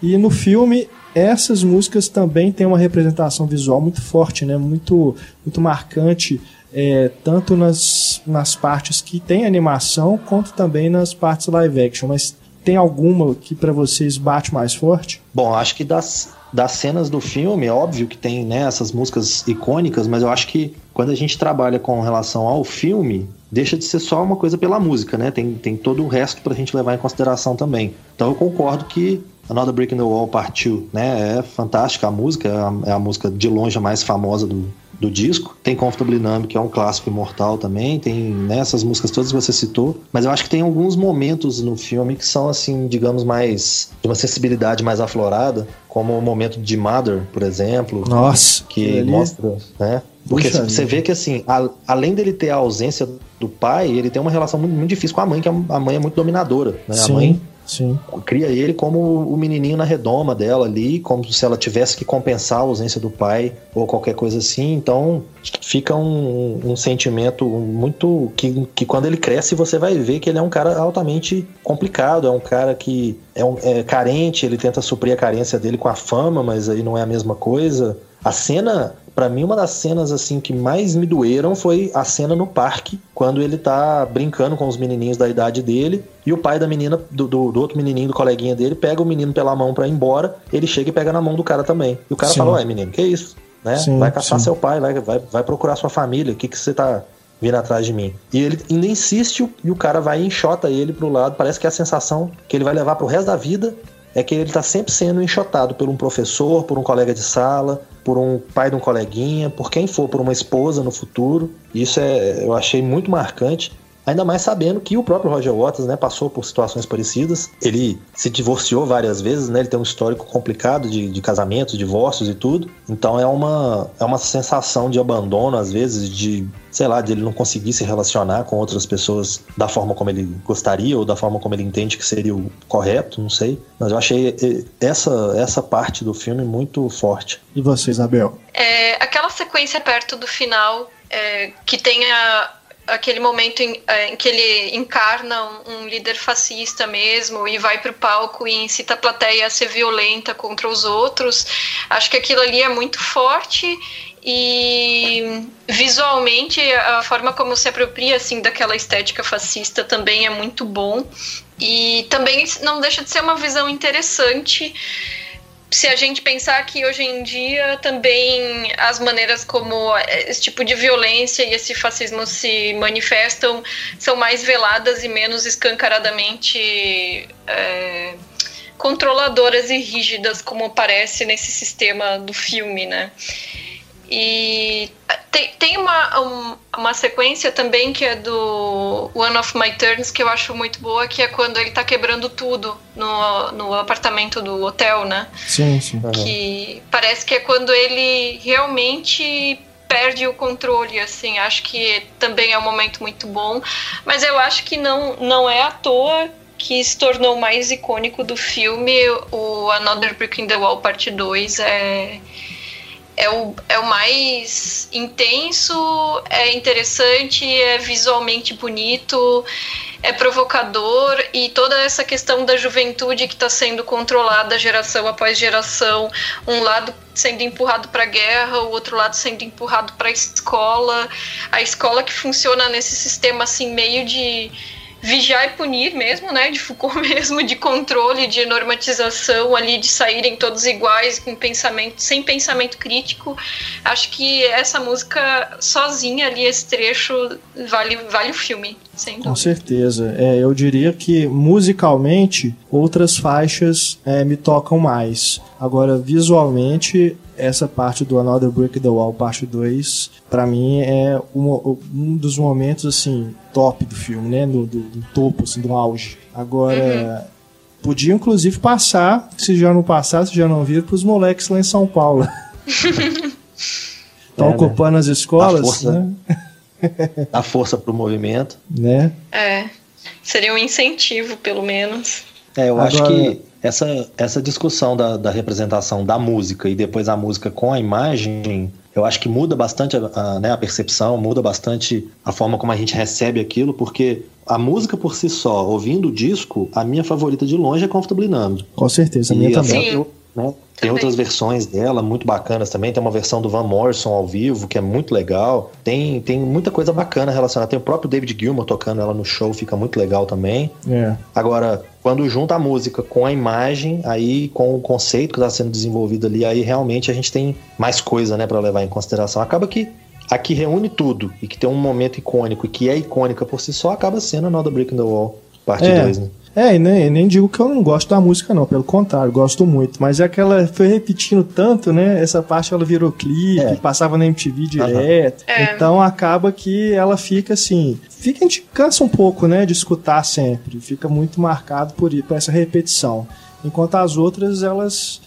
E no filme essas músicas também têm uma representação visual muito forte, né? Muito, muito marcante, é, tanto nas, nas partes que tem animação quanto também nas partes live action. Mas tem alguma que para vocês bate mais forte? Bom, acho que das, das cenas do filme, é óbvio que tem né, essas músicas icônicas, mas eu acho que quando a gente trabalha com relação ao filme, deixa de ser só uma coisa pela música, né? Tem, tem todo o resto pra gente levar em consideração também. Então eu concordo que Another Brick in the Wall partiu, né? É fantástica a música, é a, é a música de longe a mais famosa do, do disco. Tem Comfortably Numb, que é um clássico imortal também. Tem né, essas músicas todas que você citou. Mas eu acho que tem alguns momentos no filme que são, assim, digamos, mais. de uma sensibilidade mais aflorada, como o momento de Mother, por exemplo. Nossa, Que ali- mostra, né? Porque Puxa você vida. vê que, assim, a- além dele ter a ausência do pai, ele tem uma relação muito, muito difícil com a mãe, que a a mãe é muito dominadora, né? A mãe Sim. Cria ele como o menininho na redoma dela ali, como se ela tivesse que compensar a ausência do pai ou qualquer coisa assim. Então fica um, um sentimento muito. Que, que quando ele cresce você vai ver que ele é um cara altamente complicado, é um cara que é, um, é carente, ele tenta suprir a carência dele com a fama, mas aí não é a mesma coisa. A cena, para mim, uma das cenas assim que mais me doeram foi a cena no parque, quando ele tá brincando com os menininhos da idade dele, e o pai da menina, do, do, do outro menininho, do coleguinha dele, pega o menino pela mão pra ir embora, ele chega e pega na mão do cara também. E o cara Sim. fala, ué, menino, que isso? Né? Sim, vai caçar sim. seu pai, vai, vai, vai procurar sua família, o que, que você tá vindo atrás de mim? E ele ainda insiste e o cara vai e enxota ele pro lado, parece que é a sensação que ele vai levar pro resto da vida é que ele tá sempre sendo enxotado por um professor, por um colega de sala, por um pai de um coleguinha, por quem for, por uma esposa no futuro. Isso é, eu achei muito marcante. Ainda mais sabendo que o próprio Roger Waters né, passou por situações parecidas. Ele se divorciou várias vezes, né? Ele tem um histórico complicado de, de casamentos, divórcios e tudo. Então é uma, é uma sensação de abandono, às vezes, de, sei lá, de ele não conseguir se relacionar com outras pessoas da forma como ele gostaria ou da forma como ele entende que seria o correto, não sei. Mas eu achei eh, essa, essa parte do filme muito forte. E você, Isabel? É, aquela sequência perto do final, é, que tem a- aquele momento em, é, em que ele encarna um, um líder fascista mesmo e vai pro palco e incita a plateia a ser violenta contra os outros. Acho que aquilo ali é muito forte e visualmente a forma como se apropria assim daquela estética fascista também é muito bom e também não deixa de ser uma visão interessante se a gente pensar que hoje em dia também as maneiras como esse tipo de violência e esse fascismo se manifestam são mais veladas e menos escancaradamente é, controladoras e rígidas, como parece nesse sistema do filme, né? E tem, tem uma, um- uma sequência também que é do One of My Turns que eu acho muito boa, que é quando ele tá quebrando tudo no, no apartamento do hotel, né? Sim, sim. Que parece que é quando ele realmente perde o controle, assim. Acho que também é um momento muito bom. Mas eu acho que não, não é à toa que se tornou mais icônico do filme. O Another Brick in the Wall Parte 2 é é o, é o mais intenso, é interessante, é visualmente bonito, é provocador e toda essa questão da juventude que está sendo controlada geração após geração, um lado sendo empurrado para a guerra, o outro lado sendo empurrado para a escola, a escola que funciona nesse sistema assim meio de vigiar e punir mesmo, né, de Foucault mesmo, de controle, de normatização ali, de saírem todos iguais, com pensamento, sem pensamento crítico. Acho que essa música sozinha ali, esse trecho, vale, vale o filme, sem Com certeza. É, eu diria que musicalmente outras faixas é, me tocam mais. Agora, visualmente, essa parte do Another Brick in the Wall, parte 2, pra mim é uma- um dos momentos assim top do filme, né? Do, do- do topo, assim, do auge. Agora. Podia inclusive passar, se já não passar, se já não viram, pros moleques lá em São Paulo. Estão É, né? ocupando as escolas, A força. né? Dá força pro movimento. né? É, seria um incentivo, pelo menos. É, eu acho Agora- que essa, essa discussão da, da representação da música e depois a música com a imagem, eu acho que muda bastante a, a, né, a percepção, muda bastante a forma como a gente recebe aquilo, porque a música por si só, ouvindo o disco, a minha favorita de longe é Comfortably Numb. Com certeza, a minha E também. até eu- né, Tem Também. outras versões dela muito bacanas também. Tem uma versão do Van Morrison ao vivo, que é muito legal. Tem, tem muita coisa bacana relacionada. Tem o próprio David Gilmour tocando ela no show, fica muito legal também. É. Agora, quando junta a música com a imagem, aí com o conceito que está sendo desenvolvido ali, aí realmente a gente tem mais coisa, né, para levar em consideração. Acaba que a que reúne tudo e que tem um momento icônico e que é icônica por si só, acaba sendo Another Brick in the Wall, parte É. 2, né? É, e nem, nem digo que eu não gosto da música, não, pelo contrário, gosto muito. Mas é que ela foi repetindo tanto, né? Essa parte ela virou clipe, É. passava na MTV direto. É. Então acaba que ela fica assim. Fica, a gente cansa um pouco, né? De escutar sempre. Fica muito marcado por, por essa repetição. Enquanto as outras, elas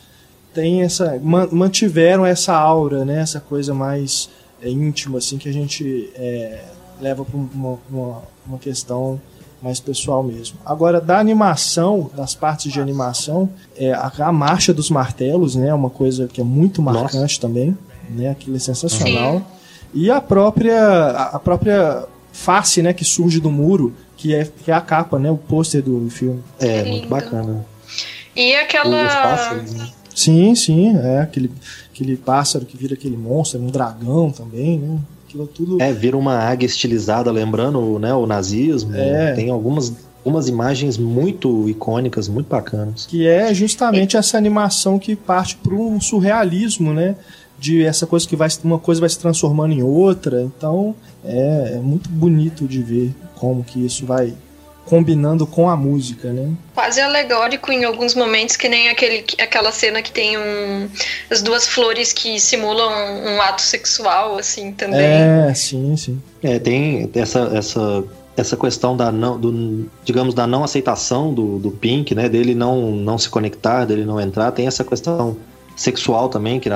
têm essa. man- mantiveram essa aura, né? Essa coisa mais é, íntima, assim, que a gente é, leva para uma, uma, uma questão mais pessoal mesmo. Agora, da animação, das partes de animação, é, a, a marcha dos martelos, né, é uma coisa que é muito marcante Nossa. também, né, aquilo é sensacional. Sim. E a própria, a, própria face, né, que surge do muro, que é, que é a capa, né, o pôster do filme. É, muito bacana. E aquela... Né? Sim, sim, é aquele, aquele pássaro que vira aquele monstro, um dragão também, né? Aquilo tudo. É, vira uma águia estilizada, lembrando né, o nazismo. É. Tem algumas, algumas imagens muito icônicas, muito bacanas. Que é justamente essa animação que parte para um surrealismo, né? De essa coisa que vai uma coisa vai se transformando em outra. Então é, é muito bonito de ver como que isso vai combinando com a música, né? Quase alegórico em alguns momentos, que nem aquele, aquela cena que tem um, as duas flores que simulam um, um ato sexual, assim, também. É, sim, sim. É, tem essa, essa, essa questão da não, do, digamos, da não aceitação do, do Pink, né? Dele não, não se conectar, dele não entrar. Tem essa questão sexual também, que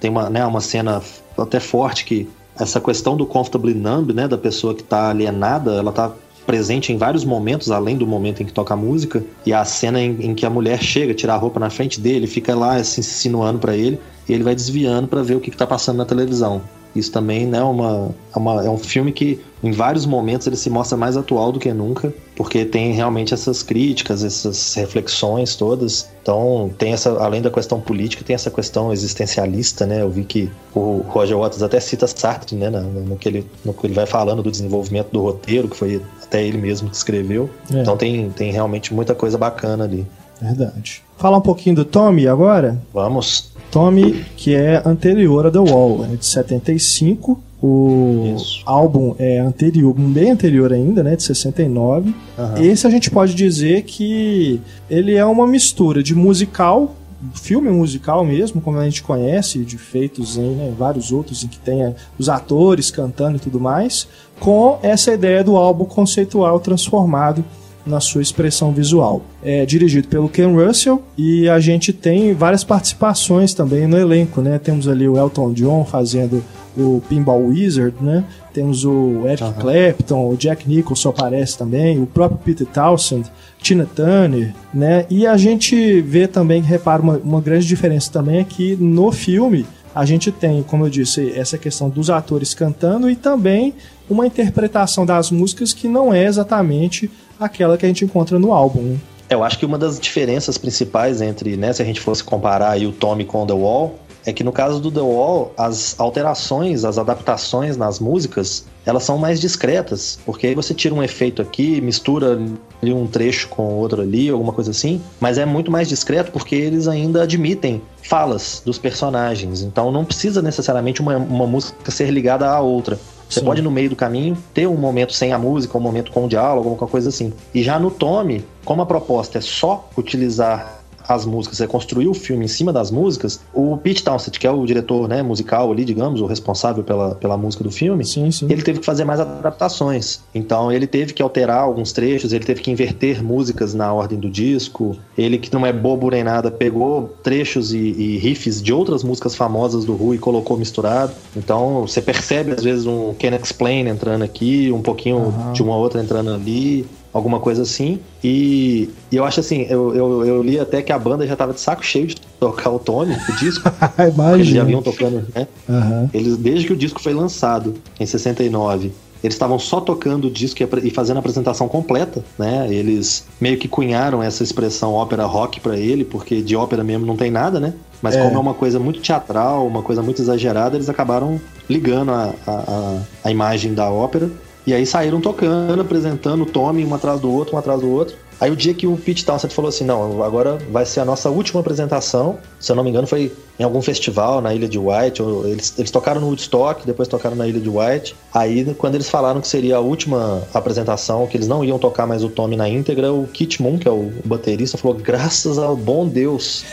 tem uma, né, uma cena até forte que essa questão do comfortably numb, né, da pessoa que está alienada, ela está presente em vários momentos, além do momento em que toca a música, e a cena em, em que a mulher chega, tira a roupa na frente dele, fica lá assim, se insinuando para ele, e ele vai desviando para ver o que, está passando na televisão. Isso também né, uma, é uma, é um filme que, em vários momentos, ele se mostra mais atual do que nunca, porque tem realmente essas críticas, essas reflexões todas. Então, tem essa, além da questão política, tem essa questão existencialista, né? Eu vi que o Roger Waters até cita Sartre, né? No, no, que, ele, no que ele vai falando do desenvolvimento do roteiro, que foi até ele mesmo que escreveu. É. Então tem, tem realmente muita coisa bacana ali. Verdade. Falar um pouquinho do Tommy agora? Vamos. Tommy, que é anterior a The Wall, é de 75. O Isso. álbum é anterior, bem anterior ainda, né, de 69. Uhum. Esse a gente pode dizer que ele é uma mistura de musical filme musical mesmo, como a gente conhece, de feitos em né, vários outros em que tenha os atores cantando e tudo mais, com essa ideia do álbum conceitual transformado na sua expressão visual. É dirigido pelo Ken Russell e a gente tem várias participações também no elenco, né? Temos ali o Elton John fazendo o Pinball Wizard, né? Temos o Eric uhum. Clapton, o Jack Nicholson aparece também, o próprio Peter Townsend, Tina Turner, né? E a gente vê também, repara, uma, uma grande diferença também é que no filme a gente tem, como eu disse, essa questão dos atores cantando e também uma interpretação das músicas que não é exatamente aquela que a gente encontra no álbum. Né? Eu acho que uma das diferenças principais entre, né, se a gente fosse comparar o Tommy com The Wall, é que no caso do The Wall, as alterações, as adaptações nas músicas, elas são mais discretas, porque aí você tira um efeito aqui, mistura um trecho com outro ali, alguma coisa assim, mas é muito mais discreto porque eles ainda admitem falas dos personagens, então não precisa necessariamente uma, uma música ser ligada à outra. Você Sim. pode, no meio do caminho, ter um momento sem a música, um momento com o diálogo, alguma coisa assim. E já no Tome, como a proposta é só utilizar as músicas, é construir o filme em cima das músicas, o Pete Townsend, que é o diretor né, musical ali, digamos, o responsável pela, pela música do filme, sim, sim. ele teve que fazer mais adaptações. Então ele teve que alterar alguns trechos, ele teve que inverter músicas na ordem do disco. Ele, que não é bobo nem nada, pegou trechos e, e riffs de outras músicas famosas do Who e colocou misturado. Então você percebe às vezes um Can Explain entrando aqui, um pouquinho uhum. de uma outra entrando ali alguma coisa assim. E, e eu acho assim, eu, eu, eu, li até que a banda já tava de saco cheio de tocar o Tony, o disco. eles já vinham tocando, né? Uhum. Eles, desde que o disco foi lançado, em 69. Eles estavam só tocando o disco e fazendo a apresentação completa, né? Eles meio que cunharam essa expressão ópera rock para ele, porque de ópera mesmo não tem nada, né? Mas é. como é uma coisa muito teatral, uma coisa muito exagerada, eles acabaram ligando a, a, a imagem da ópera e aí saíram tocando, apresentando o Tommy um atrás do outro, um atrás do outro. Aí o dia que o Pete Townsend falou assim, não, agora vai ser a nossa última apresentação, se eu não me engano foi em algum festival na Ilha de White, eles, eles tocaram no Woodstock, depois tocaram na Ilha de White. Aí quando eles falaram que seria a última apresentação, que eles não iam tocar mais o Tommy na íntegra, o Kit Moon, que é o baterista, falou, graças ao bom Deus,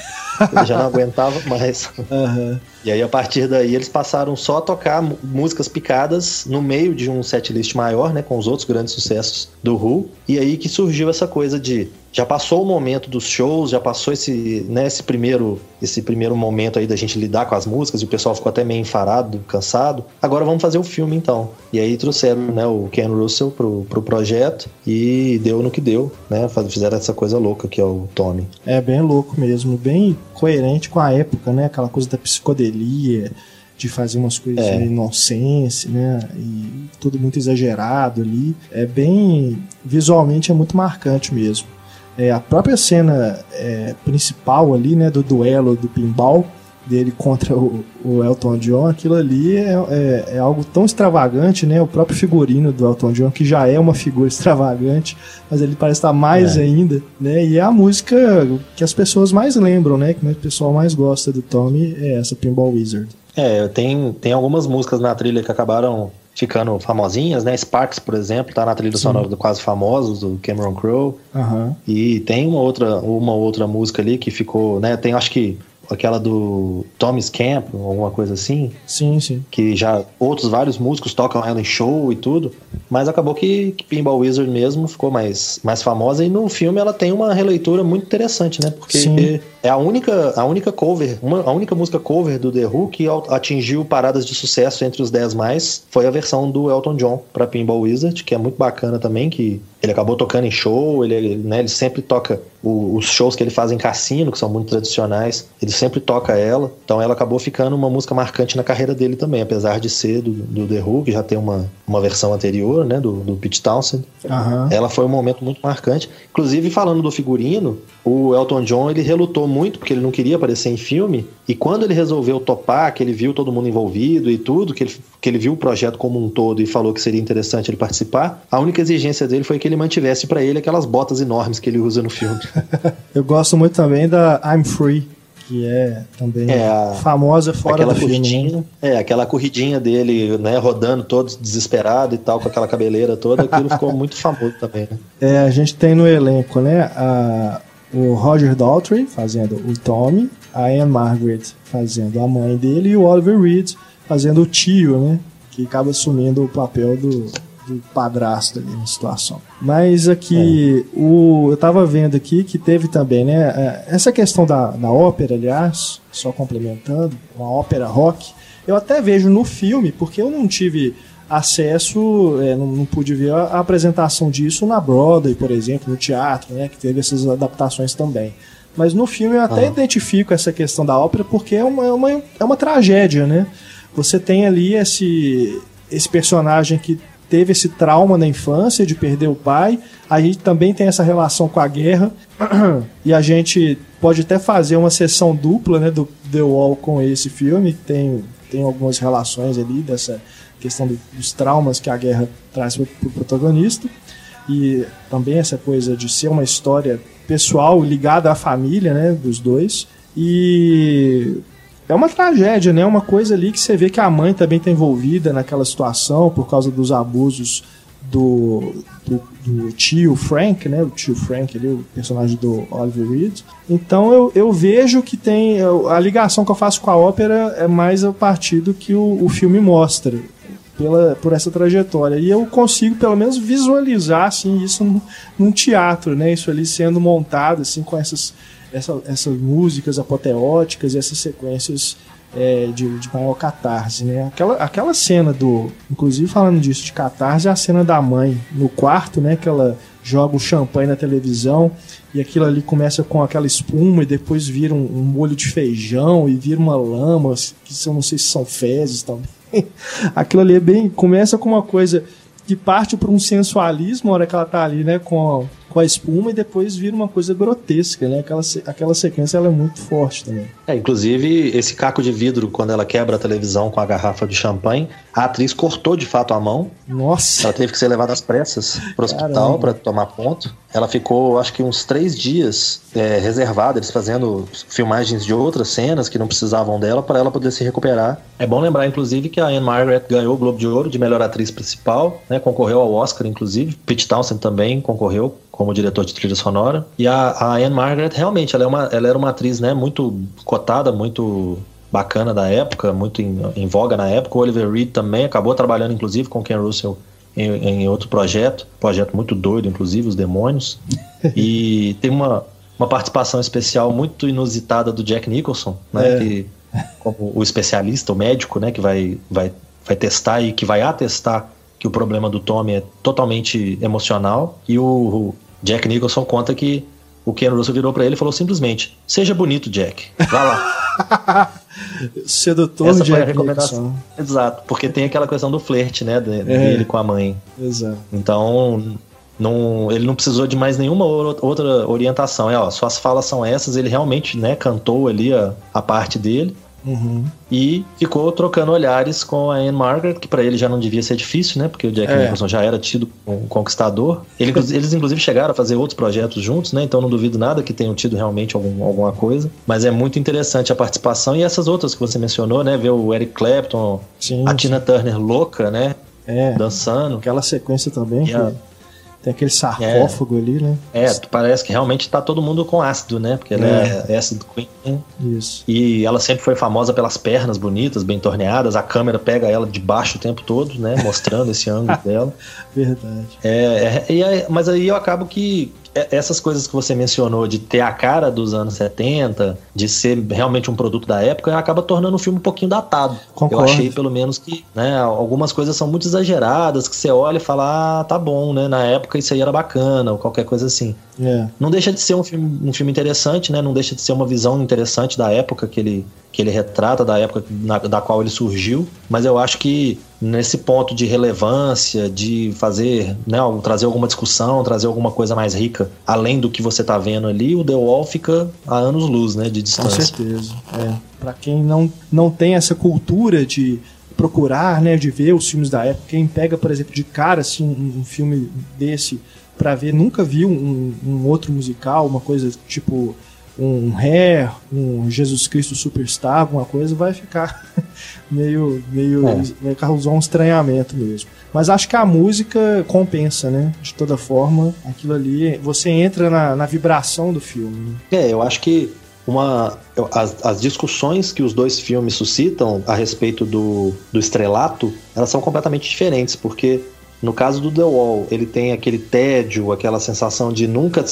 ele já não aguentava mais. Uhum. E aí, a partir daí, eles passaram só a tocar músicas picadas no meio de um setlist maior, né? Com os outros grandes sucessos do Who. E aí que surgiu essa coisa de já passou o momento dos shows, já passou esse, né, esse primeiro esse primeiro momento aí da gente lidar com as músicas e o pessoal ficou até meio enfarado, cansado. Agora vamos fazer o filme então. E aí trouxeram, né, o Ken Russell pro, pro projeto e deu no que deu, né? Fizeram essa coisa louca que é o Tommy. É bem louco mesmo, bem coerente com a época, né? Aquela coisa da psicodelia, de fazer umas coisas É. nonsense, né? E tudo muito exagerado ali. É bem. Visualmente é muito marcante mesmo. É, a própria cena é, principal ali, né? Do duelo do pinball dele contra o, o Elton John, aquilo ali é, é, é algo tão extravagante, né? O próprio figurino do Elton John, que já é uma figura extravagante, mas ele parece estar mais É. ainda, né? E é a música que as pessoas mais lembram, né? Que o pessoal mais gosta do Tommy é essa Pinball Wizard. É, tem, tem algumas músicas na trilha que acabaram ficando famosinhas, né? Sparks, por exemplo, tá na trilha sonora do Quase Famosos, do Cameron Crowe. Aham. E tem uma outra, uma outra música ali que ficou, né? Tem acho que aquela do Tommy's Camp, alguma coisa assim, Sim, sim. que já outros vários músicos tocam ela em show e tudo, mas acabou que, que Pinball Wizard mesmo ficou mais, mais famosa e no filme ela tem uma releitura muito interessante, né? Porque Sim. É a única, a única cover, uma, a única música cover do The Who que atingiu paradas de sucesso entre os 10 mais foi a versão do Elton John para Pinball Wizard, que é muito bacana também, que ele acabou tocando em show, ele, né, ele sempre toca os shows que ele faz em cassino, que são muito tradicionais, ele sempre toca ela. Então ela acabou ficando uma música marcante na carreira dele também, apesar de ser do, do The Who, que já tem uma, uma versão anterior, né, do, do Pete Townsend. Aham. Ela foi um momento muito marcante. Inclusive, falando do figurino, o Elton John ele relutou muito porque ele não queria aparecer em filme. E quando ele resolveu topar, que ele viu todo mundo envolvido e tudo, que ele, que ele viu o projeto como um todo e falou que seria interessante ele participar, a única exigência dele foi que ele mantivesse pra ele aquelas botas enormes que ele usa no filme. Eu gosto muito também da I'm Free, que é também É, a- famosa fora aquela do filme. né? corridinha, é, aquela corridinha dele, né, rodando todo desesperado e tal, com aquela cabeleira toda, aquilo ficou muito famoso também, né? É, a gente tem no elenco, né, a- o Roger Daltrey fazendo o Tommy, a Anne Margaret fazendo a mãe dele e o Oliver Reed fazendo o tio, né, que acaba assumindo o papel do, do padrasto ali na situação. Mas aqui, o, eu tava vendo aqui que teve também, né, é, essa questão da, da ópera, aliás, só complementando, uma ópera rock, eu até vejo no filme, porque eu não tive acesso, é, não, não pude ver a, a apresentação disso na Broadway, por exemplo, no teatro, né, que teve essas adaptações também. Mas no filme eu até Ah. identifico essa questão da ópera porque é uma, é uma, é uma tragédia, né? Você tem ali esse, esse personagem que teve esse trauma na infância de perder o pai, a gente também tem essa relação com a guerra, e a gente pode até fazer uma sessão dupla né, do The Wall com esse filme, tem, tem algumas relações ali dessa questão do- dos traumas que a guerra traz para o protagonista, e também essa coisa de ser uma história pessoal ligada à família né, dos dois, e é uma tragédia, né? Uma coisa ali que você vê que a mãe também está envolvida naquela situação por causa dos abusos do, do, do tio Frank, né? O tio Frank ali, o personagem do Oliver Reed. Então eu, eu vejo que tem. A ligação que eu faço com a ópera é mais a partir do que o, o filme mostra. Pela, por essa trajetória. E eu consigo, pelo menos, visualizar assim, isso num, teatro, né? Isso ali sendo montado assim, com essas, essa- essas músicas apoteóticas e essas sequências é, de, de maior catarse, né? Aquela, aquela cena do. Inclusive falando disso de catarse, é a cena da mãe no quarto, né? Que ela joga o champanhe na televisão e aquilo ali começa com aquela espuma e depois vira um, um molho de feijão e vira uma lama, que eu não sei se são fezes também. aquilo ali é bem. Começa com uma coisa que parte para um sensualismo na hora que ela tá ali, né? Com com a espuma e depois vira uma coisa grotesca, né? Aquela, aquela sequência ela é muito forte também. É, inclusive, esse caco de vidro, quando ela quebra a televisão com a garrafa de champanhe, a atriz cortou de fato a mão. Nossa! Ela teve que ser levada às pressas pro hospital Caramba. para tomar ponto. Ela ficou, acho que uns três dias é, reservada, eles fazendo filmagens de outras cenas que não precisavam dela para ela poder se recuperar. É bom lembrar, inclusive, que a Anne Margaret ganhou o Globo de Ouro de melhor atriz principal, né? Concorreu ao Oscar, inclusive. Pete Townsend também concorreu como diretor de trilha sonora. E a, a Anne Margaret, realmente, ela, é uma, ela era uma atriz, né? Muito cotada, muito bacana da época, muito em, em voga na época. O Oliver Reed também acabou trabalhando, inclusive, com Ken Russell em, em outro projeto, projeto muito doido, inclusive, Os Demônios. e tem uma, uma participação especial muito inusitada do Jack Nicholson, né? É. Que, como o especialista, o médico, né? Que vai, vai, vai testar e que vai atestar que o problema do Tommy é totalmente emocional. E o, o Jack Nicholson conta que o Ken Russell virou pra ele e falou simplesmente: Seja bonito, Jack. Vá lá. Sedutor Essa de foi a Jack recomendação. Exato, porque tem aquela questão do flerte, né? É. Dele com a mãe. Exato. Então, não, ele não precisou de mais nenhuma ou- outra orientação. É, ó, suas falas são essas, ele realmente né, cantou ali a, a parte dele Uhum. e ficou trocando olhares com a Anne Margaret, que pra ele já não devia ser difícil, né? Porque o Jack É. Nicholson já era tido como um conquistador. Ele, eles, inclusive, chegaram a fazer outros projetos juntos, né? Então não duvido nada que tenham tido realmente algum- alguma coisa. Mas é muito interessante a participação e essas outras que você mencionou, né? Ver o Eric Clapton, Sim. a Tina Turner louca, né? É. Dançando. Aquela sequência também, E a- que tem aquele sarcófago ali, né? É, parece que realmente tá todo mundo com ácido, né? Porque ela é, É. ácido queen. né? Isso. E ela sempre foi famosa pelas pernas bonitas, bem torneadas. A câmera pega ela de baixo o tempo todo, né? Mostrando esse ângulo dela. Verdade. É, é, aí- mas aí eu acabo que é- essas coisas que você mencionou de ter a cara dos anos 70, de ser realmente um produto da época, acaba tornando o filme um pouquinho datado. Concordo. Eu achei, pelo menos, que né, algumas coisas são muito exageradas, que você olha e fala, ah, tá bom, né? Na época isso aí era bacana, ou qualquer coisa assim. É. Não deixa de ser um filme, um filme interessante, né? Não deixa de ser uma visão interessante da época que ele, que ele retrata, da época na- da qual ele surgiu. Mas eu acho que nesse ponto de relevância, de fazer, né, trazer alguma discussão, trazer alguma coisa mais rica, além do que você tá vendo ali, o The Wall fica a anos luz, né, de Com distância. certeza. É. Pra quem não, não tem essa cultura de procurar, né, de ver os filmes da época, quem pega, por exemplo, de cara assim, um, um filme desse pra ver, nunca viu um, um outro musical, uma coisa tipo um Hair, um Jesus Cristo Superstar, alguma coisa, vai ficar meio, meio É. vai causar um estranhamento mesmo. Mas acho que a música compensa, né? De toda forma, aquilo ali, você entra na, na vibração do filme. né? É, eu acho que uma as, as discussões que os dois filmes suscitam a respeito do, do estrelato, elas são completamente diferentes, porque no caso do The Wall, ele tem aquele tédio, aquela sensação de nunca,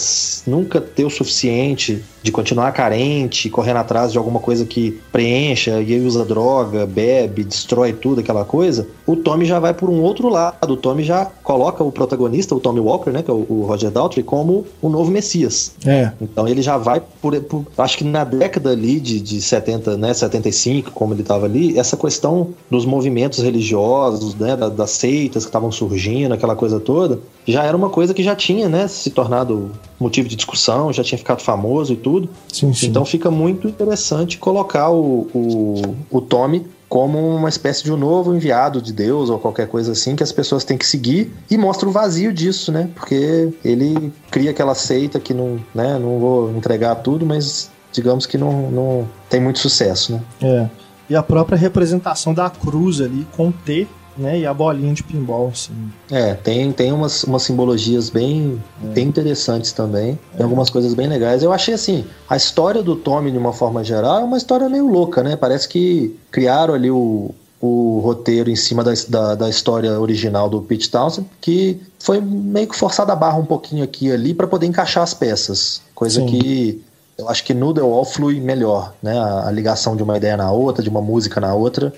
nunca ter o suficiente, de continuar carente, correndo atrás de alguma coisa que preencha, e aí usa droga, bebe, destrói tudo, aquela coisa. O Tommy já vai por um outro lado. O Tommy já coloca o protagonista, o Tommy Walker, né, que é o, o Roger Daltrey, como o novo Messias. É, Então ele já vai por, por- acho que na década ali de, de 70, né, 75, como ele estava ali, essa questão dos movimentos religiosos, né, da- das seitas que estavam surgindo, aquela coisa toda, já era uma coisa que já tinha, né, se tornado motivo de discussão, já tinha ficado famoso e tudo. sim, sim. Então fica muito interessante colocar o, o, o Tommy como uma espécie de um novo enviado de Deus ou qualquer coisa assim que as pessoas têm que seguir e mostra o vazio disso, né? Porque ele cria aquela seita que não, né? Não vou entregar tudo, mas digamos que não, não tem muito sucesso, né? É. E a própria representação da cruz ali com T, né? E a bolinha de pinball, assim. É, tem, tem umas, umas simbologias bem, bem interessantes também. Tem algumas coisas bem legais. Eu achei assim, a história do Tommy, de uma forma geral, é uma história meio louca, né? Parece que criaram ali o, o roteiro em cima da, da, da história original do Pete Townsend, que foi meio que forçada a barra um pouquinho aqui e ali para poder encaixar as peças. Coisa Sim. que eu acho que no The Wall flui melhor, né? A, a ligação de uma ideia na outra, de uma música na outra,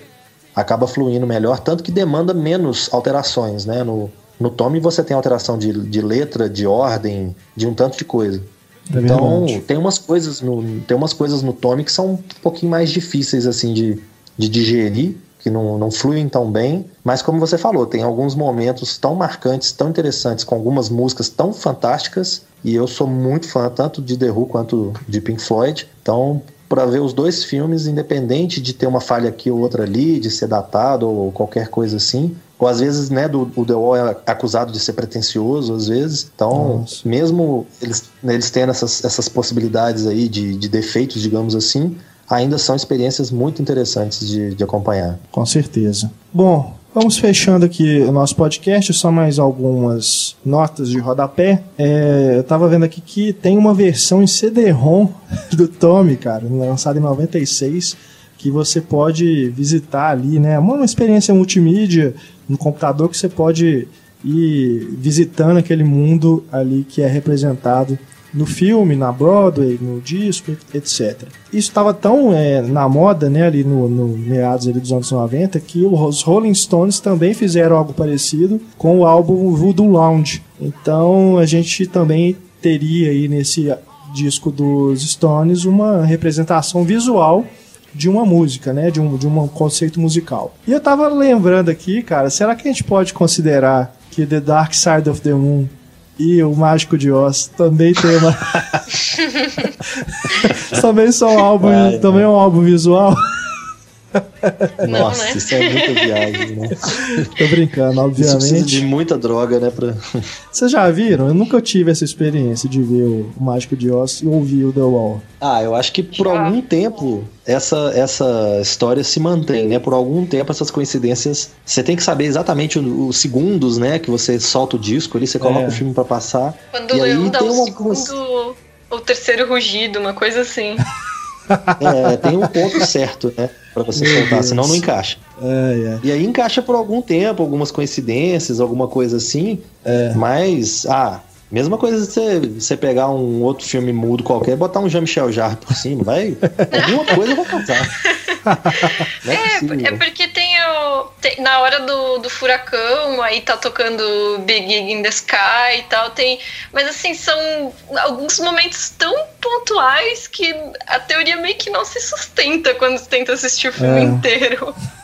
acaba fluindo melhor, tanto que demanda menos alterações, né? No, no Tommy você tem alteração de, de letra, de ordem, de um tanto de coisa. É então, tem umas coisas no tem umas coisas no Tommy que são um pouquinho mais difíceis assim de, de digerir, que não, não fluem tão bem, mas como você falou, tem alguns momentos tão marcantes, tão interessantes, com algumas músicas tão fantásticas, e eu sou muito fã tanto de The Who quanto de Pink Floyd. Então, para ver os dois filmes, independente de ter uma falha aqui ou outra ali, de ser datado ou qualquer coisa assim, ou às vezes, né, do, o The Wall é acusado de ser pretencioso, às vezes. Então, Nossa. mesmo eles, né, eles tendo essas, essas possibilidades aí de, de defeitos, digamos assim, ainda são experiências muito interessantes de, de acompanhar. Com certeza. Bom, vamos fechando aqui o nosso podcast, só mais algumas notas de rodapé. É, eu tava vendo aqui que tem uma versão em CD-ROM do Tommy, cara, lançada em 96, que você pode visitar ali, né? Uma, uma experiência multimídia no computador que você pode e visitando aquele mundo ali que é representado no filme, na Broadway, no disco, etc. Isso estava tão é, na moda, né, ali no, no meados ali dos anos 90, que os Rolling Stones também fizeram algo parecido com o álbum Voodoo Lounge. Então a gente também teria aí nesse disco dos Stones uma representação visual de uma música, né? De um, de um conceito musical. E eu tava lembrando aqui, cara, será que a gente pode considerar que The Dark Side of the Moon e o Mágico de Oz também tem uma. também são um álbum, Vai, também é um álbum visual. Nossa, né? isso é muita viagem, né? Tô brincando, obviamente. Isso precisa de muita droga, né? Pra... Vocês já viram? Eu nunca tive essa experiência de ver o Mágico de Oz e ouvir o The Wall. Ah, eu acho que por já. algum tempo essa, essa história se mantém, né? Por algum tempo essas coincidências. Você tem que saber exatamente os segundos, né? Que você solta o disco ali, você coloca é. o filme para passar. Quando e aí tem o uma... segundo ou terceiro rugido, uma coisa assim. É, tem um ponto certo, né? Pra você Meu soltar, Deus. senão não encaixa. É, é. E aí encaixa por algum tempo, algumas coincidências, alguma coisa assim. É. Mas, ah, mesma coisa você, você pegar um outro filme mudo qualquer e botar um Jean-Michel Jarre por cima, vai. alguma coisa vai casar. é, é, é, porque tem, na hora do, do furacão, aí tá tocando Big in the Sky e tal, tem. Mas assim, são alguns momentos tão pontuais que a teoria meio que não se sustenta quando você tenta assistir o filme é. inteiro.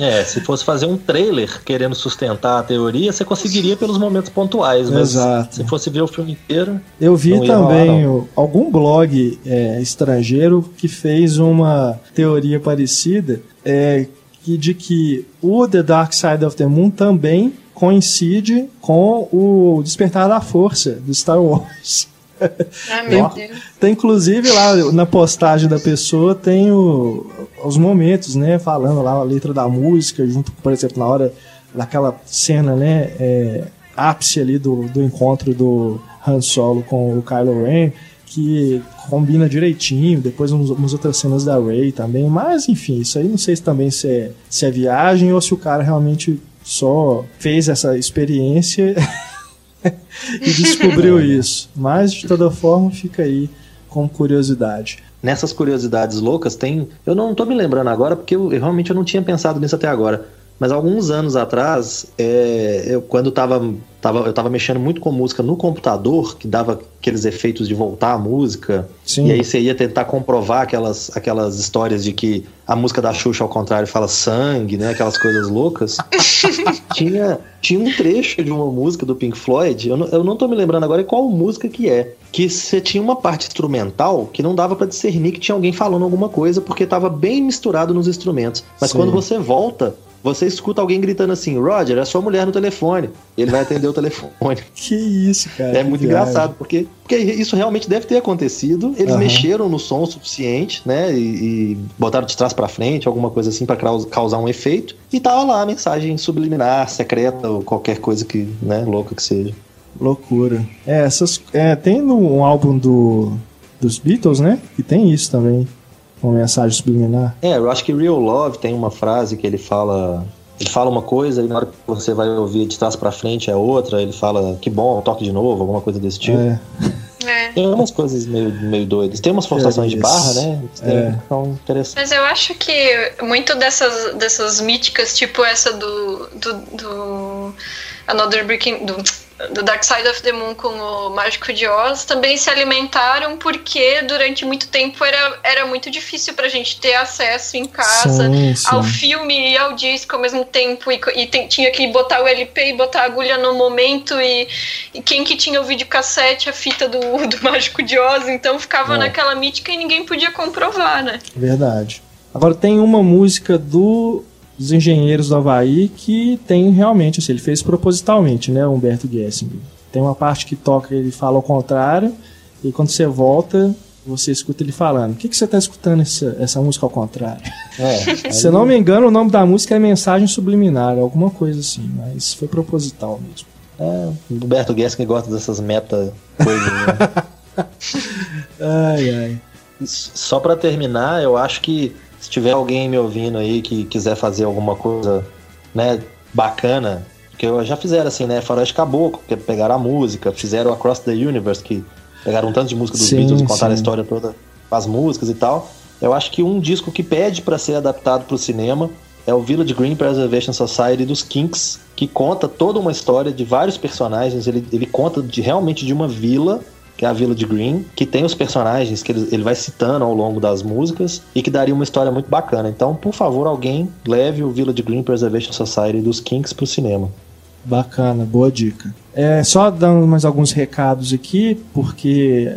É, se fosse fazer um trailer querendo sustentar a teoria, você conseguiria pelos momentos pontuais, mas Exato. se fosse ver o filme inteiro. Eu vi também rolar, algum blog é, estrangeiro que fez uma teoria parecida é, que, de que o The Dark Side of the Moon também coincide com o Despertar da Força do Star Wars. Ah, meu tem, Deus. Tem inclusive lá na postagem da pessoa tem o, os momentos, né? Falando lá a letra da música, junto, por exemplo, na hora daquela cena, né? É, ápice ali do, do encontro do Han Solo com o Kylo Ren, que combina direitinho, depois uns, umas outras cenas da Rey também, mas enfim, isso aí não sei se também se é, se é viagem ou se o cara realmente só fez essa experiência e descobriu isso. Mas de toda forma fica aí com curiosidade. Nessas curiosidades loucas tem. Eu não estou me lembrando agora porque eu, eu realmente eu não tinha pensado nisso até agora. Mas alguns anos atrás, é, eu, quando tava, tava, eu estava mexendo muito com música no computador, que dava aqueles efeitos de voltar a música, Sim. e aí você ia tentar comprovar aquelas, aquelas histórias de que a música da Xuxa, ao contrário, fala sangue, né? Aquelas coisas loucas. tinha, tinha um trecho de uma música do Pink Floyd, eu não, eu não tô me lembrando agora qual música que é, que você tinha uma parte instrumental que não dava para discernir que tinha alguém falando alguma coisa, porque estava bem misturado nos instrumentos. Mas Sim. quando você volta, você escuta alguém gritando assim, Roger, é sua mulher no telefone. Ele vai atender o telefone. Que isso, cara. É muito engraçado, porque, porque isso realmente deve ter acontecido. Eles uhum. mexeram no som o suficiente, né? E, e botaram de trás para frente, alguma coisa assim, para causar um efeito. E tava lá a mensagem subliminar, secreta, ou qualquer coisa que, né, louca que seja. Loucura. É, essas. É, tem um álbum do, dos Beatles, né? Que tem isso também uma mensagem subliminar. É, eu acho que Real Love tem uma frase que ele fala. Ele fala uma coisa e na hora que você vai ouvir de trás para frente é outra. Ele fala que bom, toque de novo, alguma coisa desse tipo. É. É. Tem umas coisas meio, meio doidas. Tem umas forçações é de barra, né? É. Então, interessante. Mas eu acho que muito dessas, dessas míticas, tipo essa do, do, do Another Breaking. Do, do Dark Side of the Moon com o Mágico de Oz também se alimentaram porque durante muito tempo era, era muito difícil pra gente ter acesso em casa sim, sim. ao filme e ao disco ao mesmo tempo e, e tem, tinha que botar o LP e botar a agulha no momento e, e quem que tinha o videocassete, a fita do, do Mágico de Oz, então ficava é. naquela mítica e ninguém podia comprovar, né? Verdade. Agora tem uma música do dos engenheiros do Havaí que tem realmente, assim, ele fez propositalmente, né, Humberto Gessinger. Tem uma parte que toca, ele fala ao contrário, e quando você volta, você escuta ele falando. O que, que você está escutando essa, essa música ao contrário? É, Se não me engano, o nome da música é Mensagem Subliminar, alguma coisa assim, mas foi proposital mesmo. É, Humberto Gessinger gosta dessas meta coisas, né? ai, ai. Só para terminar, eu acho que se tiver alguém me ouvindo aí que quiser fazer alguma coisa, né, bacana, que já fizeram assim, né? Faroeste Caboclo, que pegaram a música, fizeram Across the Universe, que pegaram um tanto de música dos Sim, Beatles e contaram a sim. história toda com as músicas e tal. Eu acho que um disco que pede pra ser adaptado pro cinema é o Village Green Preservation Society dos Kinks, que conta toda uma história de vários personagens. Ele, ele conta de, realmente de uma vila, que é a Village Green, que tem os personagens que ele, ele vai citando ao longo das músicas e que daria uma história muito bacana. Então, por favor, alguém leve o Village Green Preservation Society dos Kinks pro cinema. Bacana, boa dica. É, só dando mais alguns recados aqui, porque.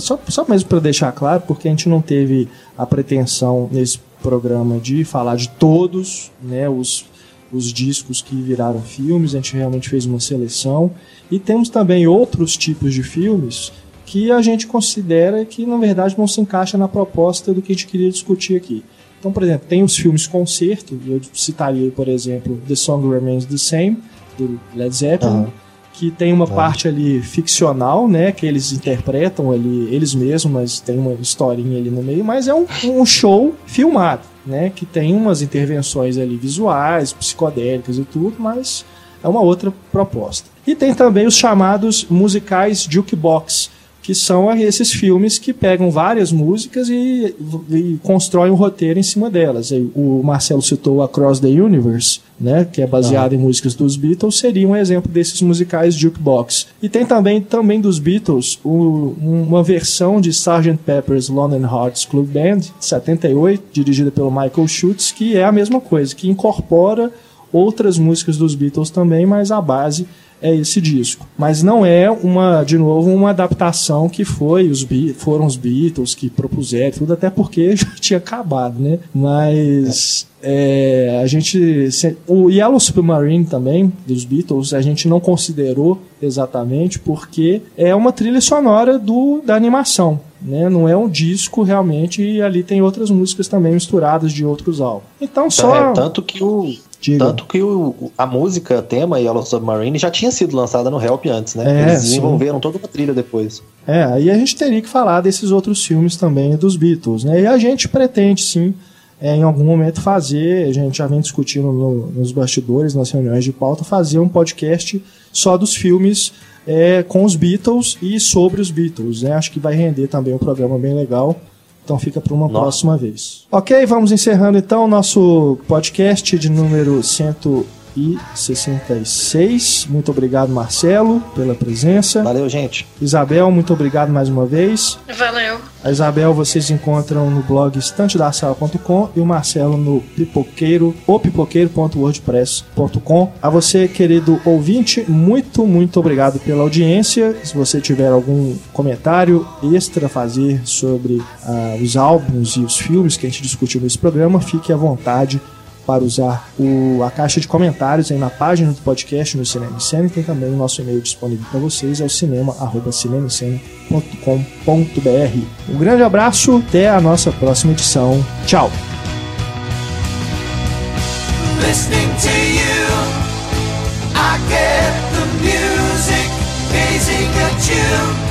Só, só mesmo para deixar claro, porque a gente não teve a pretensão nesse programa de falar de todos né, os, os discos que viraram filmes, a gente realmente fez uma seleção. E temos também outros tipos de filmes que a gente considera que, na verdade, não se encaixa na proposta do que a gente queria discutir aqui. Então, por exemplo, tem os filmes concerto, eu citaria, por exemplo, The Song Remains the Same, do Led Zeppelin, Aham. que tem uma parte ali ficcional, né, que eles interpretam ali eles mesmos, mas tem uma historinha ali no meio, mas é um, um show filmado, né, que tem umas intervenções ali visuais, psicodélicas e tudo, mas é uma outra proposta. E tem também os chamados musicais jukebox, que são esses filmes que pegam várias músicas e, e constroem um roteiro em cima delas. O Marcelo citou Across the Universe, né, que é baseado em músicas dos Beatles, seria um exemplo desses musicais jukebox. E tem também, também dos Beatles o- uma versão de Sgt. Pepper's Lonely Hearts Club Band, de 78, dirigida pelo Michael Schultz, que é a mesma coisa, que incorpora outras músicas dos Beatles também, mas a base é esse disco. Mas não é uma, de novo, uma adaptação que foi os foram os Beatles que propuseram, tudo até porque já tinha acabado, né? Mas é, a gente o Yellow Submarine também dos Beatles a gente não considerou exatamente porque é uma trilha sonora do da animação. Né? Não é um disco realmente e ali tem outras músicas também misturadas de outros álbuns. Então só É, tanto que o. Diga. Tanto que o, a música, tema Yellow Submarine já tinha sido lançada no Help antes, né? É, Eles sim. desenvolveram toda uma trilha depois. É, aí a gente teria que falar desses outros filmes também dos Beatles, né? E a gente pretende sim, é, em algum momento fazer, a gente já vem discutindo no- nos bastidores, nas reuniões de pauta, fazer um podcast só dos filmes é, com os Beatles e sobre os Beatles, né? Acho que vai render também um programa bem legal. Então fica para uma Nossa. próxima vez. Ok, vamos encerrando então o nosso podcast de número 166. Muito obrigado, Marcelo, pela presença. Valeu, gente. Isabel, muito obrigado mais uma vez. Valeu. A Isabel vocês encontram no blog estantedaçal.com e o Marcelo no pipoqueiro ou pipoqueiro.wordpress.com. A você, querido ouvinte, muito, muito obrigado pela audiência. Se você tiver algum comentário extra a fazer sobre ah, os álbuns e os filmes que a gente discutiu nesse programa, fique à vontade para usar o, a caixa de comentários aí na página do podcast no Cinema e tem também o nosso e-mail disponível para vocês, é o cinema cinema.cinemicena.com.br. Um grande abraço, até a nossa próxima edição. Tchau! you